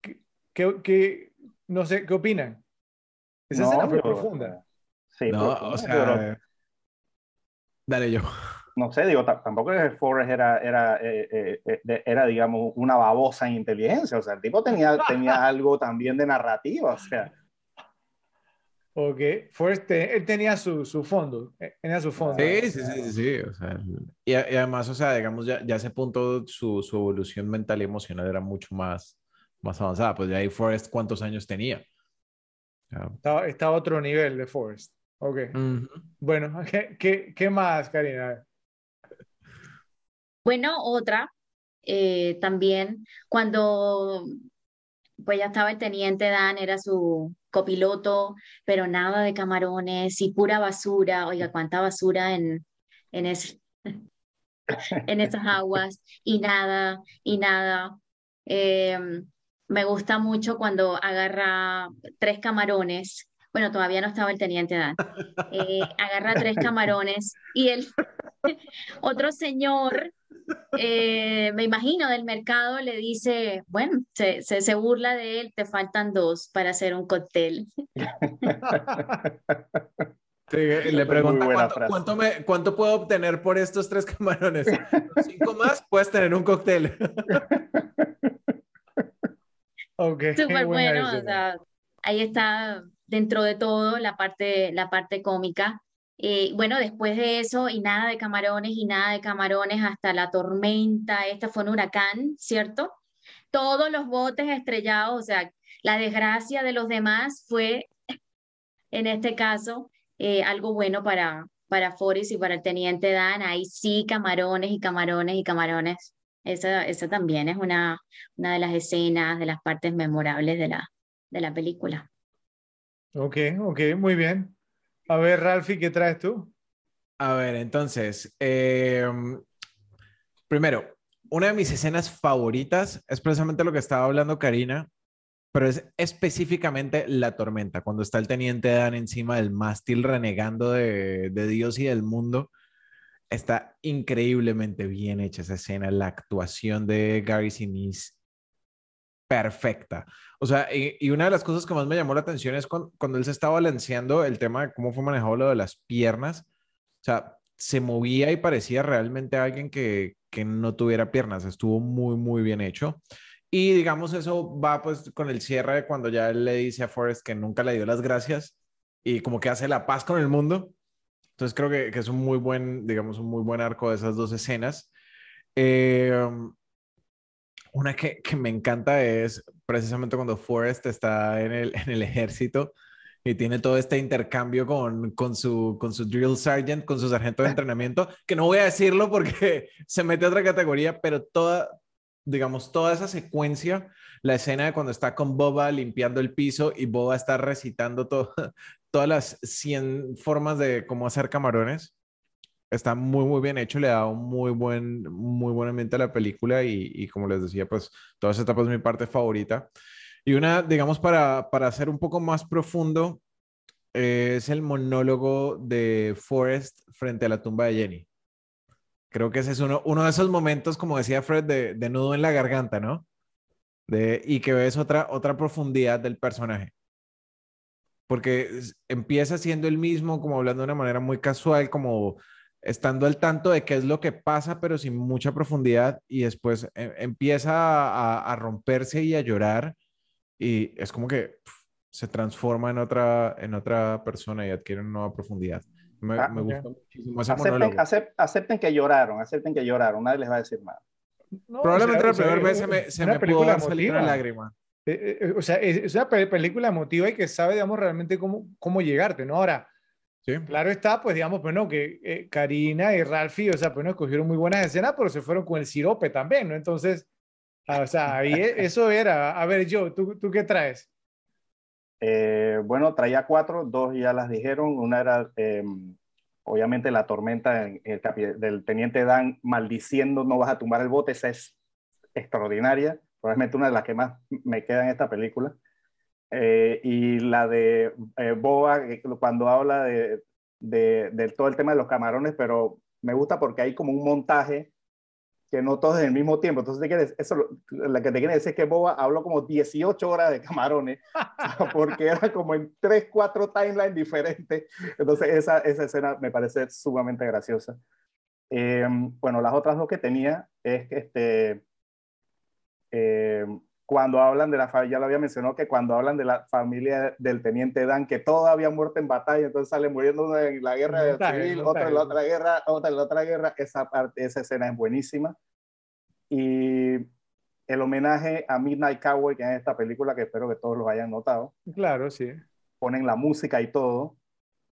que, que, que- no sé, ¿qué opinan? Esa No, escena fue yo- profunda. Sí, No, profunda, o pero- sea, dale yo. no sé, digo, tampoco es que Forrest era, era, eh, eh, era, digamos, una babosa en inteligencia, o sea, el tipo tenía, tenía algo también de narrativa, o sea. Ok, Forrest, él tenía su, su fondo, tenía su fondo. Sí, sí, sí, sí, o sea, y, además, o sea, digamos, ya, ya ese punto su, su, evolución mental y emocional era mucho más, más avanzada, pues ya ahí Forrest, ¿cuántos años tenía? Estaba, está a otro nivel de Forrest. Ok. Bueno, ¿qué, qué, qué más, Karina? Bueno, otra, eh, también cuando pues ya estaba el teniente Dan, era su copiloto, pero nada de camarones y pura basura. Oiga, cuánta basura en, en, en esas aguas y nada, y nada. Em, me gusta mucho cuando agarra tres camarones. Bueno, todavía no estaba el teniente Dan. Eh, agarra tres camarones y el otro señor eh, me imagino, del mercado le dice, bueno, se, se, burla de él, te faltan dos para hacer un cóctel. le pregunta ¿cuánto, cuánto, me, cuánto, puedo obtener por estos tres camarones. Cinco más, puedes tener un cóctel. okay, Súper bueno, ahí está dentro de todo la parte, la parte cómica. Eh, bueno, después de eso, y nada de camarones, y nada de camarones hasta la tormenta, esta fue un huracán, ¿cierto? Todos los botes estrellados, o sea, la desgracia de los demás fue, en este caso, eh, algo bueno para, para Forrest y para el teniente Dan. Ahí sí, camarones y camarones y camarones. Esa, esa también es una, una de las escenas, de las partes memorables de la, de la película. Ok, ok, muy bien. A ver, Ralphie, ¿qué traes tú? A ver, entonces, em, primero, una de mis escenas favoritas es precisamente lo que estaba hablando Karina, pero es específicamente la tormenta, cuando está el teniente Dan encima del mástil renegando de, de Dios y del mundo. Está increíblemente bien hecha esa escena, la actuación de Gary Sinise perfecta. O sea, y, una de las cosas que más me llamó la atención es cuando, él se estaba balanceando el tema de cómo fue manejado lo de las piernas. O sea, se movía y parecía realmente alguien que, que no tuviera piernas. Estuvo muy, muy bien hecho. Y digamos, eso va pues con el cierre de cuando ya él le dice a Forrest que nunca le dio las gracias y como que hace la paz con el mundo. Entonces creo que, es un muy buen, digamos, un muy buen arco de esas dos escenas. Eh, una que, me encanta es precisamente cuando Forrest está en el, en el ejército y tiene todo este intercambio con, con, su, con su drill sergeant, con su sargento de entrenamiento, que no voy a decirlo porque se mete a otra categoría, pero toda, digamos, toda esa secuencia, la escena de cuando está con Boba limpiando el piso y Boba está recitando todo, todas las 100 formas de cómo hacer camarones, está muy, muy bien hecho, le da un muy buen, muy buen ambiente a la película y, y como les decía, pues toda esa etapa es mi parte favorita. Y una, digamos, para, para hacer un poco más profundo, es el monólogo de Forrest frente a la tumba de Jenny. Creo que ese es uno, uno de esos momentos, como decía Fred, de, de nudo en la garganta, ¿no? De, y que ves otra, otra profundidad del personaje porque empieza siendo el mismo, como hablando de una manera muy casual, como estando al tanto de qué es lo que pasa, pero sin mucha profundidad, y después eh, empieza a, romperse y a llorar, y es como que se transforma en otra, en otra persona y adquiere una nueva profundidad. Me, ah, gusta muchísimo ese acepten, acepten, que lloraron, acepten que lloraron, nadie les va a decir nada. Probablemente la primera vez se me, se me pudo salir una lágrima. Eh, eh, o sea, es, una película emotiva y que sabe, digamos, realmente cómo, cómo llegarte, ¿no? Ahora, Claro está, pues digamos, pues no, que eh, Karina y Ralphie, o sea, pues no escogieron muy buenas escenas, pero se fueron con el sirope también, ¿no? Entonces, ah, o sea, ahí e, eso era. A ver, yo, ¿tú, tú qué traes? Eh, bueno, traía cuatro, dos ya las dijeron. Una era, eh, obviamente, la tormenta del teniente Dan maldiciendo, no vas a tumbar el bote, esa es extraordinaria. Probablemente una de las que más me queda en esta película. Eh, y la de eh, Boa, cuando habla de, de, todo el tema de los camarones, pero me gusta porque hay como un montaje que no todos en el mismo tiempo. Entonces, ¿te eso, la que te quiere decir es que Boba habló como 18 horas de camarones, porque era como en 3, 4 timelines diferentes. Entonces, esa, esa escena me parece sumamente graciosa. Em, bueno, las otras dos que tenía es que este, em, cuando hablan de la familia, ya lo había mencionado, que cuando hablan de la familia del teniente Dan, que todos habían muerto en batalla, entonces sale muriendo en la guerra civil, otra en la otra guerra, otra en la otra guerra, esa, parte, esa escena es buenísima. Y el homenaje a Midnight Cowboy, que es esta película que espero que todos los hayan notado. Claro, sí. Ponen la música y todo.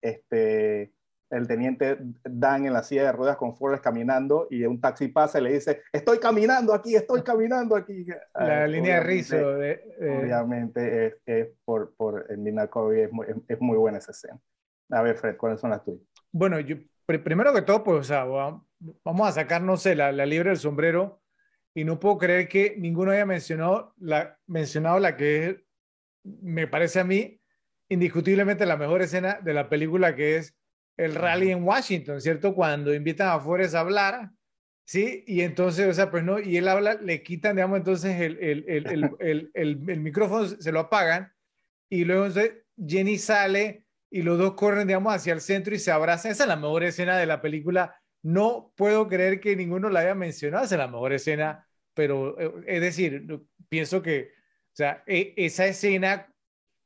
Este, el teniente Dan en la silla de ruedas con Forrest caminando y un taxi pasa y le dice, estoy caminando aquí, estoy caminando aquí. La línea de rizo. Obviamente es, por, por el Midnight Cowboy, es muy, es muy buena esa escena. A ver, Fred, ¿cuáles son las tuyas? Bueno, yo, primero que todo, pues, o sea, vamos a sacar, no sé, la, la libre del sombrero y no puedo creer que ninguno haya mencionado la, mencionado la que me parece a mí indiscutiblemente la mejor escena de la película que es el rally en Washington, ¿cierto? Cuando invitan a Forrest a hablar, ¿sí? Y entonces, o sea, pues no, y él habla, le quitan, digamos, entonces el, el, el, el micrófono, se lo apagan y luego entonces Jenny sale y los dos corren, digamos, hacia el centro y se abrazan. Esa es la mejor escena de la película no puedo creer que ninguno la haya mencionado, es la mejor escena, pero eh, es decir, pienso que, o sea, e, esa escena,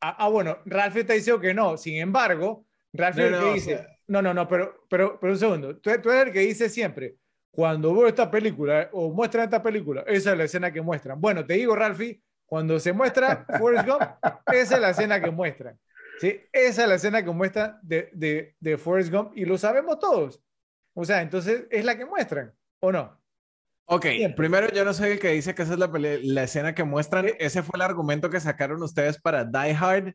ah, ah, bueno, Ralph está diciendo que no, sin embargo, Ralph el que dice, no, no, no, pero, pero, pero un segundo, tú, tú, eres el que dice siempre, cuando veo esta película o muestran esta película, esa es la escena que muestran. Bueno, te digo, Ralphie, cuando se muestra Forrest Gump, esa es la escena que muestran. ¿sí? Esa es la escena que muestran de, de, de Forrest Gump y lo sabemos todos. O sea, entonces es la que muestran, ¿o no? Ok, primero yo no soy el que dice que esa es la, la escena que muestran. Ese fue el argumento que sacaron ustedes para Die Hard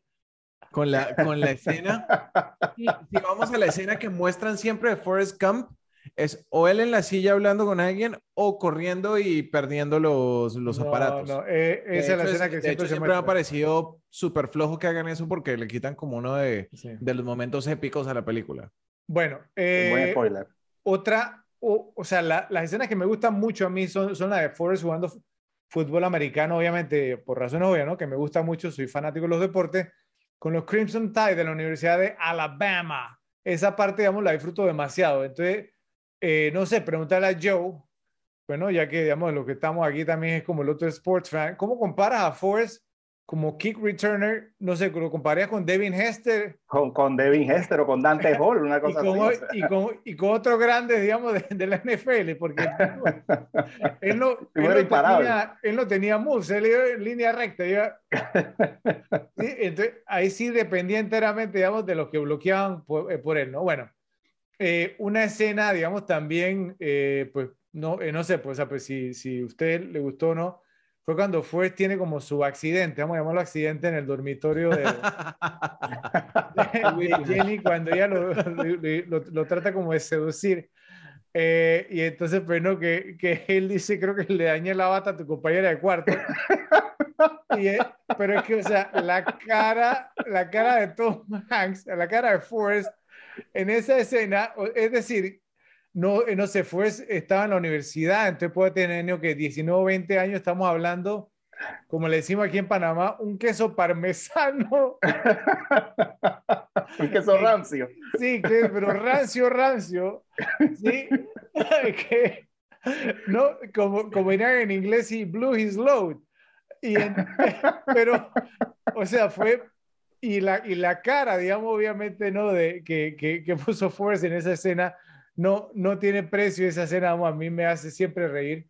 con la, con la escena. Y si vamos a la escena que muestran siempre de Forrest Gump, es o él en la silla hablando con alguien o corriendo y perdiendo los, los aparatos. No, eh, esa es la escena que siempre, siempre me ha parecido súper flojo que hagan eso porque le quitan como uno de, de los momentos épicos a la película. Bueno, eh, buen spoiler. Otra, o, o sea, las escenas que me gustan mucho a mí son, son las de Forrest jugando fútbol americano, obviamente, por razones obvias, ¿no? Que me gusta mucho, soy fanático de los deportes, con los Crimson Tide de la Universidad de Alabama. Esa parte, digamos, la disfruto demasiado. Entonces, eh, no sé, preguntarle a Joe, bueno, ya que, digamos, lo que estamos aquí también es como el otro sports fan, ¿cómo comparas a Forrest como kick returner, no sé, lo compararías con Devin Hester. Con, con Devin Hester o con Dante Hall, una cosa y con, así. Y con, y con otros grandes, digamos, de, de la NFL, porque él no, él no, tenía, él no tenía moves, él iba en línea recta. Iba, ¿sí? Entonces, ahí sí dependía enteramente, digamos, de los que bloqueaban por, eh, por él, ¿no? Bueno, eh, una escena, digamos, también, eh, pues, no, eh, no sé, pues, pues si, si a usted le gustó o no, fue cuando fue tiene como su accidente, vamos a llamarlo accidente en el dormitorio de, Jenny, cuando ella lo, lo, trata como de seducir. Eh, y entonces, pues no, que, que, él dice, creo que le dañé la bata a tu compañera de cuarto. Y, pero es que, o sea, la cara, la cara de Tom Hanks, la cara de Forrest en esa escena, es decir, no, eh, no se fue, estaba en la universidad, entonces puede tener que 19 o 20 años, estamos hablando, como le decimos aquí en Panamá, un queso parmesano. un queso rancio. Sí, pero rancio, rancio. Sí, que, no, como, como en inglés, y blew his load. Y pero, o sea, fue y la, y la cara, digamos, obviamente, ¿no? De, que, que, que puso Forrest en esa escena, no, no tiene precio esa escena, a mí me hace siempre reír.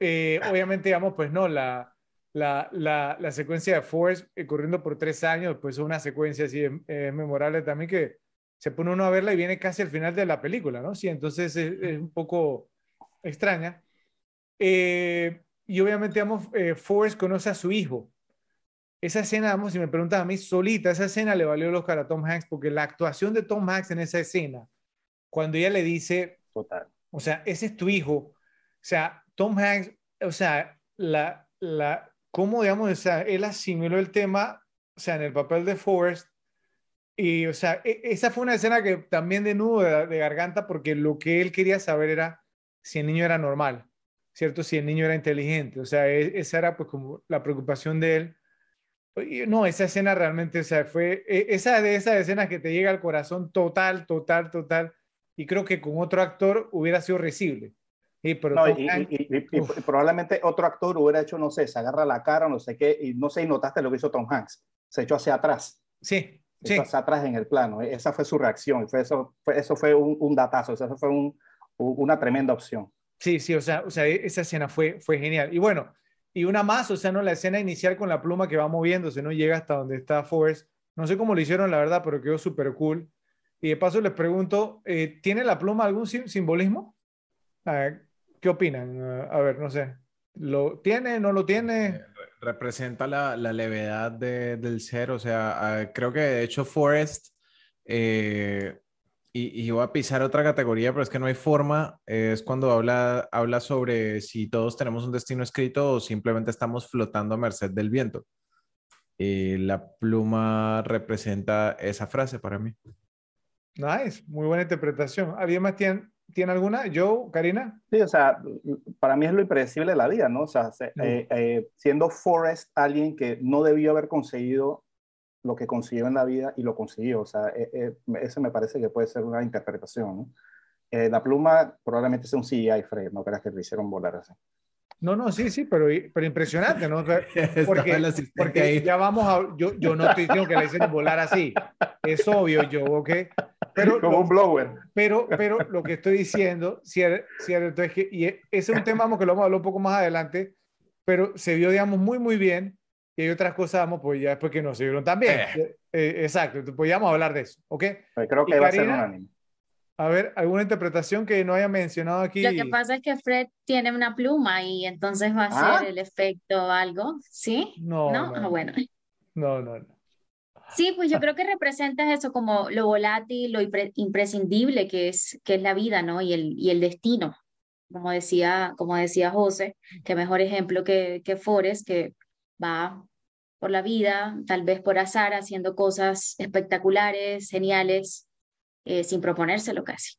Eh, obviamente, digamos, pues no, la, la, la, secuencia de Force eh, corriendo por tres años, pues es una secuencia así eh, memorable también que se pone uno a verla y viene casi al final de la película, ¿no? Sí, entonces es, un poco extraña. y obviamente, digamos, Forrest conoce a su hijo. Esa escena, vamos, si me preguntan a mí solita, esa escena le valió el Oscar a Tom Hanks porque la actuación de Tom Hanks en esa escena, cuando ella le dice, Total. o sea, ese es tu hijo, o sea, Tom Hanks, o sea, la, la, cómo, digamos, o sea, él asimiló el tema, o sea, en el papel de Forrest, y, o sea, e, esa fue una escena que también de nudo de, garganta, porque lo que él quería saber era si el niño era normal, ¿cierto? Si el niño era inteligente, o sea, e, esa era pues como la preocupación de él. No, esa escena realmente, o sea, fue e, esa de esas escenas que te llega al corazón total, total, total y creo que con otro actor hubiera sido risible. y, probablemente otro actor hubiera hecho, no sé, se agarra la cara, no sé qué, y no sé, y notaste lo que hizo Tom Hanks, se echó hacia atrás. Sí, sí. hacia atrás en el plano, esa fue su reacción, fue eso, fue, eso fue un, datazo, eso fue un, una tremenda opción. Sí, sí, o sea, o sea, esa escena fue, fue genial. Y bueno, y una más, o sea, no la escena inicial con la pluma que va moviéndose, no llega hasta donde está Forrest. No sé cómo lo hicieron, la verdad, pero quedó súper cool. Y de paso les pregunto, eh, ¿tiene la pluma algún simbolismo? ¿Qué opinan? a ver, no sé. ¿Lo tiene? ¿No lo tiene? Eh, representa la, la levedad de, del ser. O sea, creo que de hecho Forrest, eh, y, y, voy a pisar otra categoría, pero es que no hay forma. es cuando habla sobre si todos tenemos un destino escrito o simplemente estamos flotando a merced del viento. Y la pluma representa esa frase para mí. Nice, muy buena interpretación. ¿Alguien más tiene, tiene alguna? ¿Yo, Karina? Sí, o sea, para mí es lo impredecible de la vida, ¿no? O sea, eh, eh, siendo Forrest alguien que no debió haber conseguido lo que consiguió en la vida y lo consiguió, o sea, eh, eso me parece que puede ser una interpretación, ¿no? la pluma probablemente sea un CGI, Fred, no creas que lo hicieron volar así. No, no, sí, sí, pero, pero impresionante, ¿no? Porque, porque ya vamos a. Yo, yo no estoy diciendo que la hicieron volar así. Es obvio, yo, ¿ok? Pero, Como un blower. Pero, pero lo que estoy diciendo, cierto, cierto es que. Y ese es un tema que lo vamos a hablar un poco más adelante, pero se vio, digamos, muy, muy bien. Y hay otras cosas, vamos, pues ya después que no se vieron tan bien. Eh. Eh, exacto, pues vamos a hablar de eso, ¿ok? Pues creo que va a ser un anime. A ver, ¿alguna interpretación que no haya mencionado aquí? Lo que pasa es que Fred tiene una pluma y entonces va a ser ah. el efecto algo, ¿sí? No, ¿No? Ah, bueno. No, no, no. Sí, pues yo creo que representas eso como lo volátil, lo imprescindible que es, que es la vida, ¿no? Y el, y el destino. Como decía, como decía José, que mejor ejemplo que, que Forrest, que va por la vida, tal vez por azar, haciendo cosas espectaculares, geniales, eh, sin proponérselo casi.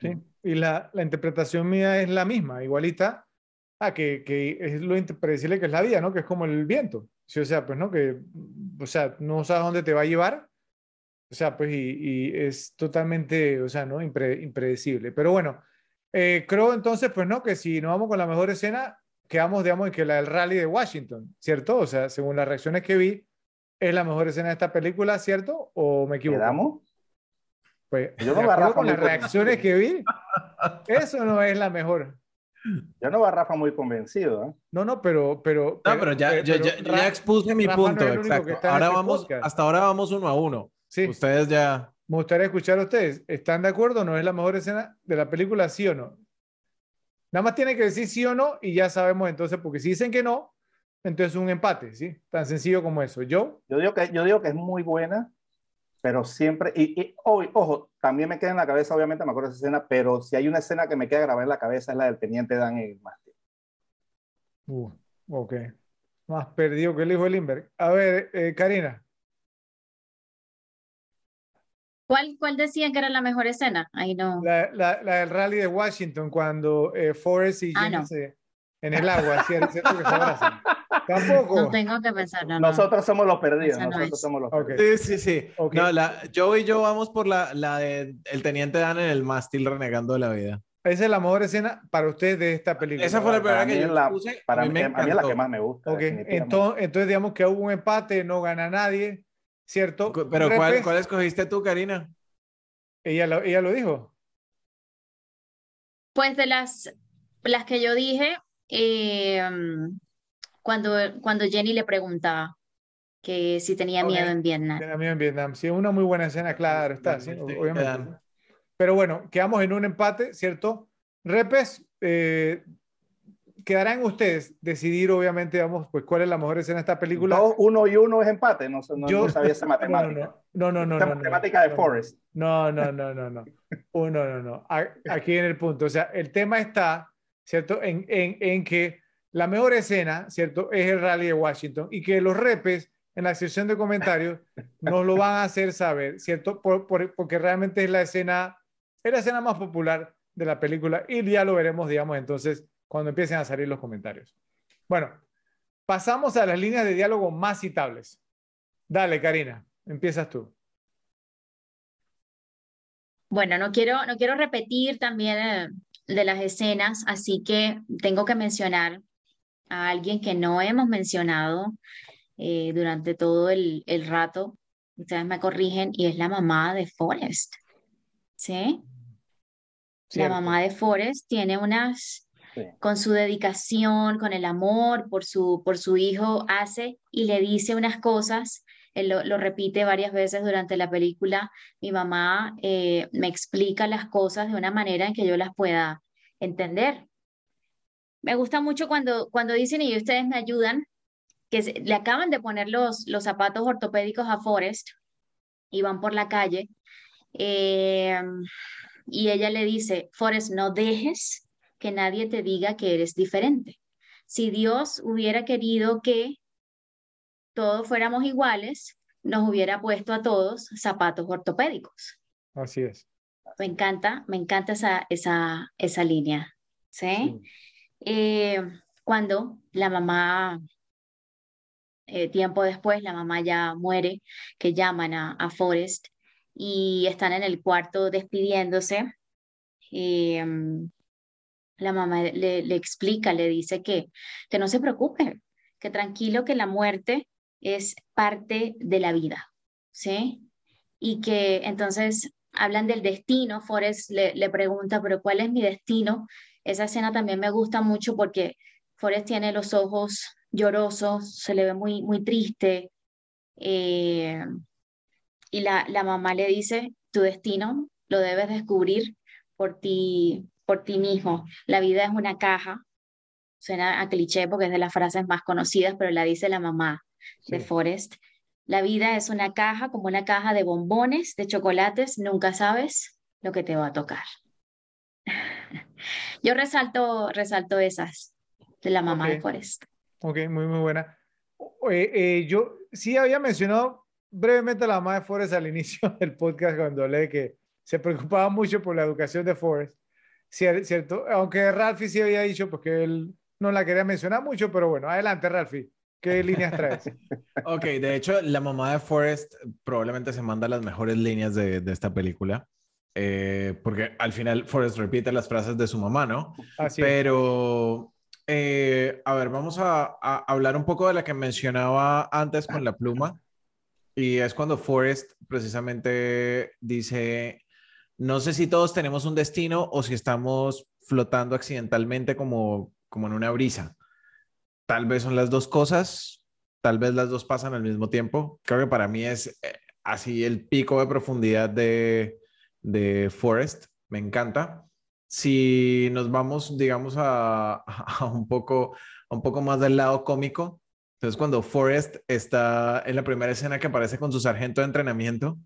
Sí, y la, la, interpretación mía es la misma, igualita a que, que es lo impredecible que es la vida, ¿no? Que es como el viento. Sí, o sea, pues, ¿no? Que, o sea, no sabes dónde te va a llevar. O sea, pues, y, y es totalmente, o sea, ¿no? impredecible. Pero bueno, eh, creo entonces, pues, ¿no? Que si nos vamos con la mejor escena, quedamos, digamos, en que la del rally de Washington, ¿cierto? O sea, según las reacciones que vi, es la mejor escena de esta película, ¿cierto? ¿O me equivoco? ¿Quedamos? Pues, yo no va con las reacciones que vi, eso no es la mejor. Yo no Rafa muy convencido. ¿eh? No, no, pero, pero. No, pero ya, ya, ya, expuse mi punto, exacto. Ahora este vamos, hasta ahora vamos uno a uno. Sí. Ustedes ya. Me gustaría escuchar a ustedes. ¿Están de acuerdo? ¿No es la mejor escena de la película, sí o no? Nada más tiene que decir sí o no y ya sabemos entonces, porque si dicen que no, entonces un empate, ¿sí? Tan sencillo como eso. ¿Yo? Yo digo que, yo digo que es muy buena pero siempre, y, ojo, también me queda en la cabeza, obviamente me acuerdo de esa escena, pero si hay una escena que me queda grabada en la cabeza es la del teniente Dan en el mástil. Uh, ok. Más perdido que el hijo de Lindbergh. A ver, eh, Karina. ¿Cuál, ¿Cuál decían que era la mejor escena? Ahí no. La, la, la del rally de Washington, cuando eh, Forrest y ah, Jenny en el agua, ¿cierto? Que se Tampoco. No tengo que pensar. nosotros somos los perdidos. Nosotros somos los perdidos. Sí, sí, sí. No, la, yo y yo vamos por la, la de el teniente Dan en el mástil renegando de la vida. Esa es la mejor escena para usted de esta película. Esa fue la primera que yo la, puse. Para mí, a mí es la que más me gusta. Okay. Entonces, entonces, digamos que hubo un empate, no gana nadie, ¿cierto? Pero ¿cuál, ¿cuál escogiste tú, Karina? Ella lo, ella lo dijo. Pues de las, las que yo dije, eh, cuando, cuando Jenny le preguntaba que si tenía miedo en Vietnam. Tenía miedo en Vietnam. Sí, una muy buena escena, claro, está, sí, obviamente. Pero bueno, quedamos en un empate, ¿cierto? Repes, eh, quedarán ustedes decidir, obviamente, vamos, pues cuál es la mejor escena de esta película. uno y uno es empate, no, no, Yo, sabía esa matemática. No, no, no. no, matemática de Forrest. No, no, no, no, no. Uno, no, no. Aquí en el punto. O sea, el tema está, ¿cierto? En, en, en que la mejor escena, ¿cierto? Es el rally de Washington y que los repes en la sección de comentarios nos lo van a hacer saber, ¿cierto? porque realmente es la escena, es la escena más popular de la película y ya lo veremos, digamos, entonces, cuando empiecen a salir los comentarios. Bueno, pasamos a las líneas de diálogo más citables. Dale, Karina, empiezas tú. Bueno, no quiero, no quiero repetir también eh, de las escenas, así que tengo que mencionar a alguien que no hemos mencionado eh, durante todo el, el rato. Ustedes me corrigen, y es la mamá de Forrest. ¿Sí? La mamá de Forrest tiene unas, con su dedicación, con el amor por su, por su hijo, hace y le dice unas cosas él lo, repite varias veces durante la película, mi mamá eh, me explica las cosas de una manera en que yo las pueda entender. Me gusta mucho cuando, cuando dicen, y ustedes me ayudan, que le acaban de poner los, los zapatos ortopédicos a Forrest y van por la calle. Eh, y ella le dice, Forrest, no dejes que nadie te diga que eres diferente. Si Dios hubiera querido que todos fuéramos iguales, nos hubiera puesto a todos zapatos ortopédicos. Así es. Me encanta, me encanta esa, esa, esa línea. ¿sí? Eh, cuando la mamá, eh, tiempo después, la mamá ya muere, que llaman a, a Forrest y están en el cuarto despidiéndose. Eh, la mamá le, explica, le dice que, que no se preocupe, que tranquilo, que la muerte es parte de la vida, ¿sí? Y que entonces hablan del destino, Forrest le pregunta, pero ¿cuál es mi destino? Esa escena también me gusta mucho porque Forrest tiene los ojos llorosos, se le ve muy, muy triste. Eh, y la, la mamá le dice, tu destino lo debes descubrir por ti, por ti mismo. La vida es una caja. Suena a cliché porque es de las frases más conocidas, pero la dice la mamá de Forrest. La vida es una caja, como una caja de bombones, de chocolates, nunca sabes lo que te va a tocar. Yo resalto, resalto esas de la mamá de Forrest. Ok, muy, muy buena. Eh, yo sí había mencionado brevemente a la mamá de Forrest al inicio del podcast cuando hablé que se preocupaba mucho por la educación de Forrest. Cierto, aunque Ralphie sí había dicho porque él no la quería mencionar mucho, pero bueno, adelante Ralphie. ¿Qué líneas traes? ok, de hecho, la mamá de Forrest probablemente se manda las mejores líneas de, de esta película. Eh, porque al final Forrest repite las frases de su mamá, ¿no? Así Pero, eh, a ver, vamos a, a, hablar un poco de la que mencionaba antes con la pluma. Y es cuando Forrest precisamente dice, no sé si todos tenemos un destino o si estamos flotando accidentalmente como, como en una brisa. Tal vez son las dos cosas, tal vez las dos pasan al mismo tiempo. Creo que para mí es eh, así el pico de profundidad de, de Forest. Me encanta. Si nos vamos, digamos, a, un poco, un poco más del lado cómico, entonces cuando Forrest está en la primera escena que aparece con su sargento de entrenamiento,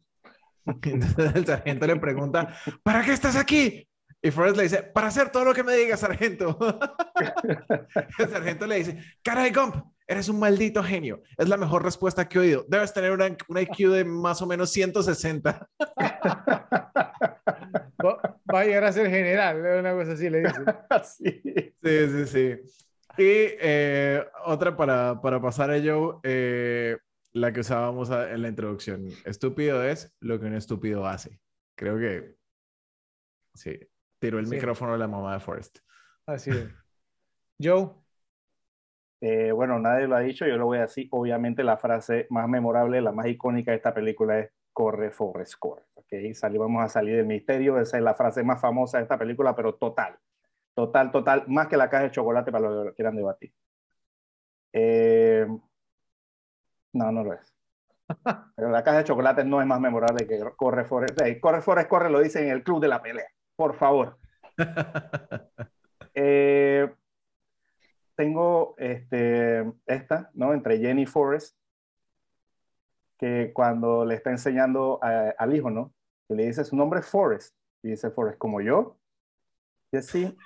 el sargento le pregunta, ¿para qué estás aquí? Y Forrest le dice, para hacer todo lo que me diga, sargento. el sargento le dice, caray, Gump, eres un maldito genio. Es la mejor respuesta que he oído. Debes tener una, IQ de más o menos 160. Va a llegar a ser general, una cosa así le dice. sí. sí, sí, Y eh, otra para, para pasar a Joe, eh, la que usábamos en la introducción. Estúpido es lo que un estúpido hace. Creo que sí, tiró el micrófono a la mamá de Forrest. Así es. Joe. Eh, bueno, nadie lo ha dicho, yo lo voy a decir. Obviamente la frase más memorable, la más icónica de esta película es corre, Forrest, corre. Okay, vamos a salir del misterio, esa es la frase más famosa de esta película, pero total, total, total, más que la caja de chocolate para los que quieran debatir. Eh, no, no lo es. Pero la caja de chocolate no es más memorable que corre, Forrest. corre, Forrest, corre, lo dicen en el club de la pelea por favor. Eh, tengo este, esta, ¿no? Entre Jenny y Forrest, que cuando le está enseñando al hijo, ¿no? Que le dice, su nombre es Forrest. Y dice Forrest, como yo. Y así,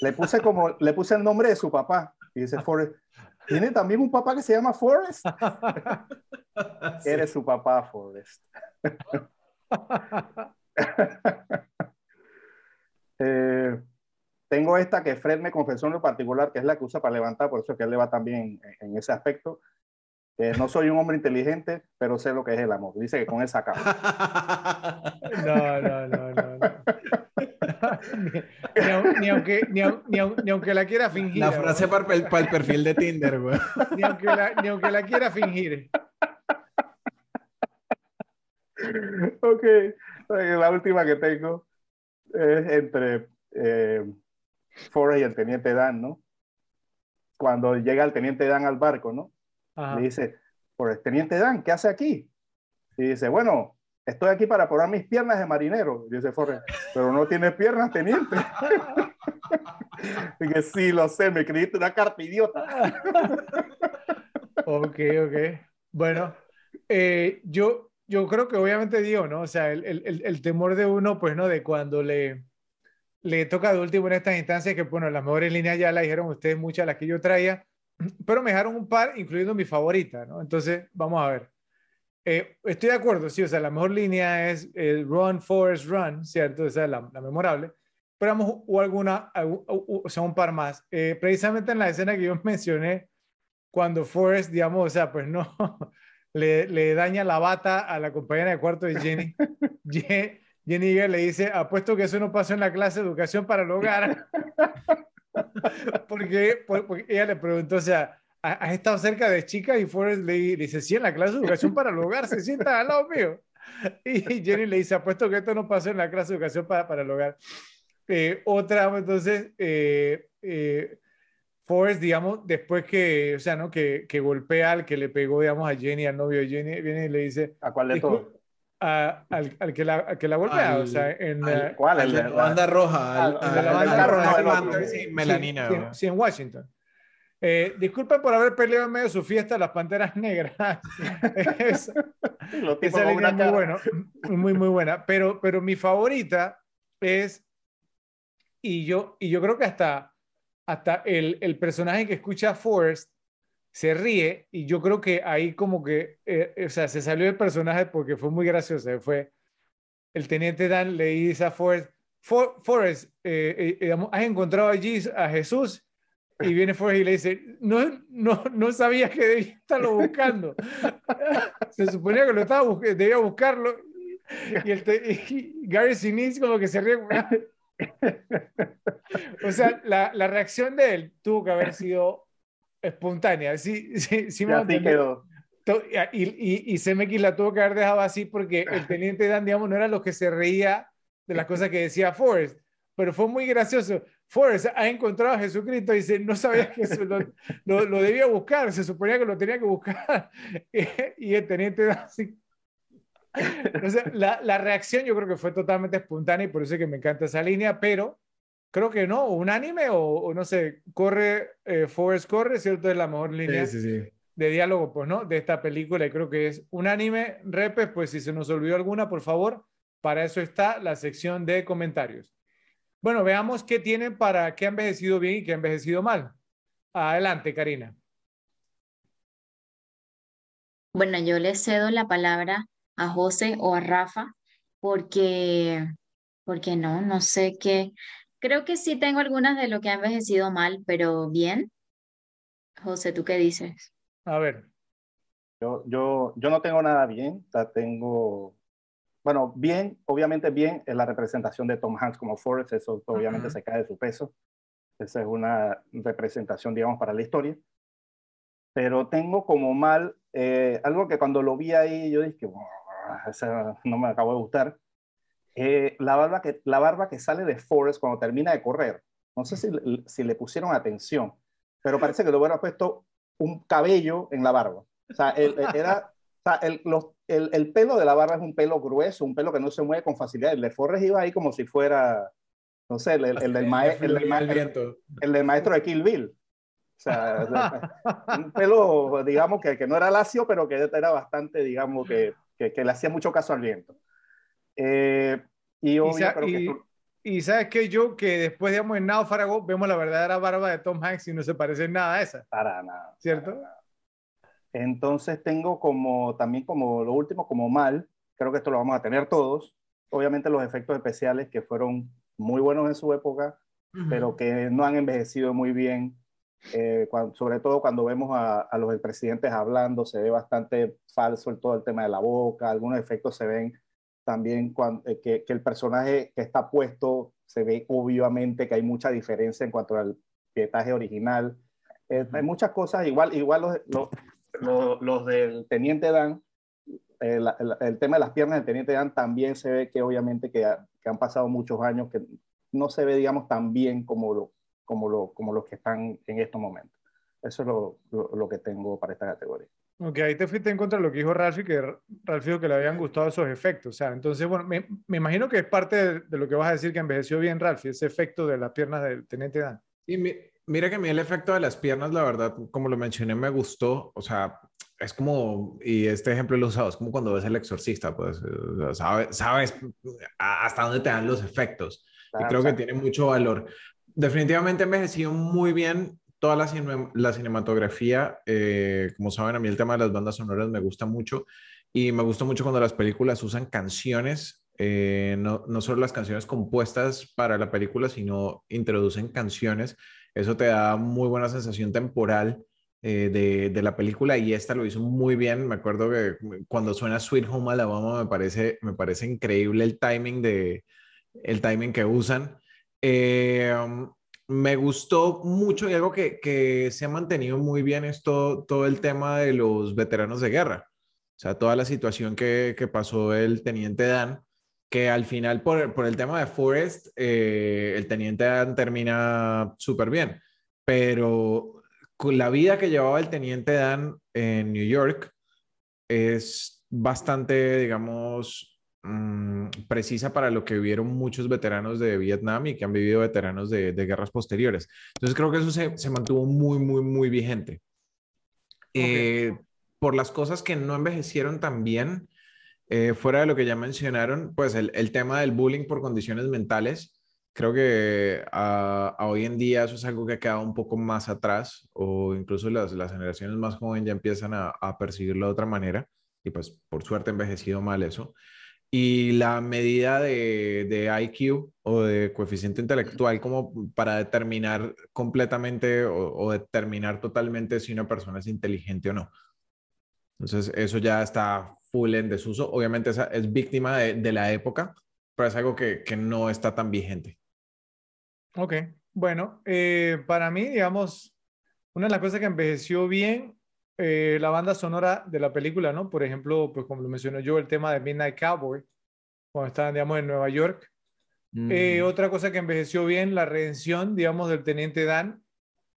le puse, como, le puse el nombre de su papá. Y dice Forrest, ¿tiene también un papá que se llama Forrest? Eres su papá, Forrest. Eh, tengo esta que Fred me confesó en lo particular, que es la que usa para levantar, por eso que él le va también en, ese aspecto. no soy un hombre inteligente, pero sé lo que es el amor. Dice que con esa acaba. No, no, no, no. ni, aunque, ni, aunque la quiera fingir. La frase para el, para el, perfil de Tinder, güey. Ni aunque la, ni aunque la quiera fingir. Ok, la última que tengo es entre eh, Forrest y el teniente Dan, ¿no? Cuando llega el teniente Dan al barco, ¿no? Le dice, Forrest, teniente Dan, ¿qué hace aquí? Y dice, bueno, estoy aquí para poner mis piernas de marinero. Y dice Forrest, pero no tienes piernas, teniente. y que sí, lo sé, me creíste una carta idiota. ok, ok. Bueno, eh, yo, yo creo que obviamente digo, ¿no? O sea, el, el, el, temor de uno, pues, ¿no? De cuando le, le toca de último en estas instancias, que, bueno, las mejores líneas ya las dijeron ustedes, muchas las que yo traía, pero me dejaron un par, incluyendo mi favorita, ¿no? Entonces, vamos a ver. Eh, estoy de acuerdo, sí, o sea, la mejor línea es el Run, Forest, Run, ¿cierto? Esa es la, la memorable. Pero vamos, o alguna, o sea, un par más. Eh, precisamente en la escena que yo mencioné, cuando Forrest, digamos, o sea, pues no, le, le daña la bata a la compañera de cuarto de Jenny. Jenny le dice, apuesto que eso no pasó en la clase de educación para el hogar. porque, porque ella le preguntó, o sea, ¿has estado cerca de chicas? Y Forrest le, dice, sí, en la clase de educación para el hogar, se sienta al lado mío. Y Jenny le dice, apuesto que esto no pasó en la clase de educación para, para el hogar. Eh, otra, entonces, eh, eh, Forrest, digamos, después que, o sea, ¿no? Que, que, golpea al que le pegó, digamos, a Jenny, al novio de Jenny, viene y le dice... ¿A cuál de todos? Al, al, que la, que la golpea, o sea, en... ¿Cuál? El de la banda roja. Al, de la banda roja. Melanina. Sí, en Washington. Eh, disculpen por haber peleado en medio de su fiesta las Panteras Negras. esa, esa línea es muy buena, muy, muy buena. Pero, pero mi favorita es, y yo, y yo creo que hasta, hasta el, el personaje que escucha a Forrest se ríe, y yo creo que ahí como que, eh, o sea, se salió el personaje porque fue muy gracioso. Fue el teniente Dan le dice a Forrest, Forrest, eh, ¿has encontrado allí a Jesús? Y viene Forrest y le dice, no, no, no sabía que debía estarlo buscando. se suponía que lo estaba buscando, debía buscarlo. Y, el Gary Sinise como que se ríe. o sea, la, la, reacción de él tuvo que haber sido espontánea. Sí, sí, sí me quedó. Y, y, y CMX la tuvo que haber dejado así porque el teniente Dan, digamos, no era lo que se reía de las cosas que decía Forrest, pero fue muy gracioso. Forrest ha encontrado a Jesucristo y dice, no sabía que eso lo, lo, debía buscar, se suponía que lo tenía que buscar. y el teniente así. O sea, la, la, reacción yo creo que fue totalmente espontánea y por eso es que me encanta esa línea, pero creo que no, unánime o, o no sé, corre, eh, Forrest corre, ¿cierto? Es la mejor línea de diálogo, pues, ¿no? De esta película y creo que es unánime. Repes, pues si se nos olvidó alguna, por favor, para eso está la sección de comentarios. Bueno, veamos qué tienen para qué ha envejecido bien y qué ha envejecido mal. Adelante, Karina. Bueno, yo le cedo la palabra a José o a Rafa porque, porque no, no sé qué. Creo que sí tengo algunas de lo que ha envejecido mal, pero bien. José, ¿tú qué dices? A ver. Yo, yo, yo no tengo nada bien, tengo bueno, bien, obviamente bien es la representación de Tom Hanks como Forrest, eso obviamente se cae de su peso. Esa es una representación, digamos, para la historia. Pero tengo como mal, eh, algo que cuando lo vi ahí yo dije, no me acabo de gustar, eh, la, barba que, la barba que sale de Forrest cuando termina de correr. No sé si, si le pusieron atención, pero parece que le hubiera puesto un cabello en la barba. O sea, era, o sea, el, los, el, el, pelo de la barba es un pelo grueso, un pelo que no se mueve con facilidad. El de Forrest iba ahí como si fuera, no sé, el, el, el del, maestro el, del maestro de Kill Bill. O sea, un pelo, digamos, que, que, no era lacio, pero que era bastante, digamos, que, que, que le hacía mucho caso al viento. Eh, y, obvio, y, que y, sabes que yo, que después, digamos, en Náufrago, vemos la verdadera barba de Tom Hanks y no se parece nada a esa. Para nada. ¿Cierto? Para nada. Entonces tengo como también como lo último, como mal, creo que esto lo vamos a tener todos, obviamente los efectos especiales que fueron muy buenos en su época, pero que no han envejecido muy bien, eh, sobre todo cuando vemos a, a los presidentes hablando, se ve bastante falso el, todo el tema de la boca, algunos efectos se ven también cuando, eh, que, que, el personaje que está puesto se ve obviamente que hay mucha diferencia en cuanto al pietaje original. Eh, hay muchas cosas, igual, igual los, los, los, del Teniente Dan, el, el, tema de las piernas del Teniente Dan también se ve que obviamente que, que, han pasado muchos años, que no se ve, digamos, tan bien como, lo, como, lo, como los que están en estos momentos. Eso es lo, lo, lo que tengo para esta categoría. Ok, ahí te fuiste en contra de lo que dijo Ralphie, que Ralphie dijo que le habían gustado esos efectos. O sea, entonces, bueno, me, me imagino que es parte de, de, lo que vas a decir que envejeció bien Ralphie, ese efecto de las piernas del Teniente Dan. Y mi, mira que a mí el efecto de las piernas, la verdad, como lo mencioné, me gustó. O sea, es como, y este ejemplo lo he usado, es como cuando ves el exorcista, pues, sabes, sabes hasta dónde te dan los efectos. Claro, y creo que tiene mucho valor. Definitivamente envejeció muy bien toda la, cine la cinematografía, eh, como saben, a mí el tema de las bandas sonoras me gusta mucho y me gusta mucho cuando las películas usan canciones, eh, no, no, solo las canciones compuestas para la película, sino introducen canciones. Eso te da muy buena sensación temporal eh, de, de, la película y esta lo hizo muy bien. Me acuerdo que cuando suena Sweet Home Alabama me parece, me parece increíble el timing, de, el timing que usan. Me gustó mucho y algo que, que, se ha mantenido muy bien es todo, todo, el tema de los veteranos de guerra. O sea, toda la situación que, que pasó el teniente Dan, que al final por, por el tema de Forrest, eh, el teniente Dan termina súper bien. Pero con la vida que llevaba el teniente Dan en New York es bastante, digamos, mmm, precisa para lo que vivieron muchos veteranos de Vietnam y que han vivido veteranos de, de guerras posteriores. Entonces creo que eso se, se mantuvo muy, muy, muy vigente. Okay. Eh, por las cosas que no envejecieron tan bien, eh, fuera de lo que ya mencionaron, pues el, el, tema del bullying por condiciones mentales, creo que a, a, hoy en día eso es algo que ha quedado un poco más atrás o incluso las, las generaciones más jóvenes ya empiezan a, a percibirlo de otra manera y pues por suerte envejecido mal eso y la medida de, de, IQ o de coeficiente intelectual como para determinar completamente o, o, determinar totalmente si una persona es inteligente o no. Entonces, eso ya está full en desuso. Obviamente esa es víctima de, de la época, pero es algo que, que, no está tan vigente. Ok, bueno, eh, para mí, digamos, una de las cosas que envejeció bien eh, la banda sonora de la película, ¿no? Por ejemplo, pues como lo mencionó yo, el tema de Midnight Cowboy, cuando estaban, digamos, en Nueva York. Mm. Eh, otra cosa que envejeció bien, la redención, digamos, del Teniente Dan,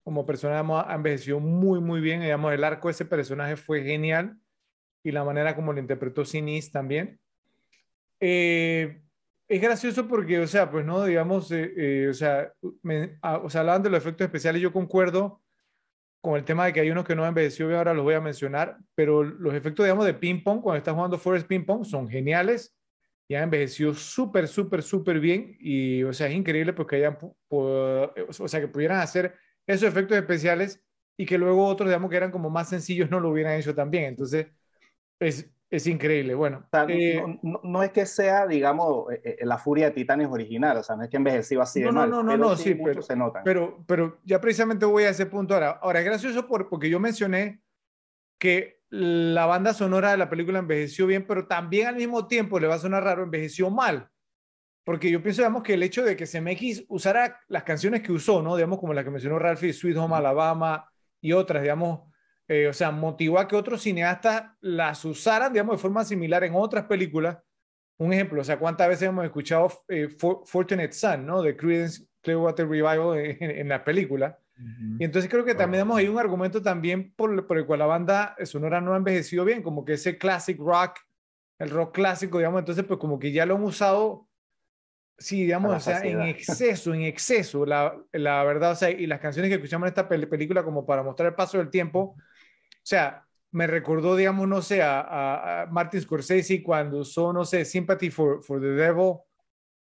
como personaje, digamos, envejeció muy, muy bien, digamos, el arco de ese personaje fue genial y la manera como lo interpretó Sinis también. Eh, es gracioso porque, o sea, pues no, digamos, eh, o sea, me, ah, o sea, hablaban de los efectos especiales, yo concuerdo con el tema de que hay unos que no han envejecido, ahora los voy a mencionar, pero los efectos, digamos, de ping pong, cuando estás jugando Forest Ping Pong, son geniales y han envejecido súper, súper, súper bien. Y, o sea, es increíble porque hayan, o sea, que pudieran hacer esos efectos especiales y que luego otros, digamos, que eran como más sencillos, no lo hubieran hecho también. Entonces, es, es increíble. Bueno, o sea, eh, no, no, no, es que sea, digamos, eh, eh, la furia de Titanes original, o sea, no es que envejecido así de no, mal. No, no, no, sí, sí pero, se notan. Pero, pero ya precisamente voy a ese punto ahora. Ahora, es gracioso por, porque yo mencioné que la banda sonora de la película envejeció bien, pero también al mismo tiempo, le va a sonar raro, envejeció mal. Porque yo pienso, digamos, que el hecho de que CMX usara las canciones que usó, ¿no? Digamos, como la que mencionó Ralphie, Sweet Home Alabama y otras, digamos, eh, o sea, motivó a que otros cineastas las usaran, digamos, de forma similar en otras películas. Un ejemplo, o sea, ¿cuántas veces hemos escuchado eh, For Fortunate Son, ¿no? De Creedence Clearwater Revival en, en la película. Uh -huh. Y entonces creo que también oh. hay un argumento también por, por, el cual la banda sonora no ha envejecido bien, como que ese classic rock, el rock clásico, digamos, entonces pues como que ya lo han usado, sí, digamos, o sea, en exceso, en exceso, la, la verdad, o sea, y las canciones que escuchamos en esta película como para mostrar el paso del tiempo, sea, me recordó, digamos, no sé, a, a Martin Scorsese cuando usó, no sé, Sympathy for, for the Devil,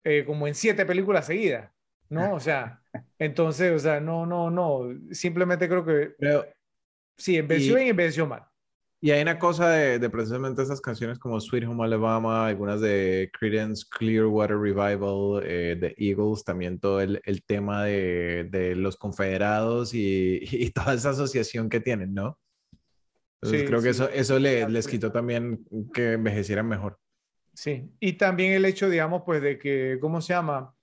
eh, como en siete películas seguidas, ¿no? O sea, entonces, o sea, no, no, no, simplemente creo que Pero, sí, envejeció bien y envejeció mal. Y hay una cosa de, de, precisamente esas canciones como Sweet Home Alabama, algunas de Creedence Clearwater Revival, eh, de Eagles, también todo el, el tema de, de, los confederados y, y, toda esa asociación que tienen, ¿no? Entonces sí, creo sí. que eso, eso le, les quitó también que envejecieran mejor. Sí, y también el hecho, digamos, pues de que, ¿cómo se llama?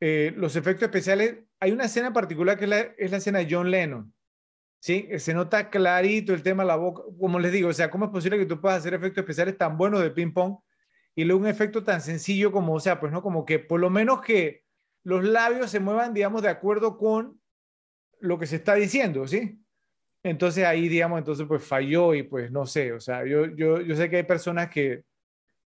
Eh, los efectos especiales, hay una escena particular que es la, es la escena de John Lennon, ¿sí? Se nota clarito el tema de la boca, como les digo, o sea, ¿cómo es posible que tú puedas hacer efectos especiales tan buenos de ping pong y luego un efecto tan sencillo como, o sea, pues no, como que por lo menos que los labios se muevan, digamos, de acuerdo con lo que se está diciendo, ¿sí? Entonces ahí, digamos, entonces pues falló y pues no sé, o sea, yo, yo, yo sé que hay personas que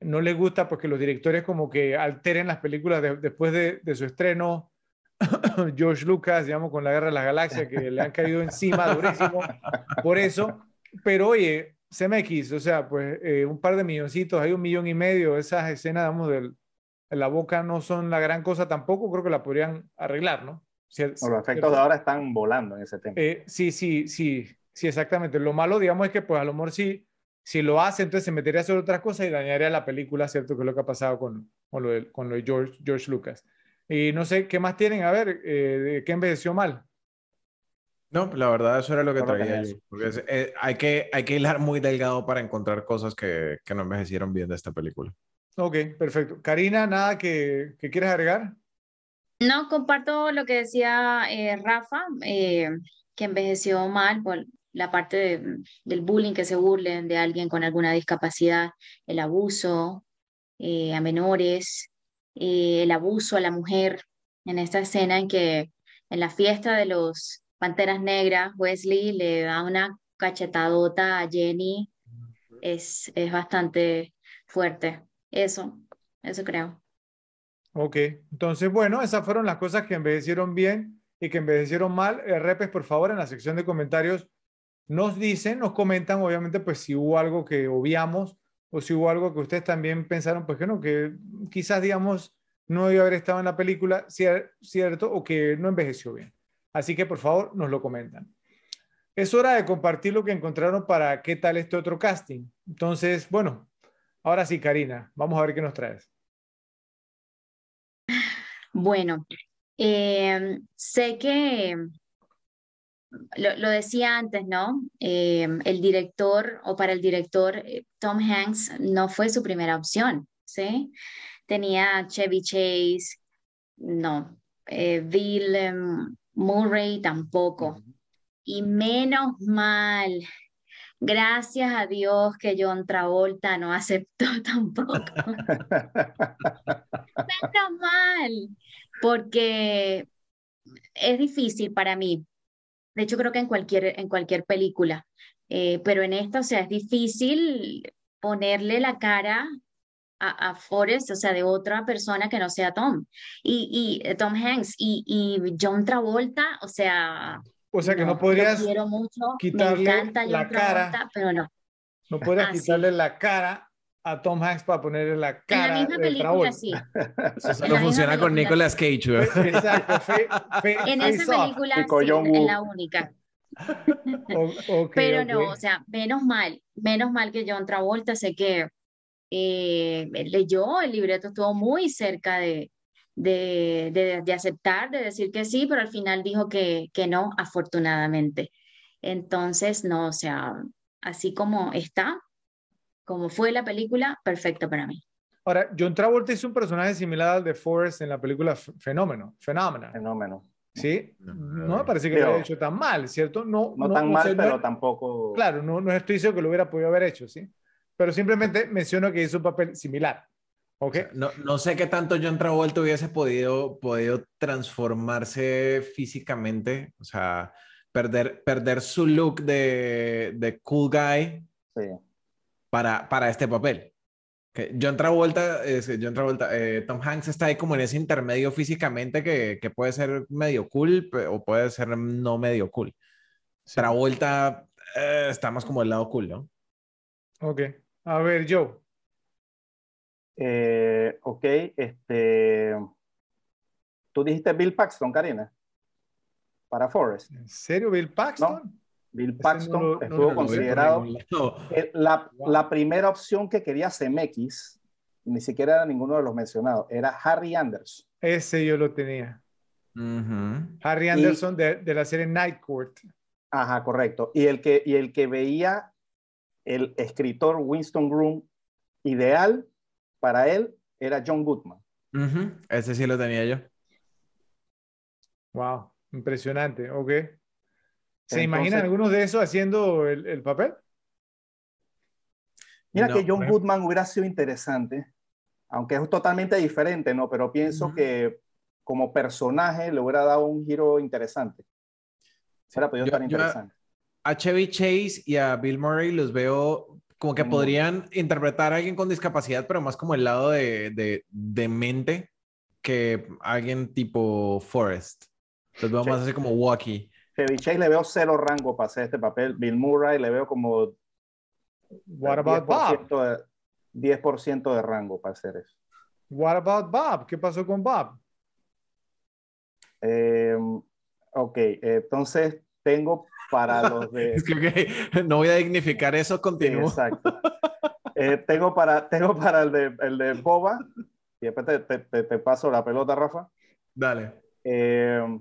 no les gusta porque los directores como que alteren las películas después de, su estreno. George Lucas, digamos, con la Guerra de las Galaxias, que le han caído encima durísimo por eso. Pero oye, CMX, o sea, pues eh, un par de milloncitos, hay un millón y medio, esas escenas, digamos, de la boca no son la gran cosa tampoco, creo que la podrían arreglar, ¿no? Los efectos de ahora están volando en ese tema. Eh, sí, sí, sí, sí, exactamente. Lo malo, digamos, es que pues a lo mejor sí, si lo hace, entonces se metería a hacer otras cosas y dañaría la película, ¿cierto? Que es lo que ha pasado con, con, lo, de, con lo de George, George Lucas. Y no sé, ¿qué más tienen? A ver, eh, ¿qué envejeció mal? No, la verdad eso era lo que traía yo. Porque eh, hay, que, hay que hilar muy delgado para encontrar cosas que, que no envejecieron bien de esta película. Ok, perfecto. Karina, ¿nada que, que quieras agregar? No, comparto lo que decía eh, Rafa, eh, que envejeció mal por la parte del bullying, que se burlen de alguien con alguna discapacidad, el abuso eh, a menores, el abuso a la mujer, en esta escena en que en la fiesta de los Panteras Negras, Wesley le da una cachetadota a Jenny, es, es bastante fuerte. Eso, eso creo. Ok, entonces, bueno, esas fueron las cosas que envejecieron bien y que envejecieron mal. Eh, repes, por favor, en la sección de comentarios nos dicen, nos comentan, obviamente, pues si hubo algo que obviamos o si hubo algo que ustedes también pensaron, pues que no, que quizás, digamos, no debió haber estado en la película, cierto, o que no envejeció bien. Así que, por favor, nos lo comentan. Es hora de compartir lo que encontraron para qué tal este otro casting. Entonces, bueno, ahora sí, Karina, vamos a ver qué nos traes. Bueno, eh, sé que lo, decía antes, ¿no? Eh, el director o para el director eh, Tom Hanks no fue su primera opción, ¿sí? Tenía Chevy Chase, no, Bill Murray tampoco. Y menos mal, gracias a Dios que John Travolta no aceptó tampoco. menos mal, porque es difícil para mí. De hecho, creo que en cualquier, en cualquier película, eh, pero en esta, o sea, es difícil ponerle la cara a, a, Forrest, o sea, de otra persona que no sea Tom. Y, y eh, Tom Hanks y, y, John Travolta, o sea... O sea, que no, podrías quitarle la cara, pero no. No podrías quitarle la cara a Tom Hanks para ponerle la cara. En la misma película, sí. Eso solo funciona con Nicolas Cage. Exacto. en esa película sí, es la única. Pero no, o sea, menos mal, menos mal que John Travolta, sé que eh, leyó el libreto, estuvo muy cerca de, de, de, de, aceptar, de decir que sí, pero al final dijo que, que no, afortunadamente. Entonces, no, o sea, así como está, como fue la película, perfecto para mí. Ahora, John Travolta es un personaje similar al de Forrest en la película Fenómeno, Fenómeno. Fenómeno. Sí, no, me parece que lo haya hecho tan mal, ¿cierto? No, no, tan mal, pero tampoco. Claro, no, no estoy diciendo que lo hubiera podido haber hecho, ¿sí? Pero simplemente menciono que hizo un papel similar. ¿Ok? no, no sé qué tanto John Travolta hubiese podido, podido transformarse físicamente, o sea, perder, perder su look de, de cool guy. Sí para, para este papel. Que John Travolta, es, John Travolta eh, Tom Hanks está ahí como en ese intermedio físicamente que, que, puede ser medio cool o puede ser no medio cool. Travolta eh, está más como el lado cool, ¿no? Ok. A ver, Joe. Eh, ok, este. Tú dijiste Bill Paxton, Karina. Para Forrest. ¿En serio, Bill Paxton? Bill Paxton estuvo considerado la, la, primera opción que quería CMX, ni siquiera era ninguno de los mencionados, era Harry Anderson. Ese yo lo tenía. Harry Anderson de, de, la serie Night Court. Ajá, correcto. Y el que, y el que veía el escritor Winston Groom ideal para él era John Goodman. Ese sí lo tenía yo. Wow, impresionante, ok. ¿Se Entonces- imaginan algunos de esos haciendo el, el papel? Mira No, que John Goodman hubiera sido interesante, aunque es totalmente diferente, ¿no? Pero pienso que como personaje le hubiera dado un giro interesante. Hubiera podido Yo- estar yo- interesante. A Chevy Chase y a Bill Murray los veo como que podrían interpretar a alguien con discapacidad, pero más como el lado de, de, de mente que alguien tipo Forrest. Los veo Sí. más así como Walkie. Chevy Chase le veo cero rango para hacer este papel. Bill Murray le veo como What about Bob? 10% de, 10% de rango para hacer eso. What about Bob? ¿Qué pasó con Bob? Eh, ok, entonces tengo para los de... Es que no voy a dignificar eso, continúo. exacto. Eh, tengo, para, tengo para el de, el de Boba, y después te, te- te- te paso la pelota, Rafa. Dale. Eh,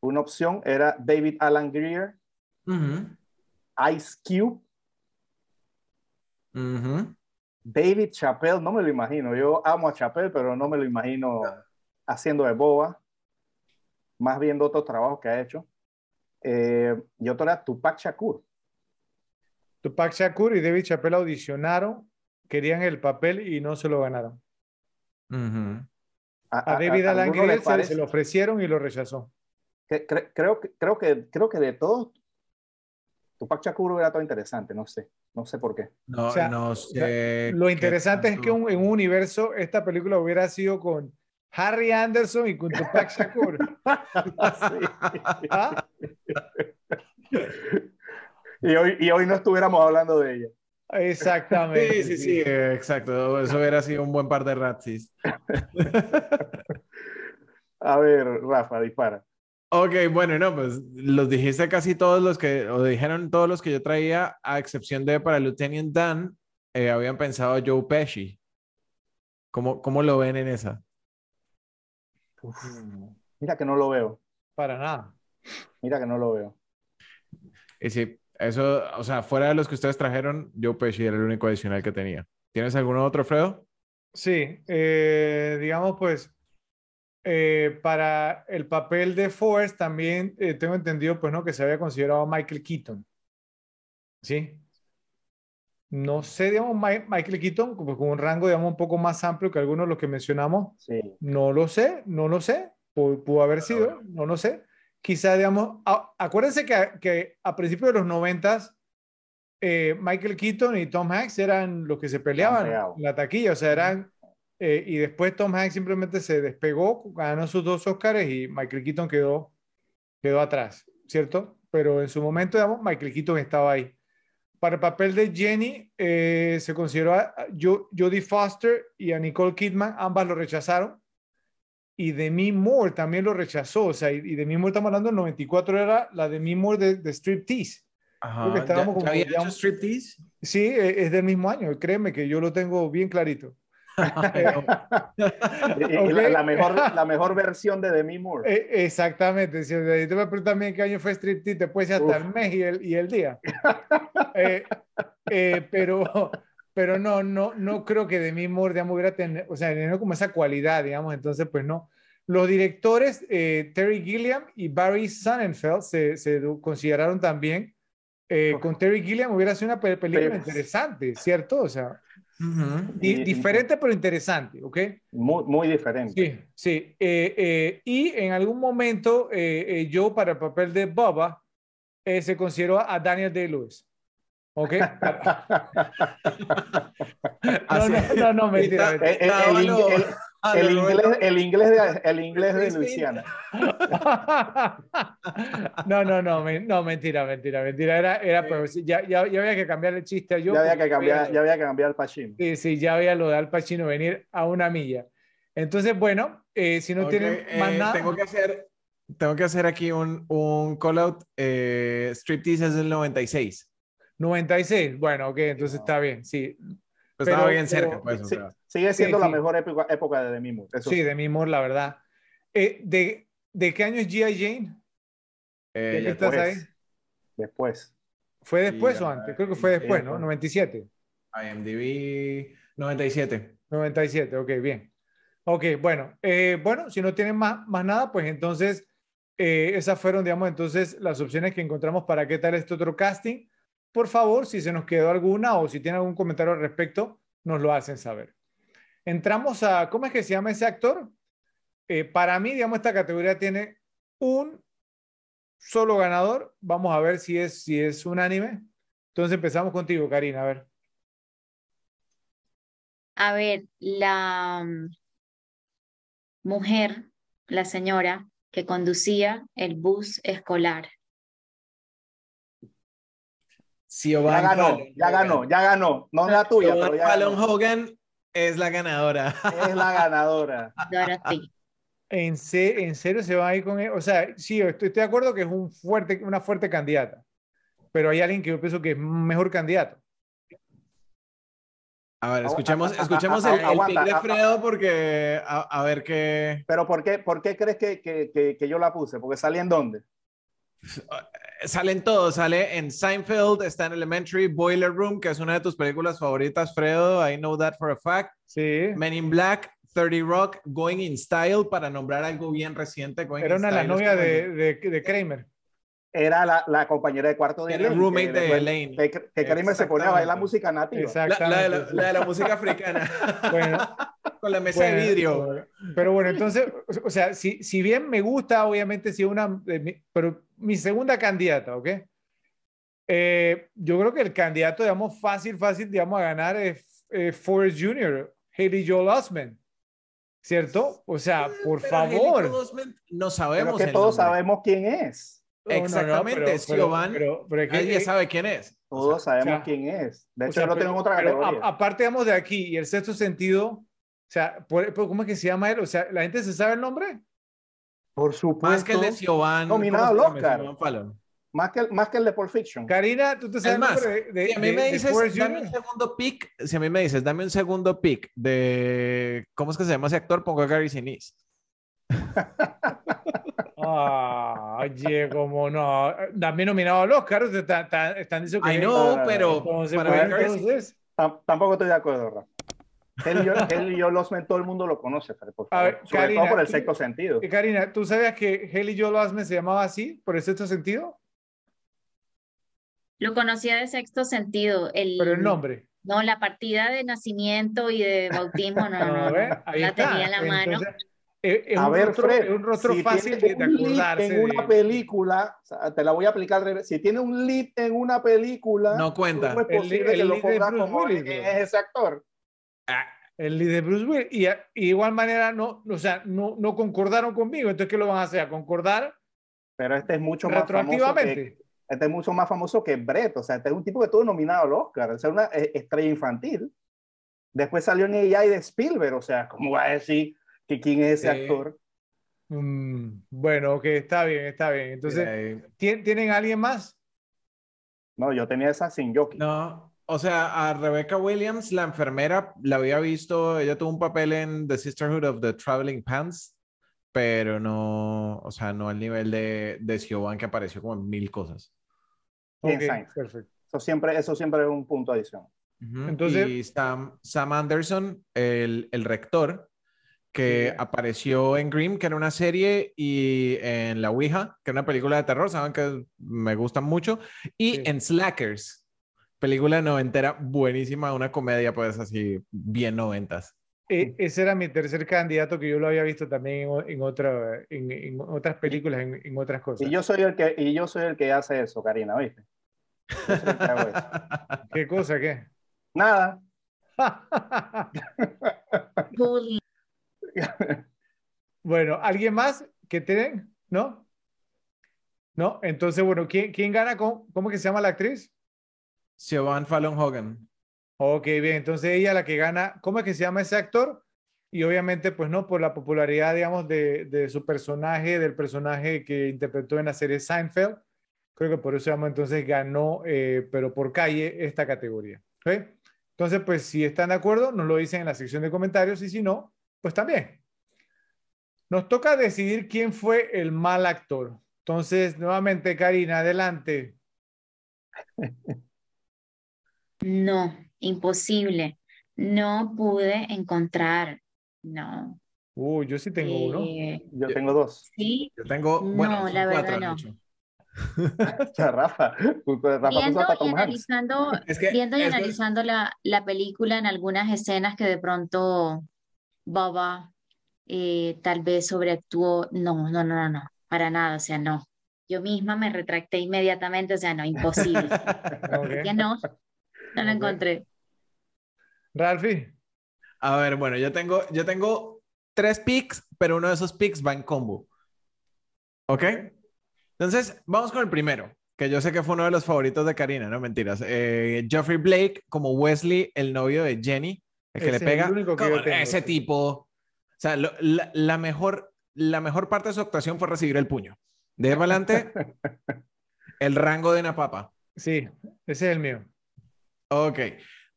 una opción era David Alan Greer, Ice Cube. David Chappelle, no me lo imagino. Yo amo a Chappelle, pero no me lo imagino haciendo de Boba, más viendo otros trabajos que ha hecho. Eh, y otro era Tupac Shakur. Tupac Shakur y David Chappelle audicionaron, querían el papel y no se lo ganaron. A David Alan se, parece? se lo ofrecieron y lo rechazó. Que- cre- creo, que- creo, que, creo que de todos, Tupac Shakur hubiera todo interesante, no sé, no sé por qué. No, O sea, no sé. Lo interesante es que un- en un universo esta película hubiera sido con Harry Anderson y con Tupac Shakur. ¿Ah? Y hoy, y hoy no estuviéramos hablando de ella. Exactamente. Sí, sí, sí, exacto. Eso hubiera sido un buen par de ratsis. A ver, Rafa, dispara. Ok, bueno, no, pues los dijiste casi todos los que, o dijeron todos los que yo traía, a excepción de para Lieutenant Dan, eh, habían pensado Joe Pesci. ¿Cómo, cómo lo ven en esa? Mira que no lo veo, Para nada. Mira que no lo veo. Y sí, eso, o sea, fuera de los que ustedes trajeron, Joe Pesci era el único adicional que tenía. ¿Tienes alguno otro, Fredo? Sí, eh, digamos pues, eh, para el papel de Forrest también eh, tengo entendido pues no que se había considerado a Michael Keaton. ¿Sí? No sé, digamos, Mi- Michael Keaton pues, con un rango, digamos, un poco más amplio que algunos de los que mencionamos. Sí. No lo sé, no lo sé. Pu- Pudo, haber sido, no lo sé. Quizá, digamos, a- acuérdense que, que a principios de los noventas, eh, Michael Keaton y Tom Hanks eran los que se peleaban en la taquilla, o sea, eran, eh, y después Tom Hanks simplemente se despegó, ganó sus dos Oscars y Michael Keaton quedó, quedó atrás, ¿cierto? Pero en su momento, digamos, Michael Keaton estaba ahí. Para el papel de Jenny, eh, se consideró a a Jo- Jodie Foster y a Nicole Kidman, ambas lo rechazaron. Y Demi Moore también lo rechazó. O sea, y, y Demi Moore, estamos hablando del 94, era la Demi Moore de, de Striptease. Ajá. que estábamos ¿Ya- como ya había hecho striptease? Sí, e- es del mismo año. Créeme que yo lo tengo bien clarito. Y- y Ok. la, la mejor, la mejor versión de Demi Moore. Eh, exactamente. Si te voy a preguntar también qué año fue Striptease, te puede decir hasta Uf. el mes y el, y el día. Eh, eh, pero, pero no, no, no creo que Demi Moore, digamos, hubiera tener, o sea, tenido como esa cualidad, digamos, entonces, pues no. Los directores, eh, Terry Gilliam y Barry Sonnenfeld, se, consideraron también. eh, con Terry Gilliam hubiera sido una pe- película Pero- interesante, ¿cierto? O sea, di- diferente pero interesante, ¿ok? Muy, muy diferente. Sí, sí. Eh, y en algún momento yo para el papel de eh, se consideró a Daniel Day-Lewis. ¿Ok? No, Así- no, no, no, mentira. Mentira. El, el- el el- el inglés, el inglés de, el inglés de. Luisiana. No, no, no, no, mentira, mentira, mentira. Era, era, pues, ya, ya, ya había que cambiar el chiste a yo. Ya había que cambiar, había- ya había que cambiar el Pacino. Sí, sí, ya había lo de Al Pacino venir a una milla. Entonces, bueno, eh, si no Ok, tienen eh, más nada. Tengo que hacer, tengo que hacer aquí un, un call out. Eh, Striptease es del 96. 96, bueno, ok, entonces está bien, sí. Pues estaba Pero- bien cerca, pero- pues. o Sí, sea. sigue siendo Sí, la sí. mejor época, época de Demi Moore. eso Sí, sí. de mi humor, la verdad. Eh, de, ¿De qué año es G.I. Jane? Eh, ¿Ya ya estás después. ahí? Después. ¿Fue después o antes? Creo que fue después, ¿no? después. 97. IMDb 97. 97, ok, bien. Ok, bueno, eh, bueno, si no tienen más, más nada, pues entonces eh, esas fueron, digamos, entonces las opciones que encontramos para qué tal este otro casting. Por favor, si se nos quedó alguna o si tienen algún comentario al respecto, nos lo hacen saber. Entramos a, ¿cómo es que se llama ese actor? Eh, para mí, digamos, esta categoría tiene un solo ganador. Vamos a ver si es, si es unánime. Entonces empezamos contigo, Karina, a ver. A ver, la mm, mujer, la señora que conducía el bus escolar. Ya ganó, ya ganó, ya ganó. No es la tuya, pero ya Fallon Hogan es la ganadora. Es la ganadora. Dorothy. ¿En, se- en serio se va a ir con él? O sea, sí, estoy, estoy de acuerdo que es un fuerte, una fuerte candidata, pero hay alguien que yo pienso que es mejor candidato. A ver, escuchemos, escuchemos el, el aguanta, pick de Fredo porque a, a ver qué... Pero ¿por qué, por qué crees que, que, que, que yo la puse? Porque salí en dónde? Salen todos, sale en Seinfeld, está en Elementary, Boiler Room, que es una de tus películas favoritas, Fredo, I know that for a fact. Sí. Men in Black, 30 Rock, Going in Style, para nombrar algo bien reciente. Going Era in una novias como de, de, de Kramer. Era la, la compañera de cuarto de Era el Elaine, roommate que de después- Elaine. Que, que Kramer se ponía a bailar Exactamente. música nativa. La, la de la, Exactamente. la de la música africana. Bueno, Con la mesa de Bueno, vidrio. Pero bueno, entonces, o sea, si, si bien me gusta, obviamente, si una, de mi- pero mi segunda candidata, ¿ok? Eh, yo creo que el candidato, digamos, fácil, fácil, digamos, a ganar es eh, Forrest Jr., Haley Joel Osment, ¿cierto? O sea, por Pero Haley favor. Joel Osment no Pero sabemos que el todos nombre. sabemos quién es. No, no, no, Exactamente, pero- Siobhan, pero- pero es que, Nadie eh, sabe quién es. Todos sabemos sea, quién es. De o hecho, sea, lo tengo en otra pero categoría. a- aparte, digamos, de aquí y el sexto sentido, o sea, por- por- ¿cómo es que se llama él? O sea, ¿la gente se sabe el nombre? Por supuesto. Más que el de Siobhan. Nominado ¿cómo se al? Oscar. Más que, el- más que el de Pulp Fiction. Karina, ¿tú te sabes más, de, de- Si a mí me de dices, dame un segundo pick, si a mí me dices, dame un segundo pick de, ¿cómo es que se llama ese actor? Pongo a Gary Sinise. Oye, como no. También nominado al Oscar, están diciendo que. Know, Ah, pero para entonces, Tampoco estoy de acuerdo, Rafa. Él y yo, él y yo todo el mundo lo conoce, Fer, por A ver, Sobre Karina, todo por el sexto sentido. eh, Karina, ¿tú sabías que Haley Joel Osment se llamaba así, por el sexto sentido? Lo conocía de sexto sentido. El, Pero el nombre. No, la partida de nacimiento y de bautismo, no, no, A no, ver, ahí la está. tenía en la mano. Entonces, es, A un ver, rostro, Fred, es un rostro si fácil de, tiene de un lead acordarse. en una de- película, o sea, te la voy a aplicar al revés. Si tiene un lead en una película, No cuenta. ¿cómo es El posible lead- que el lo lead de pongas como Willis, es ese actor? El líder de Bruce Willis. Y, a- y igual manera, no, o sea, no, no concordaron conmigo. Entonces, ¿qué lo van a hacer? ¿A concordar Pero este es mucho más famoso que, este es mucho más famoso que Brett. O sea, este es un tipo que estuvo nominado al Oscar. O sea, una eh, estrella infantil. Después salió en AI de Spielberg. O sea, ¿cómo va a decir que quién es ese Sí. actor? Mm, bueno, ok, está bien, está bien. Entonces, Eh, ¿tien- ¿tienen alguien más? No, yo tenía esa sin jockey. no, o sea, a Rebecca Williams, la enfermera, la había visto, ella tuvo un papel en The Sisterhood of the Traveling Pants, pero no, o sea, no al nivel de, de Siobhan que apareció como en mil cosas. Bien, Ok, Sainz. perfecto. Eso siempre, eso siempre es un punto adicional. Ujú. Entonces- y Sam, Sam Anderson, el, el rector, que Sí. apareció en Grimm, que era una serie, y en La Ouija, que era una película de terror, saben que me gustan mucho, y Sí. en Slackers, película noventera buenísima, una comedia pues así bien noventas. E- ese era mi tercer candidato que yo lo había visto también en, en otra, en, en otras películas, en, en otras cosas. Y yo soy el que, y yo soy el que hace eso, Karina, ¿viste? Yo soy el que hago eso. ¿Qué cosa? ¿Qué? Nada. Bueno, ¿alguien más que tienen? ¿No? ¿No? Entonces, bueno, ¿quién, quién gana? con- ¿Cómo que se llama la actriz? Siobhan Fallon Hogan. Ok, bien, entonces ella la que gana, ¿cómo es que se llama ese actor? Y obviamente, pues no, por la popularidad, digamos, de, de su personaje, del personaje que interpretó en la serie Seinfeld, creo que por eso, digamos, entonces ganó, eh, pero por calle, esta categoría. Entonces, pues si están de acuerdo, nos lo dicen en la sección de comentarios y si no, pues también. Nos toca decidir quién fue el mal actor. Entonces, nuevamente, Karina, adelante. No, imposible. no pude encontrar, no. Uy, yo sí tengo uno. Yo tengo dos. sí, Yo tengo, No, bueno, son la verdad no. hecho. O sea, Rafa, viendo y analizando, Es que viendo y analizando la, la película en algunas escenas que de pronto Baba eh, tal vez sobreactuó, no, no, no, no, no, para nada, o sea, no. Yo misma me retracté inmediatamente, o sea, no, imposible. Ok. Que no, no lo encontré. Ralphie, A ver, bueno, yo tengo, yo tengo tres picks, pero uno de esos picks va en combo. ¿Ok? Entonces, vamos con el primero, que yo sé que fue uno de los favoritos de Karina, no mentiras. Eh, Geoffrey Blake como Wesley, el novio de Jenny, el que Ese le pega. que Como ese tipo. O sea, lo- la, la mejor, la mejor parte de su actuación fue recibir el puño. De adelante, el rango de una papa. sí, ese es el mío. Ok.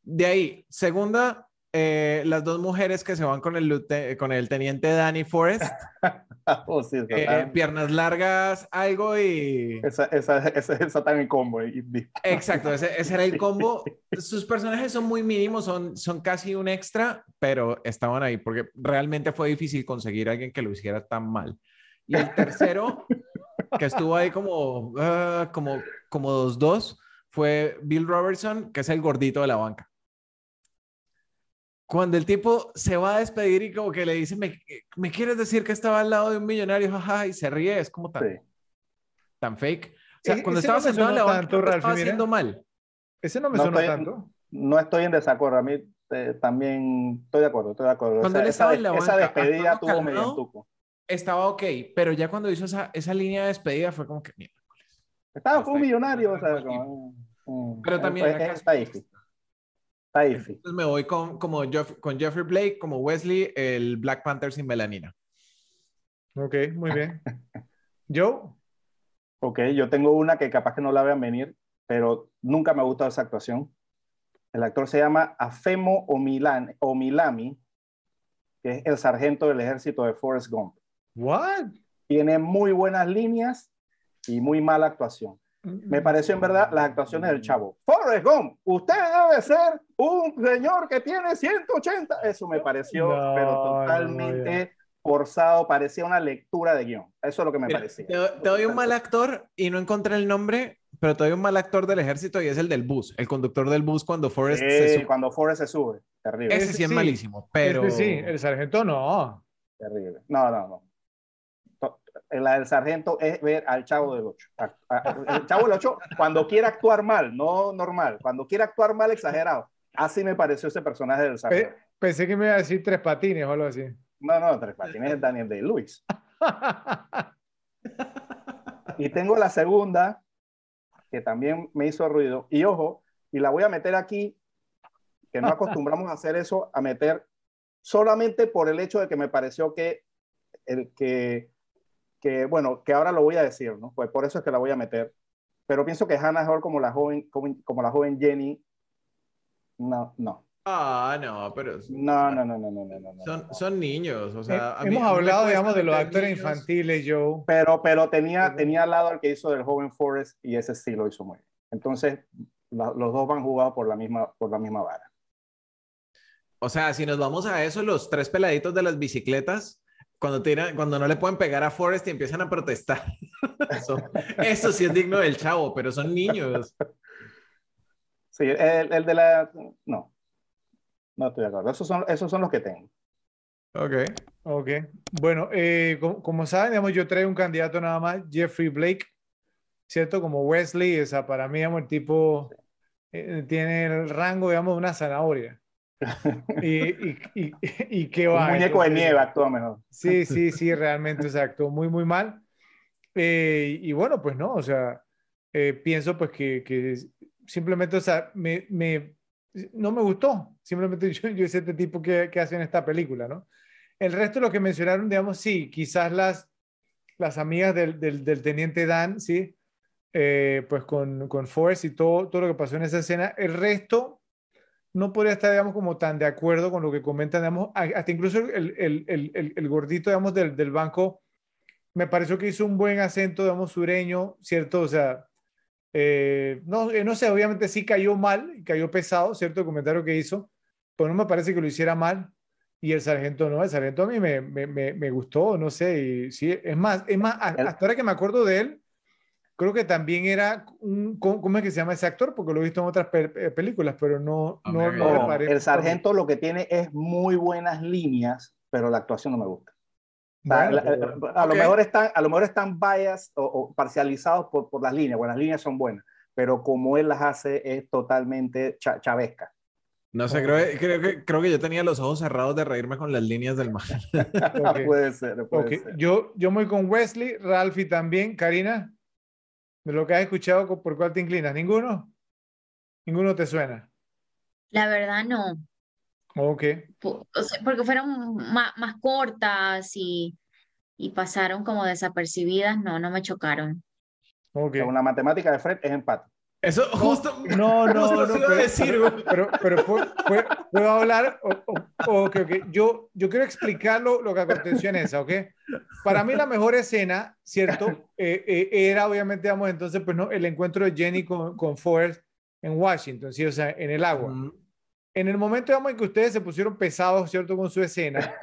De ahí, segunda, eh, las dos mujeres que se van con el, con el teniente Danny Forrest. Oh, sí, Eh, piernas largas, algo y... esa, esa, esa, esa el combo. y- Exacto, ese, ese era el combo. Sus personajes son muy mínimos, son, son casi un extra, pero estaban ahí porque realmente fue difícil conseguir a alguien que lo hiciera tan mal. Y el tercero, que estuvo ahí como, ah, como, como dos, dos, fue Bill Robertson, que es el gordito de la banca. Cuando el tipo se va a despedir y como que le dice, ¿me, me quieres decir que estaba al lado de un millonario? Jaja, y se ríe, es como tan, Sí. tan fake. O sea, E- cuando estaba no sentado en la banca, estaba mira. haciendo mal. Ese no me No sonó estoy- tanto. No estoy en desacuerdo. A mí eh, también estoy de acuerdo, estoy de acuerdo. Cuando esa, él esa estaba en la esa banca, despedida actuando tuvo medio tuco. Estaba ok, pero ya cuando hizo esa, esa línea de despedida fue como que... mierda. Estaba con un millonario, o sea, como, mm, Pero también eh, era eh, casi- está difícil. Está difícil. Entonces me voy con, como Jeff- con Jeffrey Blake, como Wesley, el Black Panther sin melanina. Ok, muy bien. Joe, Ok, yo tengo una que capaz que no la vean venir, pero nunca me ha gustado esa actuación. El actor se llama Afemo Omilan- Omilami, que es el sargento del ejército de Forrest Gump. what? Tiene muy buenas líneas y muy mala actuación. Me pareció en verdad las actuaciones del chavo. Forrest Gump, usted debe ser un señor que tiene 180. Eso me pareció, No, pero no, totalmente forzado. Parecía una lectura de guion. Eso es lo que me Mira, parecía. te, doy- te doy un mal actor y no encontré el nombre, pero te doy un mal actor del ejército y es el del bus, el conductor del bus cuando Forrest se Eh, sube. cuando Forrest se sube. Terrible. Ese Ese sí es sí. malísimo, pero... Este sí, el sargento no. Terrible. No, no, no. La del sargento es ver al chavo del 8. El chavo del 8, cuando quiere actuar mal, no normal, cuando quiere actuar mal, exagerado. Así me pareció ese personaje del sargento. Pe- pensé que me iba a decir tres patines o algo así. No, no, Tres Patines es Daniel de Luis. Y tengo la segunda, que también me hizo ruido. Y ojo, y la voy a meter aquí, que no acostumbramos a hacer eso, a meter solamente por el hecho de que me pareció que el que, que bueno, que ahora lo voy a decir, ¿no? Pues por eso es que la voy a meter. Pero pienso que Hannah Hall como la joven, como, como la joven Jenny, no, no. Ah, no, pero... No, no, no, no, no, no, no, no. Son, son niños, o sea... a mí- Hemos mí hablado, digamos, de los actores niños. infantiles, Joe. Pero, pero tenía, tenía al lado al que hizo del joven Forrest y ese sí lo hizo muy bien. Entonces, la- los dos van jugados por la misma, por la misma vara. O sea, si nos vamos a eso, los tres peladitos de las bicicletas, cuando, tiran, cuando no le pueden pegar a Forrest y empiezan a protestar. eso, eso sí es digno del chavo, pero son niños. Sí, el, el de la... No, no estoy de acuerdo. Esos son, esos son los que tengo. Ok. Ok. Bueno, eh, como, como saben, digamos, yo traigo un candidato nada más, Jeffrey Blake, ¿cierto? Como Wesley, o sea, para mí, digamos, el tipo eh, tiene el rango, digamos, de una zanahoria. Y, y, y, qué Un va. muñeco de nieve actúa mejor. Sí, sí, sí, realmente, exacto, muy, muy mal. Eh, y bueno, pues no, o sea, eh, pienso pues que, que simplemente, o sea, me, me, no me gustó, simplemente yo, yo este tipo que, que hace en esta película, ¿no? El resto de lo que mencionaron, digamos, sí, quizás las, las amigas del, del, del teniente Dan, sí, eh, pues con, con Forrest y todo, todo lo que pasó en esa escena, el resto no podría estar, digamos, como tan de acuerdo con lo que comentan, digamos, hasta incluso el, el, el, el, gordito, digamos, del, del banco, me pareció que hizo un buen acento, digamos, sureño, ¿cierto? O sea, eh, no, eh, no sé, obviamente sí cayó mal, cayó pesado, ¿cierto? El comentario que hizo, pero no me parece que lo hiciera mal. Y el sargento no, el sargento a mí me, me, me, gustó, no sé, y sí, es más, es más, hasta ahora que me acuerdo de él, creo que también era un, ¿cómo es que se llama ese actor? Porque lo he visto en otras películas, pero no, no, no, El sargento lo que tiene es muy buenas líneas, pero la actuación no me gusta. a, lo mejor están, a lo mejor están bias o, parcializados por, por, las líneas, bueno, las líneas son buenas, pero como él las hace es totalmente chavesca. No sé, creo, creo, que, creo que yo tenía los ojos cerrados de reírme con las líneas del mal. puede ser, puede ser. Yo, yo voy con Wesley, Ralphie también. Karina, de lo que has escuchado, ¿por cuál te inclinas? ¿Ninguno? ¿Ninguno te suena? La verdad no. Ok. porque fueron más, más cortas y, y, pasaron como desapercibidas, no, no me chocaron. Okay. Una matemática de Fred es empate. Eso justo. No, no, no. pero, decir, pero, pero, ¿puedo, hablar? O, Yo, yo quiero explicar lo, lo que aconteció en esa, ¿ok? Para mí la mejor escena, ¿cierto? Eh, eh, era obviamente, digamos, entonces, pues no, el encuentro de Jenny con, con Forrest en Washington, ¿sí? O sea, en el agua. En el momento, digamos, en que ustedes se pusieron pesados, ¿cierto? Con su escena.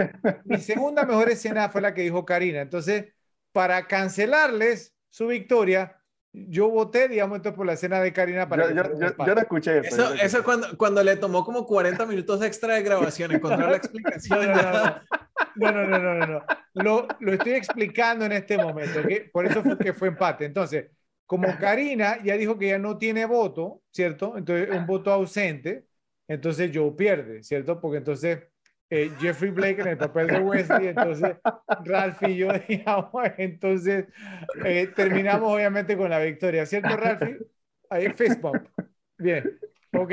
Mi segunda mejor escena fue la que dijo Karina. Entonces, para cancelarles su victoria, yo voté, digamos, entonces por la escena de Karina para... Yo, yo, yo, no escuché eso. Eso, eso cuando, cuando le tomó como 40 minutos extra de grabación, encontrar la explicación. No, no, no, no, no, no. Lo, lo estoy explicando en este momento, ¿okay? por eso fue que fue empate. Entonces, como Karina ya dijo que ya no tiene voto, ¿cierto? Entonces, un voto ausente, entonces yo pierde, ¿cierto? Porque entonces eh, Jeffrey Blake en el papel de Wesley, entonces Ralph y yo, digamos, entonces eh, terminamos obviamente con la victoria, ¿cierto, Ralphie? Ahí, fist bump. Bien, ok.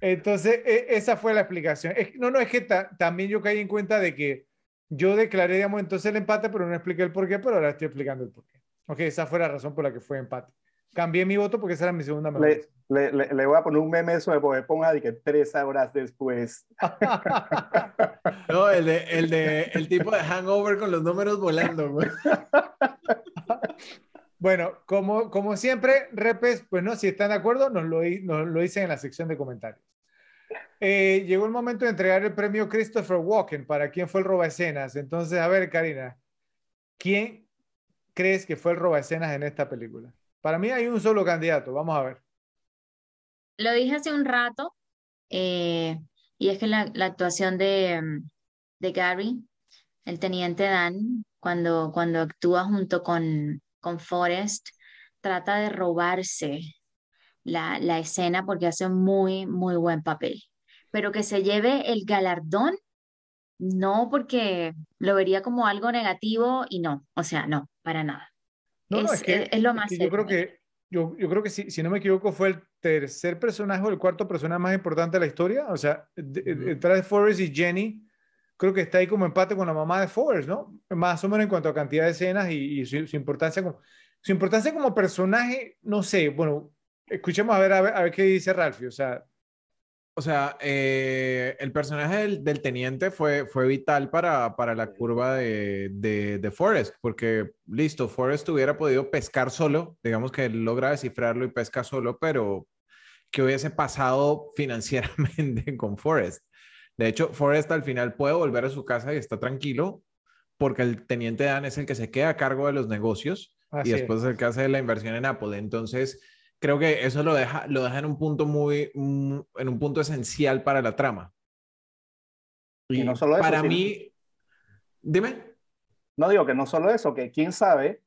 Entonces, e, esa fue la explicación. no, no, es que también yo caí en cuenta de que yo declaré, digamos, entonces el empate, pero no expliqué el por qué, pero ahora estoy explicando el por qué. Ok, esa fue la razón por la que fue empate. Cambié mi voto porque esa era mi segunda mejor le, le, voy a poner un meme eso de poder ponga de que tres horas después. no, el de, el de el tipo de hangover con los números volando, güey. Bueno, como, como siempre, repes, pues no, si están de acuerdo, nos lo, nos lo dicen en la sección de comentarios. Eh, llegó el momento de entregar el premio Christopher Walken para quién fue el roba escenas. Entonces, a ver, Karina, ¿quién crees que fue el roba escenas en esta película? Para mí hay un solo candidato, vamos a ver. Lo dije hace un rato, eh, y es que la, actuación de, mm, de, Gary, el teniente Dan, cuando, cuando actúa junto con, con Forrest, trata de robarse la, la escena porque hace un muy, muy buen papel. Pero que se lleve el galardón, no porque lo vería como algo negativo y no, o sea, no, para nada. No, es, que, es, lo más. yo creo que yo, yo creo que si, si no me equivoco fue el tercer personaje o el cuarto personaje más importante de la historia. O sea, detrás de Forrest y Jenny, creo que está ahí como empate con la mamá de Forrest, ¿no? Más o menos en cuanto a cantidad de escenas y, su, importancia como, su importancia como personaje, no sé, bueno, escuchemos a ver, a ver, a ver qué dice Ralphie, o sea, o sea, eh, el personaje del, teniente fue, fue vital para, para la curva de, de, de, Forrest, porque listo, Forrest hubiera podido pescar solo, digamos que logra descifrarlo y pesca solo, pero ¿qué hubiese pasado financieramente con Forrest? De hecho, Forrest al final puede volver a su casa y está tranquilo, porque el teniente Dan es el que se queda a cargo de los negocios y después es el que hace la inversión en Apple. Entonces, creo que eso lo deja, lo deja en un punto muy, en un punto esencial para la trama. Y, no solo eso. Para mí, dime. No digo que no solo eso, que quién sabe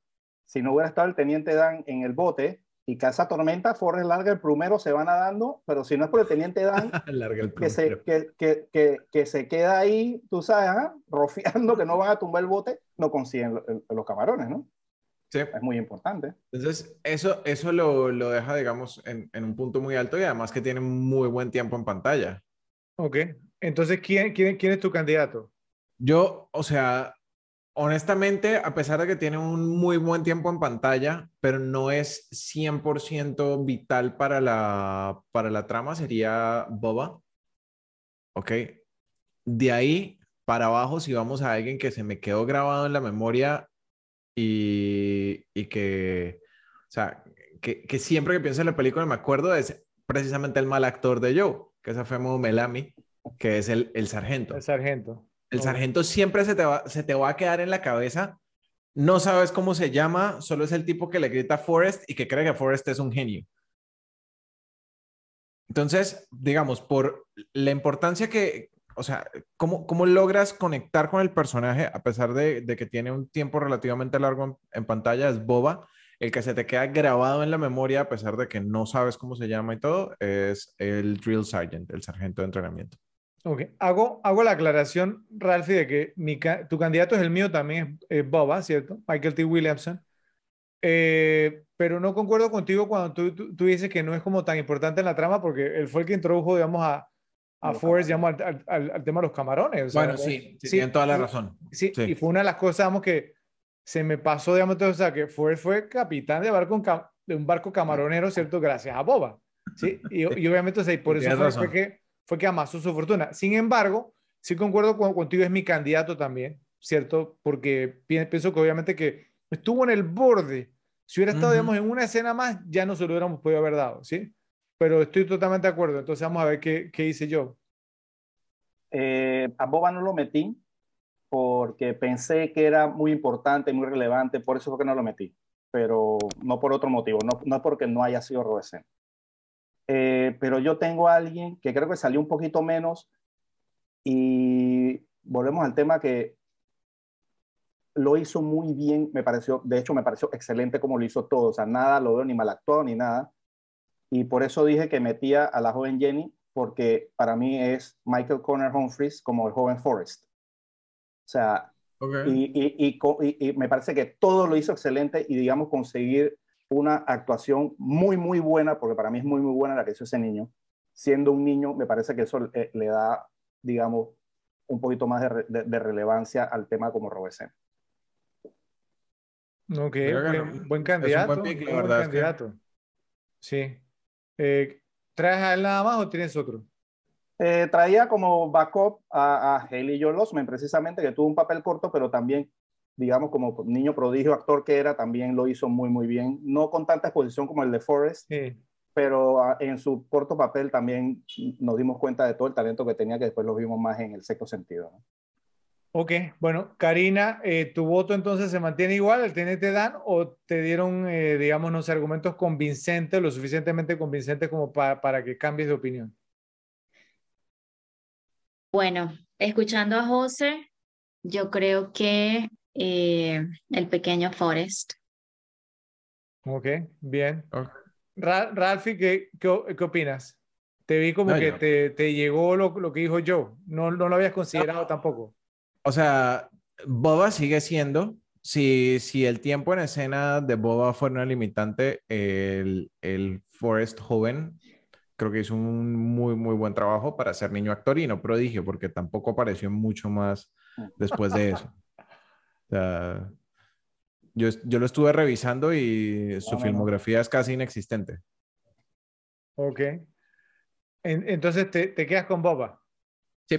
si no hubiera estado el teniente Dan en el bote y que esa tormenta Forrest larga el primero se va nadando, pero si no es por el teniente Dan, que, se, que, que, que, se queda ahí, tú sabes, ¿ah? rofiando que no van a tumbar el bote, no consiguen los camarones, ¿no? Sí. Es muy importante. Entonces, eso, eso lo, lo deja, digamos, en, en, un punto muy alto y además que tiene muy buen tiempo en pantalla. Ok. Entonces, ¿quién, quién, quién es tu candidato? Yo, o sea, honestamente, a pesar de que tiene un muy buen tiempo en pantalla, pero no es 100% vital para la, para la trama, sería Boba. Ok. De ahí para abajo, si vamos a alguien que se me quedó grabado en la memoria y, y que, o sea, que, que, siempre que pienso en la película me acuerdo es precisamente el mal actor de Joe, que es Femo Melami. que es el, el sargento. El sargento. El sargento siempre se te, va, se te va a quedar en la cabeza. No sabes cómo se llama, solo es el tipo que le grita Forrest y que cree que Forrest es un genio. Entonces, digamos, por la importancia que, o sea, ¿cómo, cómo logras conectar con el personaje a pesar de, de que tiene un tiempo relativamente largo en, en pantalla? Es Boba. El que se te queda grabado en la memoria a pesar de que no sabes cómo se llama y todo, es el Drill Sergeant, el sargento de entrenamiento. Ok, hago, hago la aclaración, Ralphie, de que mi ca- tu candidato es el mío también, es, es Boba, ¿cierto? Michael T. Williamson. Eh, pero no concuerdo contigo cuando tú, tú, tú dices que no es como tan importante en la trama porque él fue el que introdujo, digamos, a, a Forrest, digamos, al, al- al- tema de los camarones. o sea, Bueno, sí, sí, tienen toda la razón. Sí, Sí. y fue una de las cosas, digamos, que se me pasó, digamos, entonces, o sea, que Forrest fue capitán de, barco, de un barco camaronero, ¿cierto? Gracias a Boba, ¿sí? Y, y obviamente, o sea, y por eso fue, que, fue que amasó su fortuna. Sin embargo, sí concuerdo con- contigo, es mi candidato también, ¿cierto? Porque pi- pienso que obviamente que estuvo en el borde. Si hubiera estado, Ujú. digamos, en una escena más, ya no se lo hubiéramos podido haber dado, ¿sí? Pero estoy totalmente de acuerdo. Entonces vamos a ver qué, qué hice yo. Eh, a Boba no lo metí porque pensé que era muy importante, muy relevante, por eso fue que no lo metí, pero no por otro motivo, no, no porque no haya sido Robesen. Eh, pero yo tengo a alguien que creo que salió un poquito menos y volvemos al tema que lo hizo muy bien, me pareció, de hecho me pareció excelente como lo hizo todo, o sea, nada lo veo ni mal actuado ni nada. Y por eso dije que metía a la joven Jenny, porque para mí es Michael Connor Humphries como el joven Forrest. O sea, y, y, y, co- y- y me parece que todo lo hizo excelente y digamos conseguir una actuación muy, muy buena, porque para mí es muy, muy buena la que hizo ese niño. Siendo un niño, me parece que eso eh, le da, digamos, un poquito más de, re- de- de relevancia al tema como Robesen. Ok, buen, no. buen Es un candidato. buen pick, la muy buen verdad es que- candidato. Sí. Eh, ¿Traes a él nada más o tienes otro? Eh, traía como backup a, a Haley Joel Osment, precisamente, que tuvo un papel corto, pero también, digamos, como niño prodigio, actor que era, también lo hizo muy, muy bien. No con tanta exposición como el de Forrest, Sí. pero ah, en su corto papel también nos dimos cuenta de todo el talento que tenía, que después lo vimos más en el sexto sentido. ¿no? Ok, bueno, Karina, eh, ¿tu voto entonces se mantiene igual, el TNT Dan, o te dieron, eh, digamos, no sé, argumentos convincentes, lo suficientemente convincentes como pa- para que cambies de opinión? Bueno, escuchando a José, yo creo que eh, el pequeño Forrest. Ok, bien. Ok. Ra- Ralphie, ¿qué, qué, qué opinas? Te vi como No, que te, te llegó lo, lo que dijo Joe, no, no lo habías considerado tampoco. O sea, Boba sigue siendo, si, si el tiempo en escena de Boba fuera una limitante, el, el Forrest joven creo que hizo un muy, muy buen trabajo para ser niño actor y no prodigio, porque tampoco apareció mucho más después de eso. O sea, yo, yo lo estuve revisando y su No, no, no. filmografía es casi inexistente. Ok. En- entonces te, te quedas con Boba. Sí.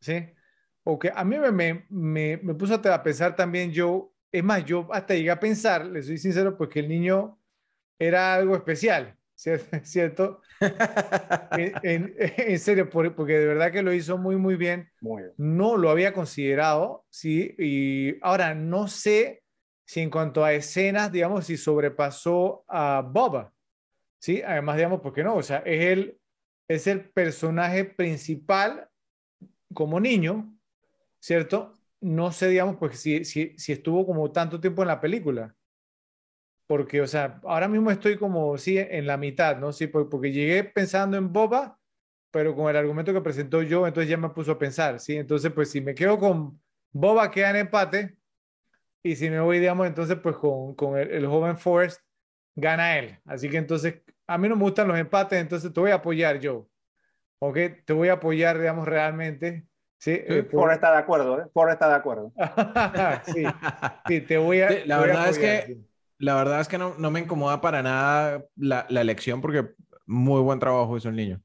¿Sí? Ok, a mí me, me, me, me puso a pensar también yo, es más, yo hasta llegué a pensar, le soy sincero, porque el niño era algo especial, ¿cierto? En, en- en serio, por- porque de verdad que lo hizo muy, muy bien. Muy bien. No lo había considerado, ¿sí? Y ahora no sé si en cuanto a escenas, digamos, si sobrepasó a Boba, ¿sí? Además, digamos, ¿por qué no? O sea, es el, es el personaje principal como niño, ¿cierto? No sé, digamos, pues si, si, si estuvo como tanto tiempo en la película. Porque, o sea, ahora mismo estoy como, sí, en la mitad, ¿no? Sí, por- porque llegué pensando en Boba, pero con el argumento que presentó yo, entonces ya me puso a pensar, ¿sí? Entonces, pues si me quedo con Boba, queda en empate. Y si me voy, digamos, entonces, pues con, con el, el joven Forrest, gana él. Así que entonces, a mí no me gustan los empates, entonces te voy a apoyar yo. ¿Ok? Te voy a apoyar, digamos, realmente. Sí, Eh, por- está de acuerdo, ¿eh? Forrest está de acuerdo. sí, sí, te voy a. Sí, la voy a verdad es apoyar, que- sí. La verdad es que no, no me incomoda para nada la, la elección porque muy buen trabajo hizo el niño.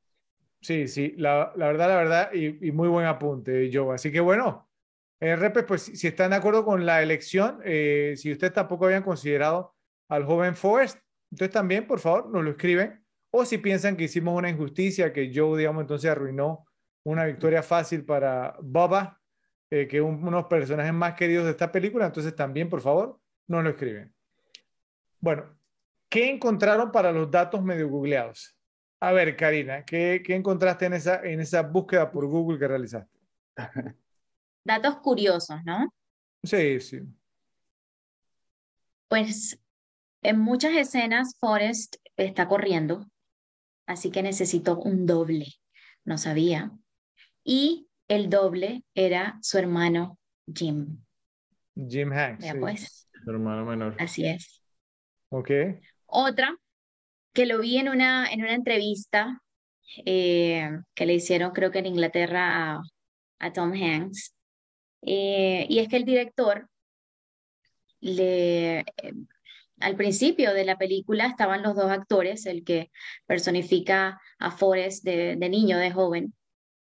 Sí, sí, la, la verdad, la verdad, y, y muy buen apunte, Joe. Así que bueno, eh, Repes, pues si, si están de acuerdo con la elección, eh, si ustedes tampoco habían considerado al joven Forrest, entonces también, por favor, nos lo escriben. O si piensan que hicimos una injusticia, que Joe, digamos, entonces arruinó una victoria fácil para Bubba, eh, que es uno de los personajes más queridos de esta película. Entonces también, por favor, no lo escriben. Bueno, ¿qué encontraron para los datos medio googleados? A ver, Karina, ¿qué, qué encontraste en esa, en esa búsqueda por Google que realizaste? Datos curiosos, ¿no? Sí, sí. Pues en muchas escenas Forrest está corriendo, así que necesitó un doble. No sabía. Y el doble era su hermano Jim. Jim Hanks. Ya sí. pues, Su hermano menor. así es. Ok. Otra, que lo vi en una, en una entrevista eh, que le hicieron, creo que en Inglaterra, a, a Tom Hanks. Eh, y es que el director le, eh, al principio de la película estaban los dos actores, el que personifica a Forrest de, de niño, de joven,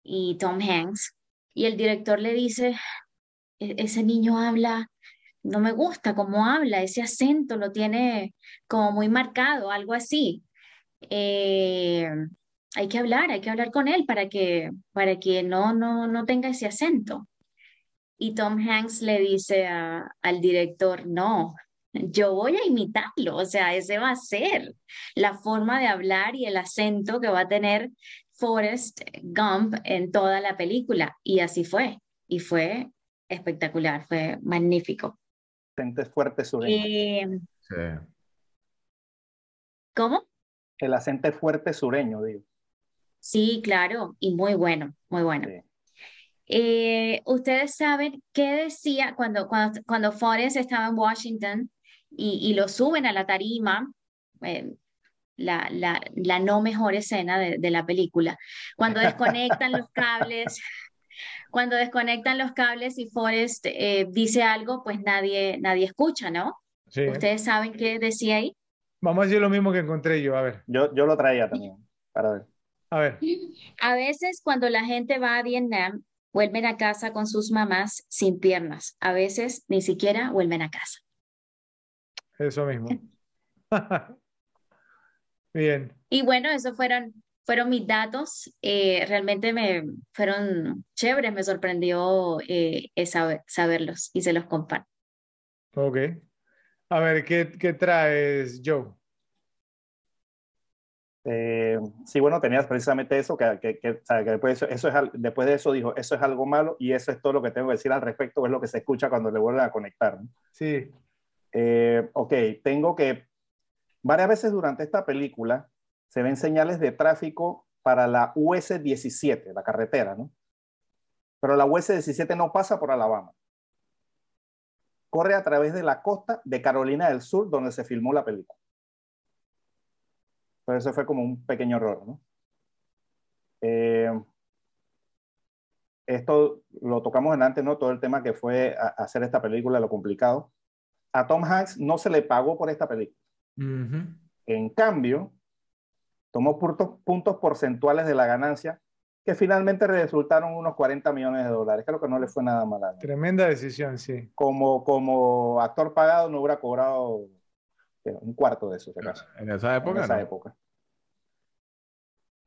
y Tom Hanks. Y el director le dice, "E- ese niño habla, no me gusta cómo habla, ese acento lo tiene como muy marcado, algo así. Eh, hay que hablar, hay que hablar con él para que, para que no, no, no tenga ese acento. Y Tom Hanks le dice al director, no, yo voy a imitarlo, o sea, ese va a ser la forma de hablar y el acento que va a tener Forrest Gump en toda la película. Y así fue, y fue espectacular, fue magnífico. Acento fuerte sureño. Eh, Sí. ¿cómo? El acento fuerte sureño, digo. Sí, claro, y muy bueno, muy bueno. Sí. Eh, ustedes saben qué decía cuando, cuando, cuando Forrest estaba en Washington y, y lo suben a la tarima, eh, la, la, la no mejor escena de, de la película, cuando desconectan los cables, cuando desconectan los cables y Forrest eh, dice algo, pues nadie, nadie escucha, ¿no? Sí. ¿Ustedes saben qué decía ahí? Vamos a decir lo mismo que encontré yo. A ver, Yo, yo lo traía también, para ver. a ver. A veces cuando la gente va a Vietnam, vuelven a casa con sus mamás sin piernas. A veces ni siquiera vuelven a casa. Eso mismo. Bien. Y bueno, esos fueron, fueron mis datos. Eh, realmente me fueron chéveres, me sorprendió eh, saber- saberlos y se los comparto. Ok. A ver, ¿qué, qué traes, Joe? Eh, sí, bueno, tenías precisamente eso, que, que, que, o sea, que después, de eso, eso es, después de eso dijo, eso es algo malo y eso es todo lo que tengo que decir al respecto, es lo que se escucha cuando le vuelven a conectar. ¿no? Sí. Eh, ok, tengo que, varias veces durante esta película se ven señales de tráfico para la US 17, la carretera, ¿no? Pero la US 17 no pasa por Alabama. Corre a través de la costa de Carolina del Sur, donde se filmó la película. Pero eso fue como un pequeño error, ¿no? Eh, esto lo tocamos en antes, ¿no? Todo el tema que fue hacer esta película, lo complicado. A Tom Hanks no se le pagó por esta película. En cambio, tomó puntos, puntos porcentuales de la ganancia que finalmente resultaron unos 40 millones de dólares. Creo que no le fue nada mal. Tremenda decisión, sí. Como, como actor pagado no hubiera cobrado eh, un cuarto de eso, si acaso, En esa época, en esa no. época.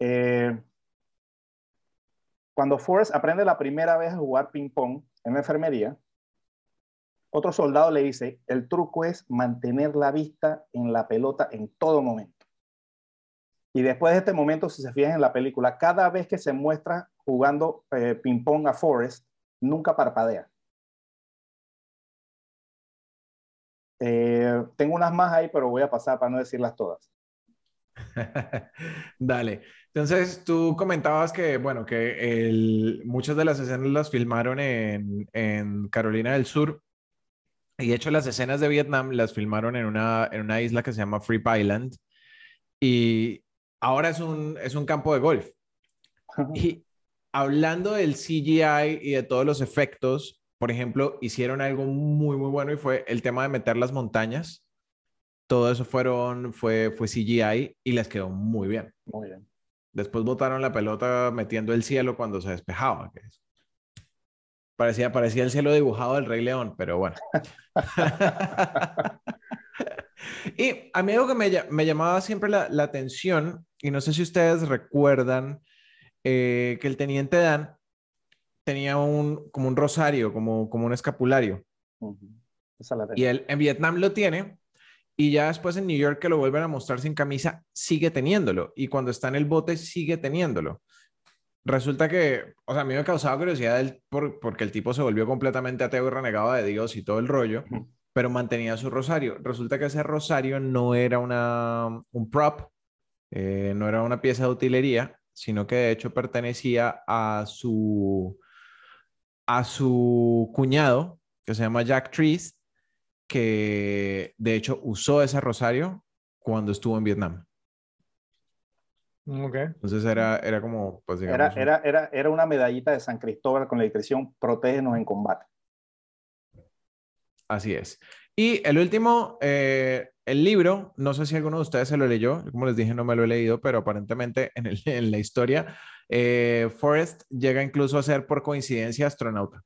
Eh, cuando Forrest aprende la primera vez a jugar ping-pong en la enfermería, otro soldado le dice, el truco es mantener la vista en la pelota en todo momento. Y después de este momento, si se fijan en la película, cada vez que se muestra jugando eh, ping-pong a Forrest, nunca parpadea. Eh, tengo unas más ahí, pero voy a pasar para no decirlas todas. Dale. Entonces, tú comentabas que, bueno, que el, muchas de las escenas las filmaron en, en Carolina del Sur. Y de hecho, las escenas de Vietnam las filmaron en una, en una isla que se llama Fripp Island. Y ahora es un, es un campo de golf. Y hablando del CGI y de todos los efectos, por ejemplo, hicieron algo muy, muy bueno y fue el tema de meter las montañas. Todo eso fueron, fue, fue CGI y les quedó muy bien. Muy bien. Después botaron la pelota metiendo el cielo cuando se despejaba. que es- Parecía, parecía el cielo dibujado del Rey León, pero bueno. y a mí algo que me, me llamaba siempre la, la atención, y no sé si ustedes recuerdan eh, que el teniente Dan tenía un, como un rosario, como, como un escapulario. Y él en Vietnam lo tiene y ya después en New York que lo vuelven a mostrar sin camisa, sigue teniéndolo. Y cuando está en el bote, sigue teniéndolo. Resulta que, o sea, a mí me causaba curiosidad por, porque el tipo se volvió completamente ateo y renegado de Dios y todo el rollo, pero mantenía su rosario. Resulta que ese rosario no era una, un prop, eh, no era una pieza de utilería, sino que de hecho pertenecía a su, a su cuñado, que se llama Jack Trees, que de hecho usó ese rosario cuando estuvo en Vietnam. Okay. Entonces era, era como, pues digamos... Era, era, era, una medallita de San Cristóbal con la inscripción Protégenos en combate. Así es. Y el último, eh, el libro, no sé si alguno de ustedes se lo leyó, como les dije, no me lo he leído, pero aparentemente en, el, en la historia, eh, Forrest llega incluso a ser por coincidencia astronauta.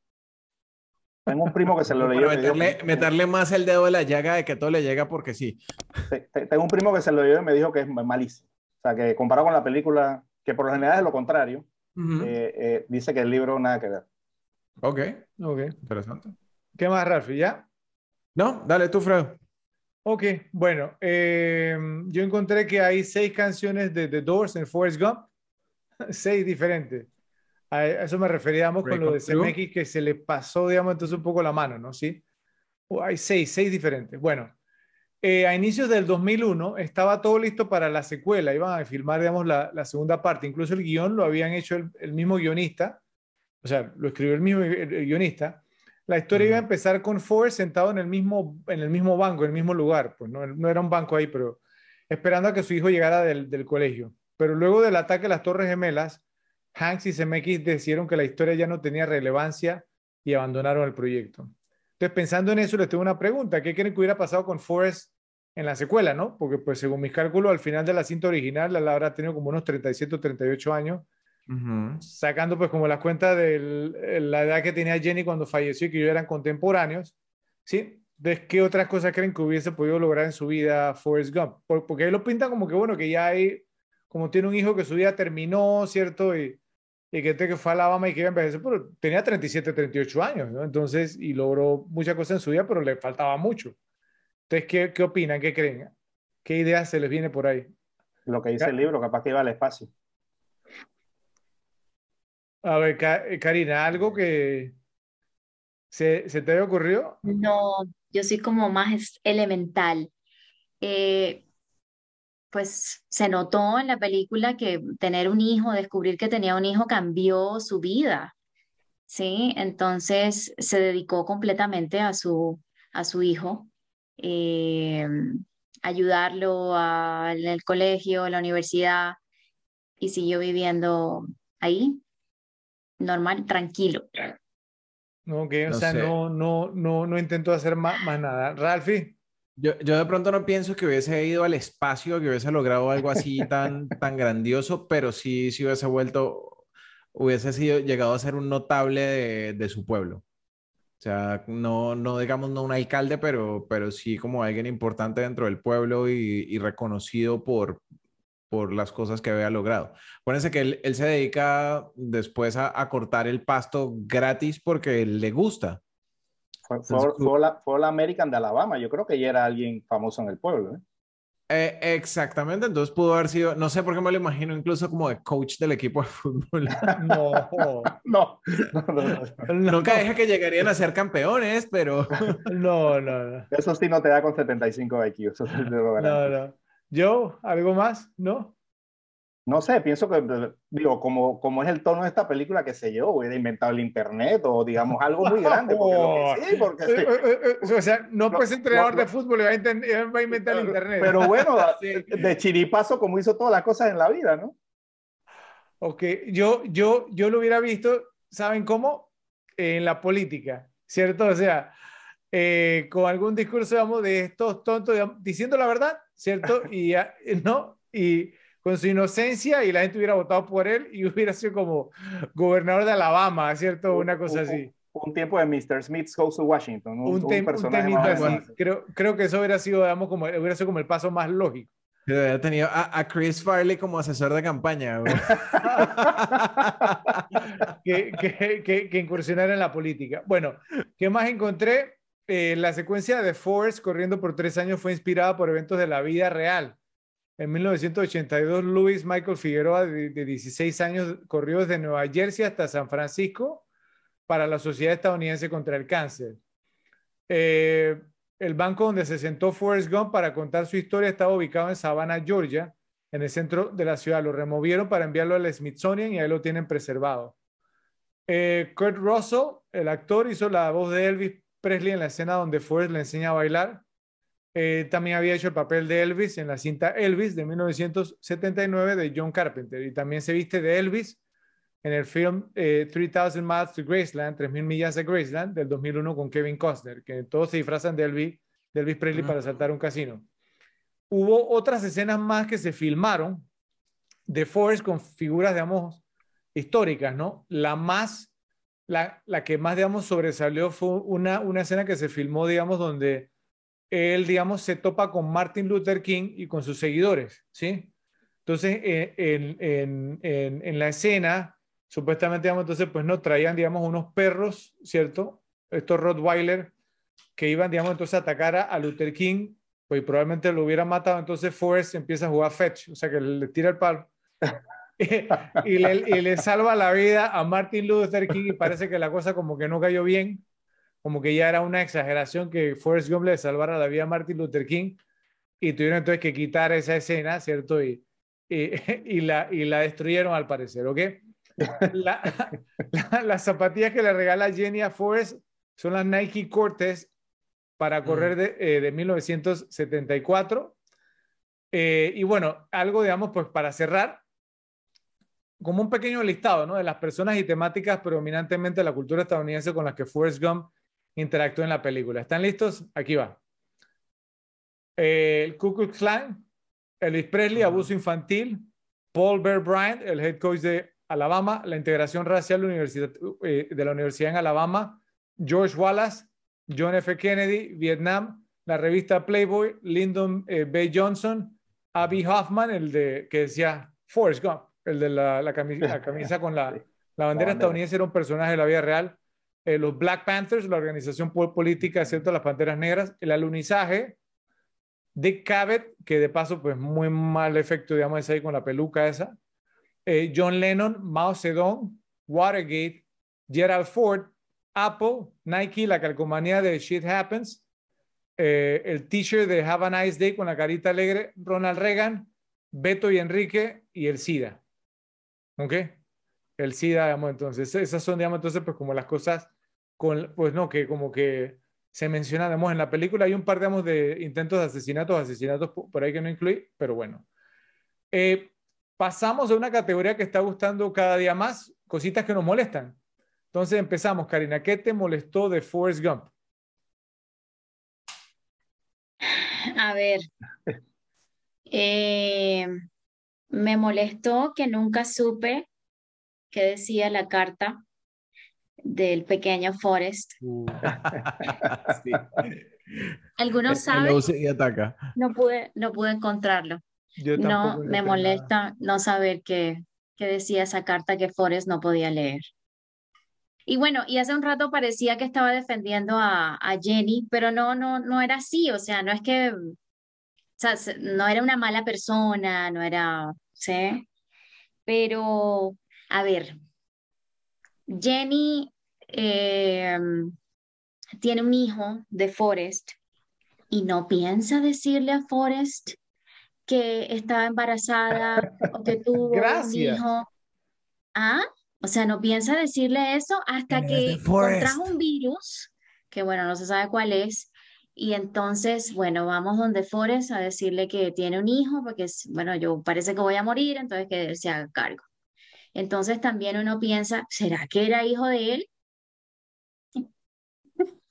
Tengo un primo que se lo leyó. Meterle, meterle, más el dedo de la llaga de que todo le llega porque sí. Tengo un primo que se lo leyó y me dijo que es malísimo. Sea, que comparado con la película, que por lo general es lo contrario, eh, eh, dice que el libro nada que ver. Ok, ok. Interesante. ¿Qué más, Ralph? ¿Ya? No, dale tú, Fred. Ok, bueno, eh, yo encontré que hay seis canciones de The Doors en Forrest Gump, seis diferentes. A eso me referíamos con lo de CMX que se le pasó, digamos, entonces un poco la mano, ¿no? Sí. hay seis, seis diferentes. Bueno, eh, a inicios del 2001 estaba todo listo para la secuela, iban a filmar, digamos, la, la segunda parte. Incluso el guion lo habían hecho el, mismo guionista, o sea, lo escribió el mismo guionista. La historia iba a empezar con Ford sentado en el mismo, en el mismo banco, en el mismo lugar. Pues no, no era un banco ahí, pero esperando a que su hijo llegara del, del colegio. Pero luego del ataque a las Torres Gemelas, Hanks y CMX decidieron que la historia ya no tenía relevancia y abandonaron el proyecto. Entonces, pensando en eso, les tengo una pregunta. ¿Qué creen que hubiera pasado con Forrest en la secuela, no? Porque, pues, según mis cálculos, al final de la cinta original, la habrá tenido como unos 37 o 38 años, sacando, pues, como la cuenta de la edad que tenía Jenny cuando falleció y que ellos eran contemporáneos, ¿sí? ¿De qué otras cosas creen que hubiese podido lograr en su vida Forrest Gump? Porque ahí lo pintan como que, bueno, que ya hay, como tiene un hijo que su vida terminó, ¿cierto? Y, y que, que fue a Alabama y que iba a envejecer, pero tenía 37, 38 años, ¿no? Entonces, y logró muchas cosas en su vida, pero le faltaba mucho. Entonces, ¿qué, qué opinan? ¿Qué creen? ¿Qué ideas se les viene por ahí? Lo que dice el libro, capaz que iba al espacio. A ver, eh, Karina, ¿algo que se, se te había ocurrido? No, yo soy como más elemental. Eh, pues se notó en la película que tener un hijo, descubrir que tenía un hijo cambió su vida, ¿sí? Entonces se dedicó completamente a su, a su hijo, eh, ayudarlo en el colegio, en la universidad, y siguió viviendo ahí, normal, tranquilo. Ok, o sea, no, no, no, no intentó hacer más, más nada. Ralphie. Yo, yo, de pronto no pienso que hubiese ido al espacio, que hubiese logrado algo así tan, tan grandioso, pero sí, sí hubiese vuelto, hubiese sido, llegado a ser un notable de, de su pueblo. O sea, no, no digamos no un alcalde, pero, pero sí como alguien importante dentro del pueblo y, y reconocido por, por las cosas que había logrado. Acuérdense que él, él se dedica después a, a, cortar el pasto gratis porque le gusta. Fue, fue, la, fue, la, American de Alabama. Yo creo que ya era alguien famoso en el pueblo. ¿eh? Eh, exactamente, entonces pudo haber sido, no sé por qué me lo imagino incluso como de coach del equipo de fútbol. no, no, no, Nunca dije que llegarían a ser campeones, pero... no, no, no. Eso sí no te da con 75 IQ. Eso no, no. ¿Yo? ¿Algo más? ¿No? No sé, pienso que, digo, como, como es el tono de esta película, que sé yo, hubiera inventado el Internet o digamos algo muy grande. Porque sí, porque sí. Eh, eh, eh, o sea, no, pues entrenador de fútbol y va, a, inventar el Internet. Pero bueno, de chiripazo como hizo todas las cosas en la vida, ¿no? Ok, yo, yo, yo lo hubiera visto, ¿saben cómo? En la política, ¿cierto? O sea, con algún discurso, digamos, de estos tontos, diciendo la verdad, ¿cierto? Y, ¿no? Y con su inocencia y la gente hubiera votado por él y hubiera sido como gobernador de Alabama, ¿cierto? Una cosa así. Un, tiempo de Mr. Smith Goes to Washington. Un, un, personaje así. Creo, creo que eso hubiera sido, digamos, como, hubiera sido como el paso más lógico. Había tenido a, a Chris Farley como asesor de campaña. güey. que, que, que, que incursionara en la política. Bueno, ¿qué más encontré? Eh, la secuencia de Forrest corriendo por tres años fue inspirada por eventos de la vida real. En 1982, Luis Michael Figueroa, de, de 16 años, corrió desde Nueva Jersey hasta San Francisco para la Sociedad Estadounidense contra el Cáncer. Eh, el banco donde se sentó Forrest Gump para contar su historia estaba ubicado en Savannah, Georgia, en el centro de la ciudad. Lo removieron para enviarlo al Smithsonian y ahí lo tienen preservado. Eh, Kurt Russell, el actor, hizo la voz de Elvis Presley en la escena donde Forrest le enseña a bailar. Eh, también había hecho el papel de Elvis en la cinta Elvis de 1979 de John Carpenter y también se viste de Elvis en el film eh, 3000 Miles to Graceland, 3000 millas de Graceland del 2001 con Kevin Costner, que todos se disfrazan de Elvis, de Elvis Presley para saltar un casino. Hubo otras escenas más que se filmaron de Forrest con figuras, digamos, históricas, ¿no? La más, la, la que más, digamos, sobresalió fue una, una escena que se filmó, digamos, donde él, digamos, se topa con Martin Luther King y con sus seguidores, ¿sí? Entonces, eh, en, en, en, la escena, supuestamente, digamos, entonces, pues no traían, digamos, unos perros, ¿cierto? Estos Rottweiler que iban, digamos, entonces a atacar a, a Luther King, pues probablemente lo hubieran matado, entonces Forrest empieza a jugar fetch, o sea, que le tira el palo. y, le, y le salva la vida a Martin Luther King y parece que la cosa como que no cayó bien, como que ya era una exageración que Forrest Gump le salvara la vida a Martin Luther King y tuvieron entonces que quitar esa escena, ¿cierto? Y, y, y la, y la destruyeron al parecer, ¿ok? La, la- las zapatillas que le regala Jenny a Forrest son las Nike Cortez para correr de, eh, de 1974. Eh, y bueno, algo, digamos, pues para cerrar, como un pequeño listado, ¿no? De las personas y temáticas predominantemente de la cultura estadounidense con las que Forrest Gump interactuó en la película. ¿Están listos? Aquí va. El Ku Klux Klan, Elvis Presley, abuso infantil, Paul Bear Bryant, el head coach de Alabama, la integración racial de la universidad, eh, en Alabama, George Wallace, John F. Kennedy, Vietnam, la revista Playboy, Lyndon eh, B. Johnson, Abby Hoffman, el de que decía Forrest Gump, el de la, la camisa, la camisa con la, la bandera estadounidense, era un personaje de la vida real. Eh, los Black Panthers, la organización pol- política, ¿cierto? Las Panteras Negras, el alunizaje, Dick Cavett, que de paso, pues muy mal efecto, digamos, es ahí con la peluca esa. Eh, John Lennon, Mao Zedong, Watergate, Gerald Ford, Apple, Nike, la calcomanía de Shit Happens, eh, el t-shirt de Have a Nice Day con la carita alegre, Ronald Reagan, Beto y Enrique y el SIDA. ¿Ok? El SIDA, digamos, entonces, esas son, digamos, entonces, pues como las cosas, con, pues no, que como que se menciona, en la película hay un par, digamos, de intentos de asesinatos, asesinatos po- por ahí que no incluí, pero bueno. Eh, pasamos a una categoría que está gustando cada día más, cositas que nos molestan. Entonces empezamos, Karina, ¿qué te molestó de Forrest Gump? A ver, eh, me molestó que nunca supe qué decía la carta del pequeño Forrest. Sí. ¿Alguno Él sabe? lo usa y ataca. No pude, no pude encontrarlo. Yo No, me nada. molesta no saber qué, qué decía esa carta que Forrest no podía leer. Y bueno, y hace un rato parecía que estaba defendiendo a, a Jenny, pero no, no, no era así, o sea, no es que, o sea, se- no era una mala persona, no era, ¿sí? Pero, a ver, Jenny eh, tiene un hijo de Forrest y no piensa decirle a Forrest que estaba embarazada o que tuvo un hijo. ¿Ah? O sea, no piensa decirle eso hasta ¿Quién es que contrajo un virus, que bueno, no se sabe cuál es, y entonces, bueno, vamos donde Forrest a decirle que tiene un hijo, porque es, bueno, yo parece que voy a morir, entonces que él se haga cargo. Entonces también uno piensa, ¿será que era hijo de él?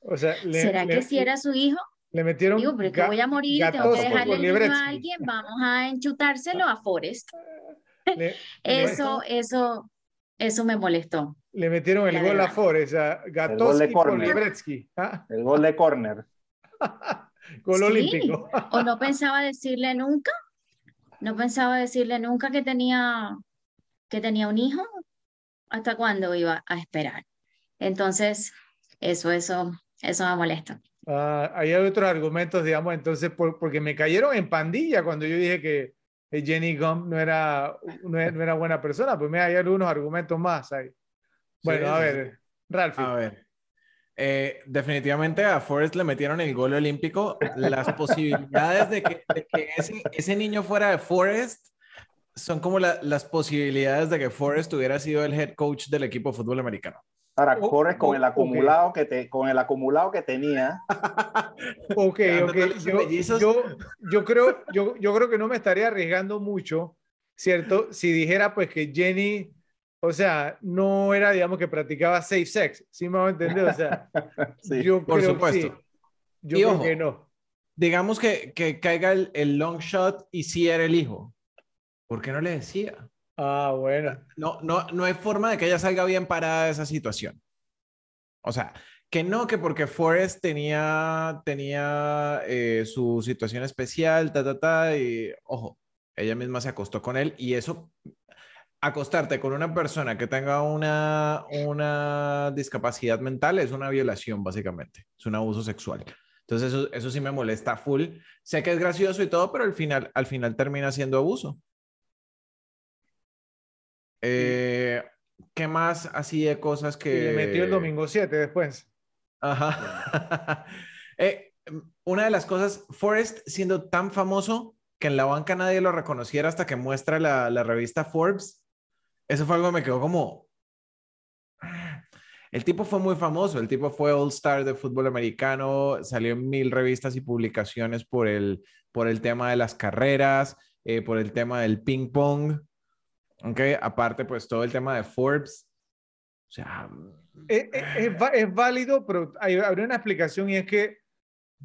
O sea, le, ¿Será le- que si era su hijo? le metieron Digo, pero es que voy a morir, tengo que dejarle el niño a alguien, vamos a enchutárselo a Forrest. Le, le- Eso, eso, eso me molestó. le metieron el La gol a verdad. Forrest, a gol de Gatoski por. Libretsky. ¿ah? El gol de córner. Gol Sí. olímpico. ¿O no pensaba decirle nunca? no pensaba decirle nunca que tenía, que tenía un hijo, hasta cuándo iba a esperar. Entonces, eso, eso, eso me molesta. Ah, hay otros argumentos, digamos, entonces, porque me cayeron en pandilla cuando yo dije que Jenny Gump no era, no era, buena persona, pues me hay algunos argumentos más ahí. Bueno, a ver, Ralph. A ver. Eh, definitivamente a Forrest le metieron el gol olímpico. Las posibilidades de que, ese, ese, niño fuera de Forrest son como las posibilidades de que Forrest hubiera sido el head coach del equipo de fútbol americano. Ahora, oh, Forrest con, el acumulado que te, con el acumulado que tenía. ok, ok. Yo, yo, yo, creo, yo, yo creo que no me estaría arriesgando mucho, ¿cierto? Si dijera pues que Jenny o sea, no era, digamos, que practicaba safe sex, ¿sí me va a entender? O sea, yo por creo supuesto. Que Yo creo que no. Digamos que, que caiga el, el, long shot y sí era el hijo. ¿Por qué no le decía? Ah, bueno. No, no, no hay forma de que ella salga bien parada de esa situación. O sea, que no, que porque Forrest tenía, tenía eh, su situación especial, ta, ta, ta, y ojo, ella misma se acostó con él y eso acostarte con una persona que tenga una, una discapacidad mental es una violación, básicamente. Es un abuso sexual. Entonces, eso, eso sí me molesta full. Sé que es gracioso y todo, pero al final, al final termina siendo abuso. Eh, ¿Qué más así de cosas que... le metió el domingo 7 después. Ajá. Eh, una de las cosas, Forrest siendo tan famoso que en la banca nadie lo reconociera hasta que muestra la, la revista Forbes, eso fue algo que me quedó como... El tipo fue muy famoso, el tipo fue All Star de fútbol americano, salió en mil revistas y publicaciones por el, por el tema de las carreras, eh, por el tema del ping pong, ¿ok? Aparte, pues todo el tema de Forbes. O sea... Es, es, válido, pero hay, habría una explicación y es que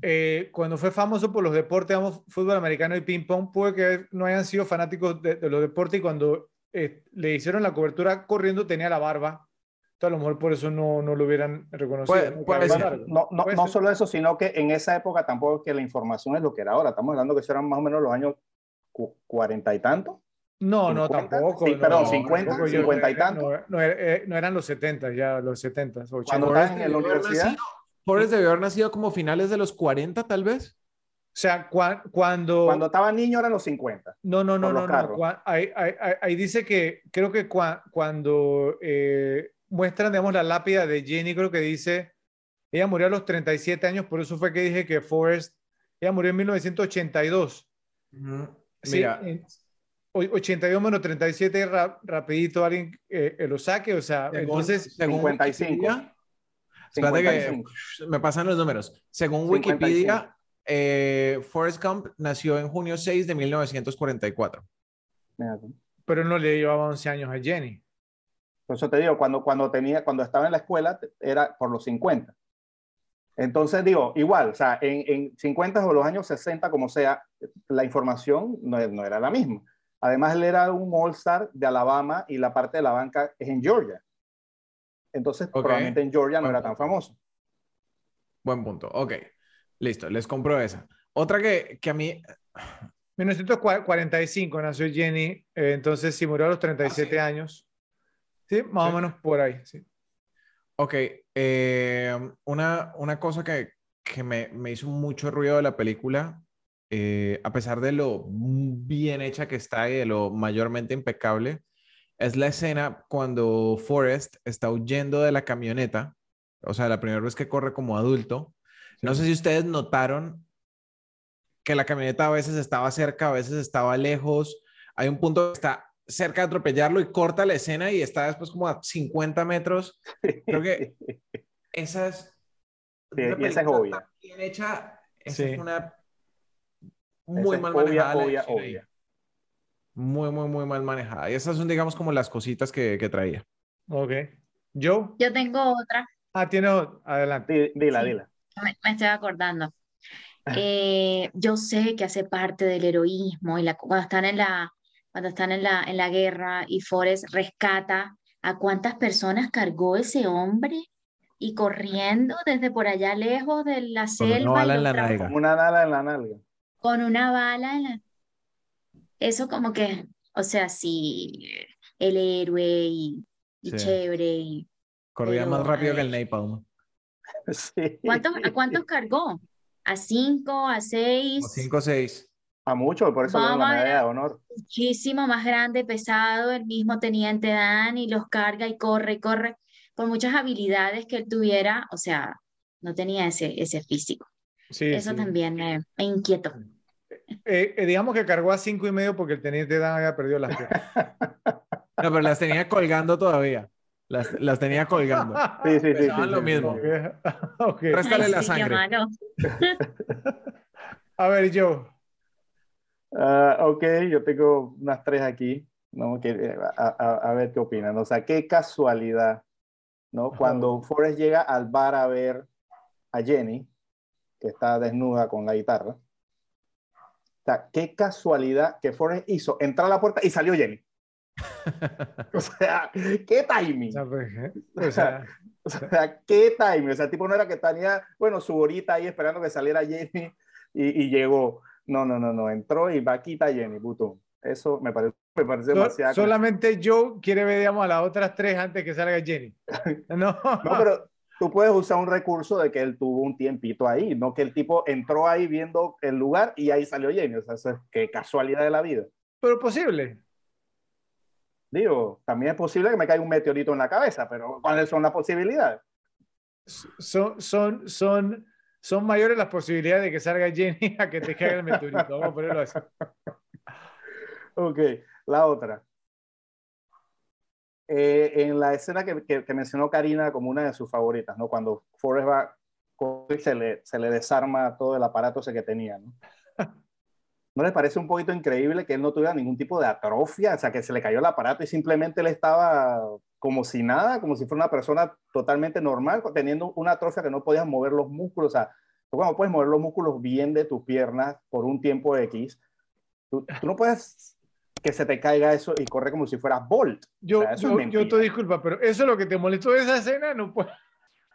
eh, cuando fue famoso por los deportes, fútbol americano y ping pong, puede que no hayan sido fanáticos de, de los deportes y cuando eh, le hicieron la cobertura corriendo, tenía la barba. Entonces, a lo mejor por eso no, no lo hubieran reconocido. no, no, no solo eso, sino que en esa época tampoco que la información es lo que era ahora. Estamos hablando que eran más o menos los años cuarenta y tantos. No, no, tampoco. Sí, perdón, 50, 50 y tantos. No, eh, no, eran los 70, ya los 70, 80. Cuando estabas en la universidad. Forrest debió haber nacido como finales de los 40, tal vez. O sea, cuando... Cuando estaba niño eran los 50. No, no, no, no. no. Ahí, dice que creo que cuando eh, muestran, digamos, la lápida de Jenny, creo que dice, ella murió a los 37 años, por eso fue que dije que Forrest, ella murió en 1982. Mira. 82 menos 37, rapidito alguien eh, lo saque, o sea, entonces... 55. Espérate que me pasan los números. Según Wikipedia, eh, Forrest Gump nació en junio 6 de 1944. Pero no le llevaba 11 años a Jenny. Por eso te digo, cuando, cuando, tenía, cuando estaba en la escuela era por los 50. Entonces digo, igual, o sea, en, en 50 o los años 60, como sea, la información no, no era la misma. Además, él era un All-Star de Alabama y la parte de la banca es en Georgia. Entonces, probablemente en Georgia no era tan famoso. Buen punto. Ok. Listo, les compro esa. Otra que, que a mí... 1945 nació Jenny, eh, entonces si murió a los 37 ah, años. Sí, más o menos por ahí, sí. Ok, eh, una, una cosa que, que me, me, hizo mucho ruido de la película, eh, a pesar de lo bien hecha que está y de lo mayormente impecable, es la escena cuando Forrest está huyendo de la camioneta, o sea, la primera vez que corre como adulto, no sé si ustedes notaron que la camioneta a veces estaba cerca, a veces estaba lejos. Hay un punto que está cerca de atropellarlo y corta la escena y está después como a 50 metros. Creo que esa es... esa es obvia. Bien hecha. Esa es una muy mal manejada. Obvia, obvia, Muy, muy, muy mal manejada. Y esas son, digamos, como las cositas que, que traía. Ok. ¿Yo? Yo tengo otra. Ah, tiene otra. Adelante. Dila, dila me, estoy acordando. Eh, yo sé que hace parte del heroísmo y la, cuando están en la cuando están en la, en la guerra y Forrest rescata a cuántas personas cargó ese hombre y corriendo desde por allá lejos de la selva. Una bala en la nalga. Una bala en la nalga. Con una bala en la... eso como que, o sea, sí, el héroe y, y Sí. chévere. Y, Corría más rápido a que el. Napalm. Sí. ¿cuántos, ¿A cuántos cargó? ¿A cinco? ¿A seis? O 5 o 6. A mucho, por eso dieron la medalla de honor. muchísimo más grande, pesado, el mismo teniente Dan y los carga y corre y corre, por muchas habilidades que él tuviera, o sea, no tenía ese, ese físico. Sí, Eso sí. también me, me inquietó. Eh, eh, digamos que cargó a cinco y medio porque el teniente Dan había perdido las piernas. No, pero las tenía colgando todavía. Las, las tenía colgando. Sí, sí, sí. Sí, lo sí, mismo. sí. Ok. ok. Réstale Ay, la sí, sangre. A ver, Joe. Ah, ok, yo tengo unas tres aquí, ¿no? Que, eh, a, a- a ver qué opinan. O sea, qué casualidad, ¿no? Cuando Forrest llega al bar a ver a Jenny, que está desnuda con la guitarra. O sea, qué casualidad que Forrest hizo entrar a la puerta y salió Jenny. O sea, qué timing. O sea, pues, ¿eh? O sea, O sea, qué timing. O sea, el tipo no era que tenía, bueno, su horita ahí esperando que saliera Jenny y, y llegó. No, no, no, no. Entró y va a quitar Jenny, puto. Eso me parece, me parece so- demasiado. solamente Joe quiere ver, digamos, a las otras tres antes que salga Jenny. No, No, pero tú puedes usar un recurso de que él tuvo un tiempito ahí, no que el tipo entró ahí viendo el lugar y ahí salió Jenny. O sea, eso es qué casualidad de la vida. pero posible. Digo, también es posible que me caiga un meteorito en la cabeza, pero ¿cuáles son las posibilidades? Son, son, son, son mayores las posibilidades de que salga Jenny a que te caiga el meteorito. Vamos a ponerlo así. Ok, la otra. Eh, en la escena que, que- que mencionó Karina como una de sus favoritas, ¿no? Cuando Forrest va se le, se le desarma todo el aparato ese que tenía, ¿no? ¿No les parece un poquito increíble que él no tuviera ningún tipo de atrofia? O sea, que se le cayó el aparato y simplemente él estaba como si nada, como si fuera una persona totalmente normal, teniendo una atrofia que no podías mover los músculos. O sea, tú cuando puedes mover los músculos bien de tus piernas por un tiempo X, tú, tú no puedes que se te caiga eso y corre como si fueras Bolt. Yo, O sea, yo, yo te disculpa, pero eso es lo que te molestó de esa escena, no puede.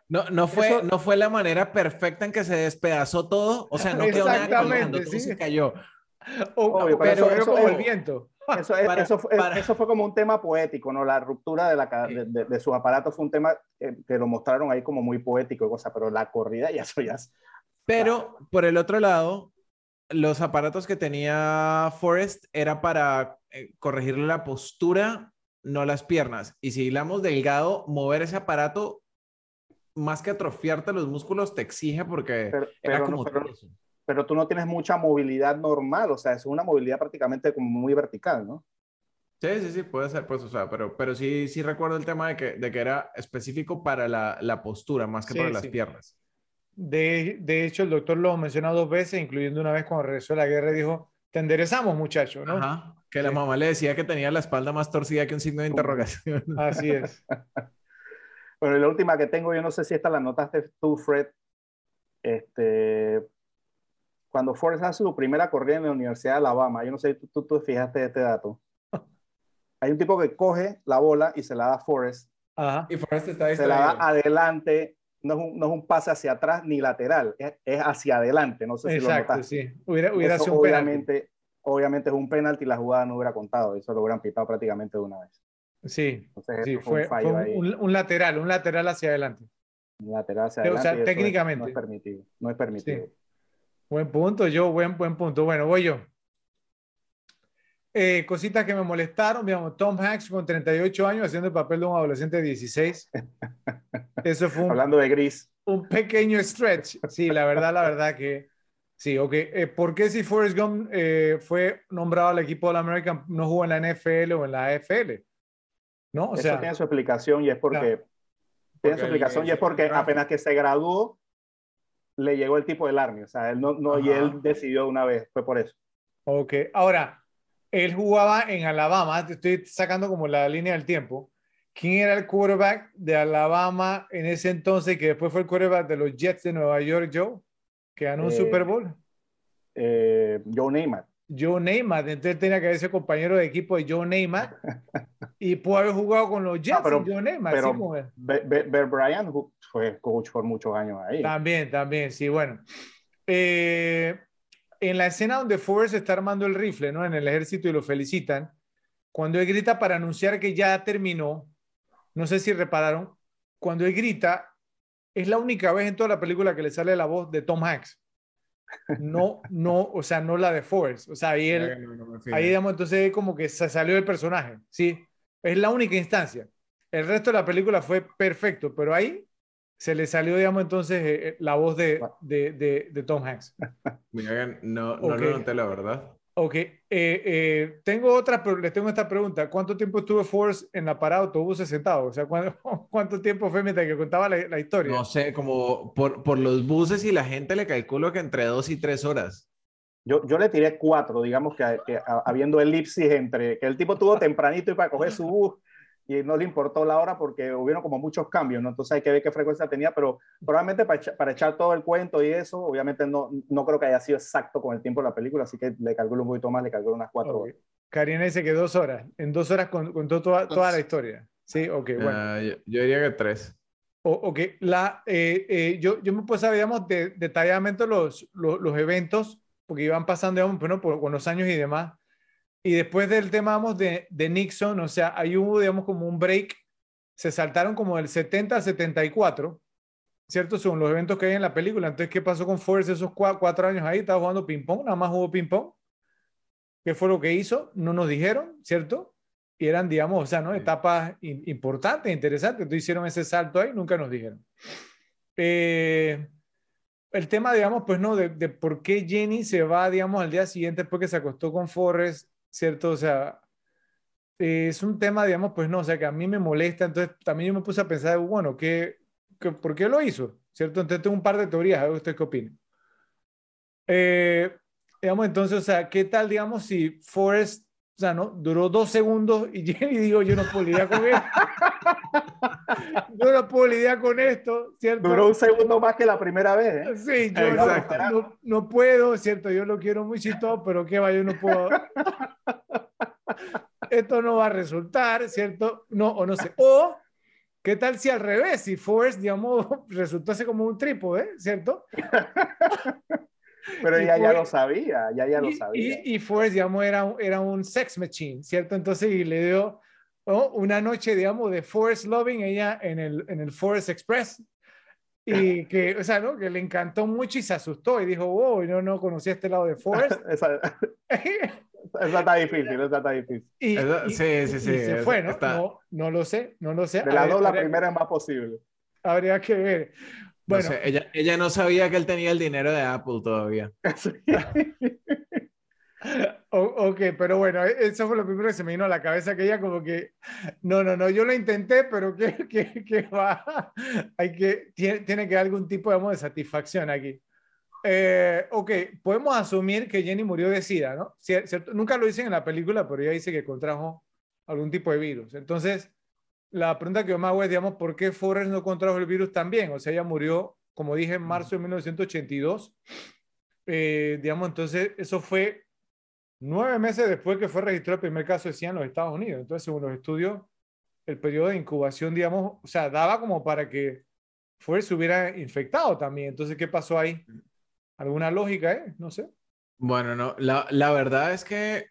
No, no, fue, Eso- no fue la manera perfecta en que se despedazó todo. O sea, no quedó nada colgando, todo sí. se cayó. O, Obvio, pero pero eso- eso como el viento. Eso, es- Para- eso, fue, para- eso fue como un tema poético, ¿no? La ruptura de, la, de, de- de sus aparatos fue un tema que, que lo mostraron ahí como muy poético y cosa, pero la corrida ya eso ya es- Pero por el otro lado, los aparatos que tenía Forrest era para eh, corregirle la postura, no las piernas. Y si hilamos delgado, mover ese aparato, más que atrofiarte los músculos, te exige porque pero, era pero, como no, pero, pero tú no tienes mucha movilidad normal, o sea, es una movilidad prácticamente como muy vertical, ¿no? Sí, sí, sí, puede ser, pues, o sea, pero, pero sí, sí recuerdo el tema de que, de que era específico para la, la postura, más que Sí, para las sí. piernas. De, de hecho, el doctor lo mencionó dos veces, incluyendo una vez cuando regresó de la guerra y dijo, te enderezamos, muchacho, ¿no? Ajá, que la Sí. mamá le decía que tenía la espalda más torcida que un signo de interrogación. Así es. Bueno, y la última que tengo, yo no sé si esta la notaste tú, Fred, este, cuando Forrest hace su primera corrida en la Universidad de Alabama, yo no sé si tú, tú, tú fijaste este dato. Hay un tipo que coge la bola y se la da a Forrest, Ajá. Y Forrest está se la da adelante, no es, un, no es un pase hacia atrás ni lateral, es, es hacia adelante, no sé si lo Exacto, notaste. sí. Hubiera, hubiera Eso sido un penalti. obviamente, obviamente es un penalti y la jugada no hubiera contado, eso lo hubieran pitado prácticamente de una vez. Sí, Entonces, sí, fue, un fallo fue ahí. un, un lateral, un lateral hacia adelante. un lateral hacia O sea, adelante. eso es- técnicamente. no es permitido. No es permitido. Sí. Buen punto, yo, buen, buen punto. Bueno, voy yo. Eh, cositas que me molestaron, digamos, Tom Hanks con 38 años haciendo el papel de un adolescente de 16. Eso fue un, Hablando de gris, un pequeño stretch. Sí, la verdad, la verdad que sí, ok. Eh, ¿Por qué si Forrest Gump eh, fue nombrado al equipo All American no jugó en la NFL o en la AFL? ¿No? O eso sea, tiene su explicación y es porque, Claro. tiene Porque su explicación él y es porque un apenas que se graduó le llegó el tipo del Army, o sea, él no, no y él decidió de una vez, fue por eso. Ok, ahora, él jugaba en Alabama, te estoy sacando como la línea del tiempo. ¿Quién era el quarterback de Alabama en ese entonces que después fue el quarterback de los Jets de Nueva York, Joe? Que ganó un Eh, Super Bowl. Eh, Joe Neymar. Joe Neymar, entonces tenía que haber sido compañero de equipo de Joe Neymar y pudo haber jugado con los Jets Ah, pero- Joe Neymar. pero- sí. Be- Be- Bryant fue coach por muchos años ahí. También, también, sí, bueno. Eh, en la escena donde Forrest está armando el rifle, ¿no? En el ejército y lo felicitan, cuando él grita para anunciar que ya terminó, no sé si repararon, cuando él grita, es la única vez en toda la película que le sale la voz de Tom Hanks. No, no, o sea, no la de Forrest. O sea, ahí, él, ahí digamos, entonces como que se salió el personaje, ¿sí? Es la única instancia. El resto de la película fue perfecto, pero ahí se le salió, digamos, entonces eh, eh, la voz de, de, de, Tom Hanks. no, no lo noté, la verdad. Ok, eh, eh, tengo otra, pero les tengo esta pregunta. ¿Cuánto tiempo estuvo Force en la parada de autobuses sentado? O sea, ¿cuánto, ¿cuánto, tiempo fue mientras que contaba la, la, historia? No sé, como por, por los buses y la gente le calculo que entre dos y tres horas. Yo, yo le tiré cuatro, digamos que, que habiendo elipsis entre que el tipo tuvo tempranito y para coger su bus y no le importó la hora porque hubieron como muchos cambios, ¿no? Entonces hay que ver qué frecuencia tenía, pero probablemente para, echar, para echar todo el cuento y eso, obviamente no, no creo que haya sido exacto con el tiempo de la película, así que le calculo un poquito más, le calculo unas cuatro horas. Karina dice que dos horas, en dos horas contó toda, toda la historia. Sí, ok, bueno. Ah, yo, diría que tres. O, ok, la, eh, eh, yo, yo me puse a ver, digamos, detalladamente los, los, los, eventos, porque iban pasando, digamos, bueno, por, con los años y demás. Y después del tema, vamos, de, de Nixon, o sea, ahí hubo, digamos, como un break, se saltaron como del 70 al 74, ¿cierto? Son los eventos que hay en la película. Entonces, ¿qué pasó con Forrest esos cuatro, años ahí? Estaba jugando ping-pong, nada más jugó ping-pong. ¿Qué fue lo que hizo? No nos dijeron, ¿cierto? Y eran, digamos, o sea, ¿no? Etapas importantes, interesantes. Entonces hicieron ese salto ahí, nunca nos dijeron. Eh, el tema, digamos, pues no, de, de, por qué Jenny se va, digamos, al día siguiente después que se acostó con Forrest ¿cierto? O sea, es un tema, digamos, pues no, o sea, que a mí me molesta, entonces también yo me puse a pensar, bueno, ¿qué, por qué lo hizo? ¿Cierto? Entonces tengo un par de teorías, a ver usted qué opina. Eh, digamos, entonces, o sea, ¿qué tal, digamos, si Forrest, o sea, no, duró dos segundos y Jenny digo, yo no puedo lidiar con esto. yo no puedo lidiar con esto, ¿cierto? Duró un segundo más que la primera vez, ¿eh? Sí, yo no, no, puedo, ¿cierto? Yo lo quiero muy chistoso, pero qué va, yo no puedo esto no va a resultar, ¿cierto? No, o no sé. O, ¿qué tal si al revés? Si Forrest, digamos, resultase como un trípode, ¿cierto? Pero ella ya lo sabía, ya ya lo sabía. Y, y, Forrest, digamos, era, era un sex machine, ¿cierto? Entonces, y le dio una noche, digamos, de Forrest Loving ella en el, en el Forest Express. Y que, o sea, ¿no? Que le encantó mucho y se asustó y dijo, wow, no, no conocía este lado de Forrest. Esa está difícil, esa está difícil. Y, sí, sí, sí. se fue, ¿no? ¿no? ¿no? lo sé, no lo sé. De las dos, la primera es más posible. Habría que ver. Bueno, ella, ella no sabía que él tenía el dinero de Apple todavía. ok, pero bueno, e, eso fue lo primero que se me vino a la cabeza, que ella como que, no, no, no, yo lo intenté, pero que, que, que va, hay que, tiene, tiene que haber algún tipo de satisfacción aquí. Eh, ok, podemos asumir que Jenny murió de SIDA, ¿no? ¿Cierto? Nunca lo dicen en la película, pero ella dice que contrajo algún tipo de virus. Entonces, la pregunta que yo me hago es, digamos, ¿por qué Forrest no contrajo el virus también? O sea, ella murió, como dije, en marzo de 1982. Eh, digamos, entonces, eso fue nueve meses después que fue registrado el primer caso de SIDA en los Estados Unidos. Entonces, según los estudios, el periodo de incubación, digamos, o sea, daba como para que Forrest se hubiera infectado también. Entonces, ¿qué pasó ahí? ¿Alguna lógica, eh? No sé. Bueno, no, la, la, verdad es que,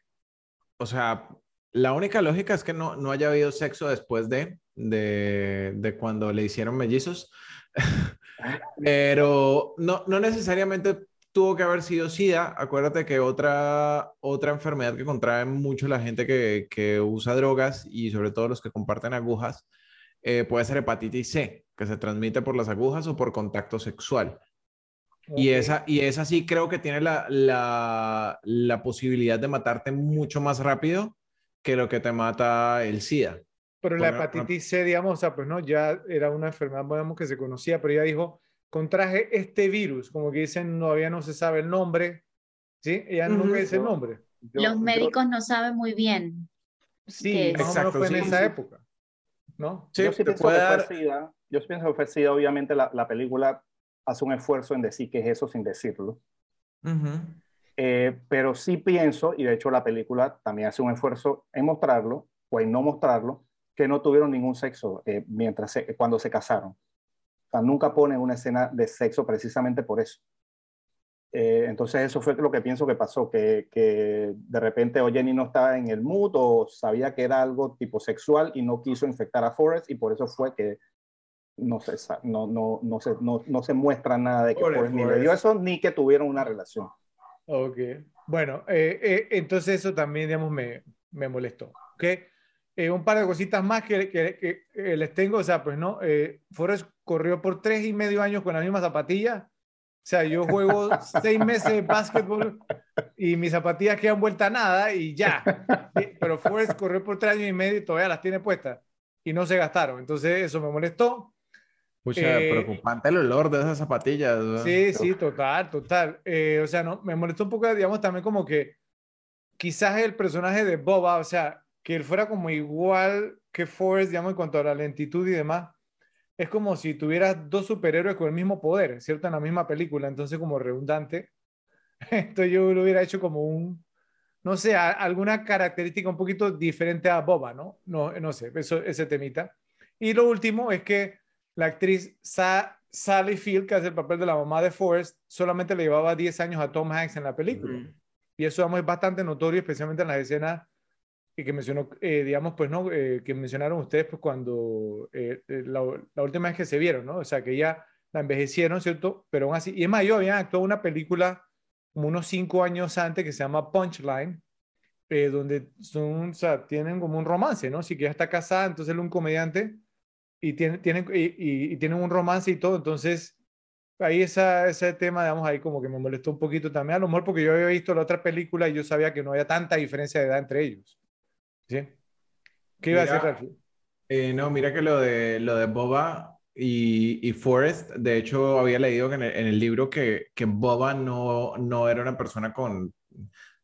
o sea, la única lógica es que no, no haya habido sexo después de, de, de cuando le hicieron mellizos, pero no, no necesariamente tuvo que haber sido SIDA. Acuérdate que otra, otra enfermedad que contrae mucho la gente que, que usa drogas y sobre todo los que comparten agujas eh, puede ser hepatitis C, que se transmite por las agujas o por contacto sexual. Y, esa, y esa sí creo que tiene la, la, la, posibilidad de matarte mucho más rápido que lo que te mata el SIDA. Pero la hepatitis C, digamos, o sea, pues no, ya era una enfermedad, digamos, que se conocía, pero ella dijo, contraje este virus, como que dicen, todavía no se sabe el nombre, ¿sí? Ella nunca dice el nombre. Los médicos no saben muy bien. Sí, exacto, fue en esa época, ¿no? Sí, yo sí pienso que dar... fue SIDA, yo pienso que fue SIDA, obviamente la, la película hace un esfuerzo en decir que es eso sin decirlo. Eh, pero sí pienso, y de hecho la película también hace un esfuerzo en mostrarlo o en no mostrarlo, que no tuvieron ningún sexo eh, mientras cuando se casaron. O sea, nunca ponen una escena de sexo precisamente por eso. Eh, entonces eso fue lo que pienso que pasó, que, que de repente o Jenny no estaba en el mood o sabía que era algo tipo sexual y no quiso infectar a Forrest y por eso fue que no se, no, no, no se, no, no se muestra nada de que Forrest ni le dio eso ni que tuvieron una relación. Ok, bueno, eh, eh, entonces eso también, digamos, me, me molestó. ¿ok? Eh, un par de cositas más que, que, que les tengo, o sea, pues no, Forrest corrió por tres y medio años con la misma zapatilla o sea, yo juego seis meses de básquetbol y mis zapatillas quedan vuelta a nada y ya. Pero Forrest corrió por tres años y medio y todavía las tiene puestas y no se gastaron. Entonces eso me molestó. Pucha, eh, preocupante el olor de esas zapatillas. ¿no? Sí, sí, total, total. Eh, o sea, no, me molestó un poco, digamos, también como que quizás el personaje de Boba, o sea, que él fuera como igual que Forrest, digamos, en cuanto a la lentitud y demás es como si tuvieras dos superhéroes con el mismo poder, ¿cierto? En la misma película, entonces como redundante. Entonces yo lo hubiera hecho como un, no sé, alguna característica un poquito diferente a Boba, ¿no? No, no sé, eso, ese temita. Y lo último es que la actriz Sally Field, que hace el papel de la mamá de Forrest, solamente le llevaba 10 años a Tom Hanks en la película. Y eso digamos, es bastante notorio, especialmente en las escenas y que mencionó, eh, digamos, pues, ¿no? Eh, que mencionaron ustedes, pues, cuando eh, la, la, última vez que se vieron, ¿no? O sea, que ya la envejecieron, ¿cierto? Pero aún así, y es más, yo había actuado una película como unos cinco años antes que se llama Punchline, donde son, o sea, tienen como un romance, ¿no? Si que ya está casada, entonces es un comediante y tienen, tienen, y, y, tienen un romance y todo, entonces ahí esa, ese tema, digamos, ahí como que me molestó un poquito también, a lo mejor porque yo había visto la otra película y yo sabía que no había tanta diferencia de edad entre ellos. ¿Sí? ¿Qué iba a decir, eh, no, mira que lo de, lo de Boba y, y Forrest, de hecho, había leído en el, en el libro que, que, Boba no, no era una persona con,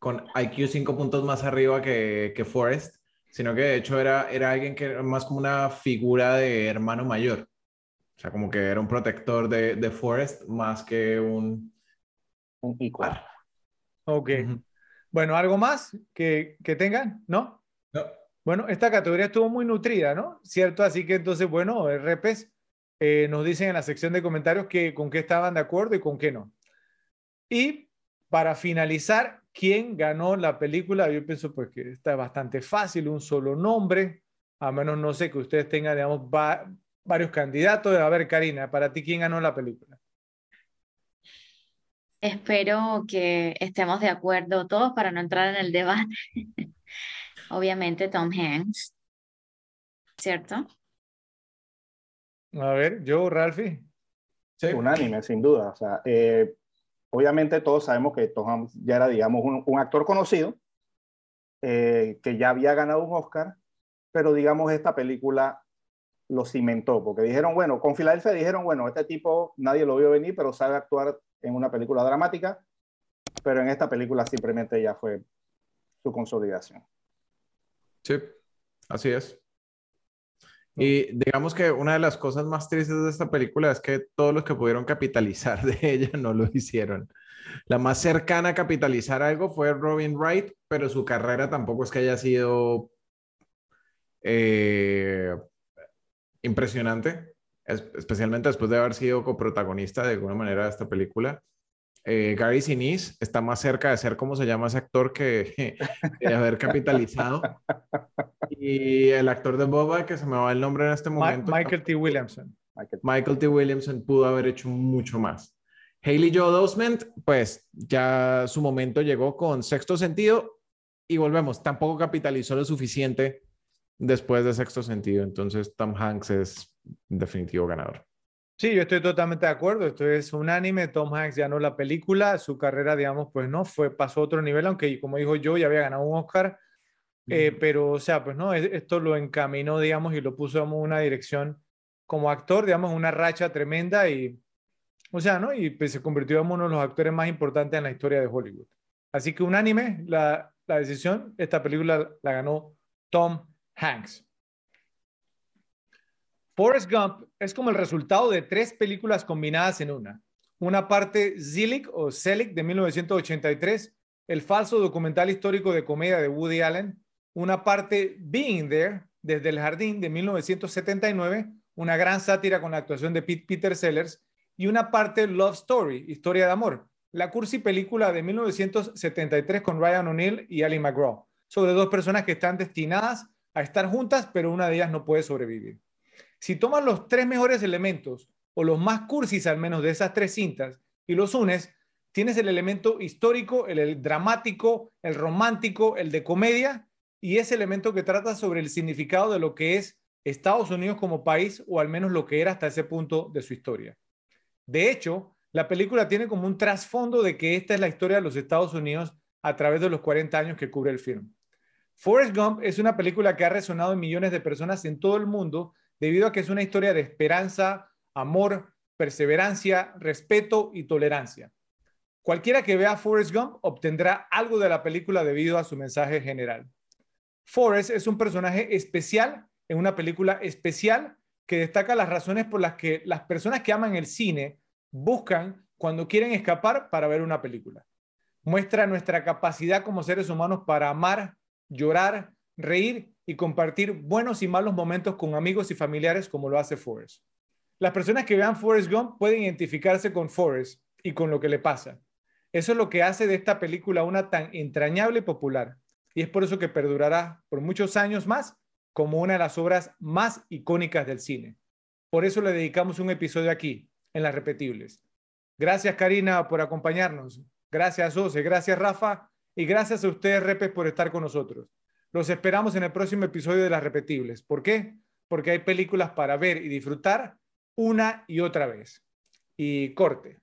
con IQ cinco puntos más arriba que, que Forrest, sino que de hecho era, era alguien que era más como una figura de hermano mayor. O sea, como que era un protector de, de Forrest más que un... Un igual. Ok. Uh -huh. Bueno, ¿algo más que, que tengan? ¿No? No. Bueno, esta categoría estuvo muy nutrida, ¿no? ¿Cierto? Así que entonces, bueno, repes, eh, nos dicen en la sección de comentarios que, con qué estaban de acuerdo y con qué no. Y para finalizar, ¿quién ganó la película? Yo pienso pues que está bastante fácil, un solo nombre, a menos no sé que ustedes tengan, digamos, va, varios candidatos. A ver, Karina, para ti, ¿quién ganó la película? Espero que estemos de acuerdo todos para no entrar en el debate. obviamente Tom Hanks, ¿cierto? A ver, yo, Ralphie. Sí. Unánime, sin duda. O sea, eh, obviamente todos sabemos que Tom Hanks ya era, digamos, un, actor conocido, eh, que ya había ganado un Oscar, pero digamos esta película lo cimentó, porque dijeron, bueno, con Filadelfia dijeron, bueno, este tipo nadie lo vio venir, pero sabe actuar en una película dramática, pero en esta película simplemente ya fue su consolidación. Sí, así es. Y digamos que una de las cosas más tristes de esta película es que todos los que pudieron capitalizar de ella no lo hicieron. La más cercana a capitalizar algo fue Robin Wright, pero su carrera tampoco es que haya sido eh, impresionante, especialmente después de haber sido coprotagonista de alguna manera de esta película. Eh, Gary Sinise está más cerca de ser como se llama ese actor que de haber capitalizado. Y el actor de Boba, que se me va el nombre en este momento. Michael T. Williamson. Michael T. Williamson pudo haber hecho mucho más. Haley Joe Osment, pues ya su momento llegó con sexto sentido y volvemos, tampoco capitalizó lo suficiente después de sexto sentido. Entonces, Tom Hanks es definitivo ganador. Sí, yo estoy totalmente de acuerdo. Esto es unánime. Tom Hanks ganó la película. Su carrera, digamos, pues no, fue, pasó a otro nivel, aunque como dijo yo, ya había ganado un Oscar. Eh, pero, o sea, pues no, esto lo encaminó, digamos, y lo puso en una dirección como actor, digamos, una racha tremenda y, o sea, ¿no? Y pues, se convirtió en uno de los actores más importantes en la historia de Hollywood. Así que unánime la, la decisión, esta película la ganó Tom Hanks. Forrest Gump es como el resultado de tres películas combinadas en una. Una parte Zelig o Selig de 1983, el falso documental histórico de comedia de Woody Allen. Una parte Being There desde el jardín de 1979, una gran sátira con la actuación de Pete Peter Sellers. Y una parte Love Story, historia de amor, la cursi película de 1973 con Ryan O'Neill y Ali McGraw, sobre dos personas que están destinadas a estar juntas, pero una de ellas no puede sobrevivir. Si tomas los tres mejores elementos, o los más cursis al menos de esas tres cintas, y los unes, tienes el elemento histórico, el, dramático, el romántico, el de comedia, y ese elemento que trata sobre el significado de lo que es Estados Unidos como país, o al menos lo que era hasta ese punto de su historia. De hecho, la película tiene como un trasfondo de que esta es la historia de los Estados Unidos a través de los 40 años que cubre el film. Forrest Gump es una película que ha resonado en millones de personas en todo el mundo debido a que es una historia de esperanza, amor, perseverancia, respeto y tolerancia. Cualquiera que vea Forrest Gump obtendrá algo de la película debido a su mensaje general. Forrest es un personaje especial en una película especial que destaca las razones por las que las personas que aman el cine buscan cuando quieren escapar para ver una película. Muestra nuestra capacidad como seres humanos para amar, llorar, reír y compartir buenos y malos momentos con amigos y familiares como lo hace Forrest. Las personas que vean Forrest Gump pueden identificarse con Forrest y con lo que le pasa. Eso es lo que hace de esta película una tan entrañable y popular. Y es por eso que perdurará por muchos años más como una de las obras más icónicas del cine. Por eso le dedicamos un episodio aquí, en Las Repetibles. Gracias, Karina, por acompañarnos. Gracias, José. Gracias, Rafa. Y gracias a ustedes, Repes, por estar con nosotros. Los esperamos en el próximo episodio de Las Repetibles. ¿Por qué? Porque hay películas para ver y disfrutar una y otra vez. Y corte.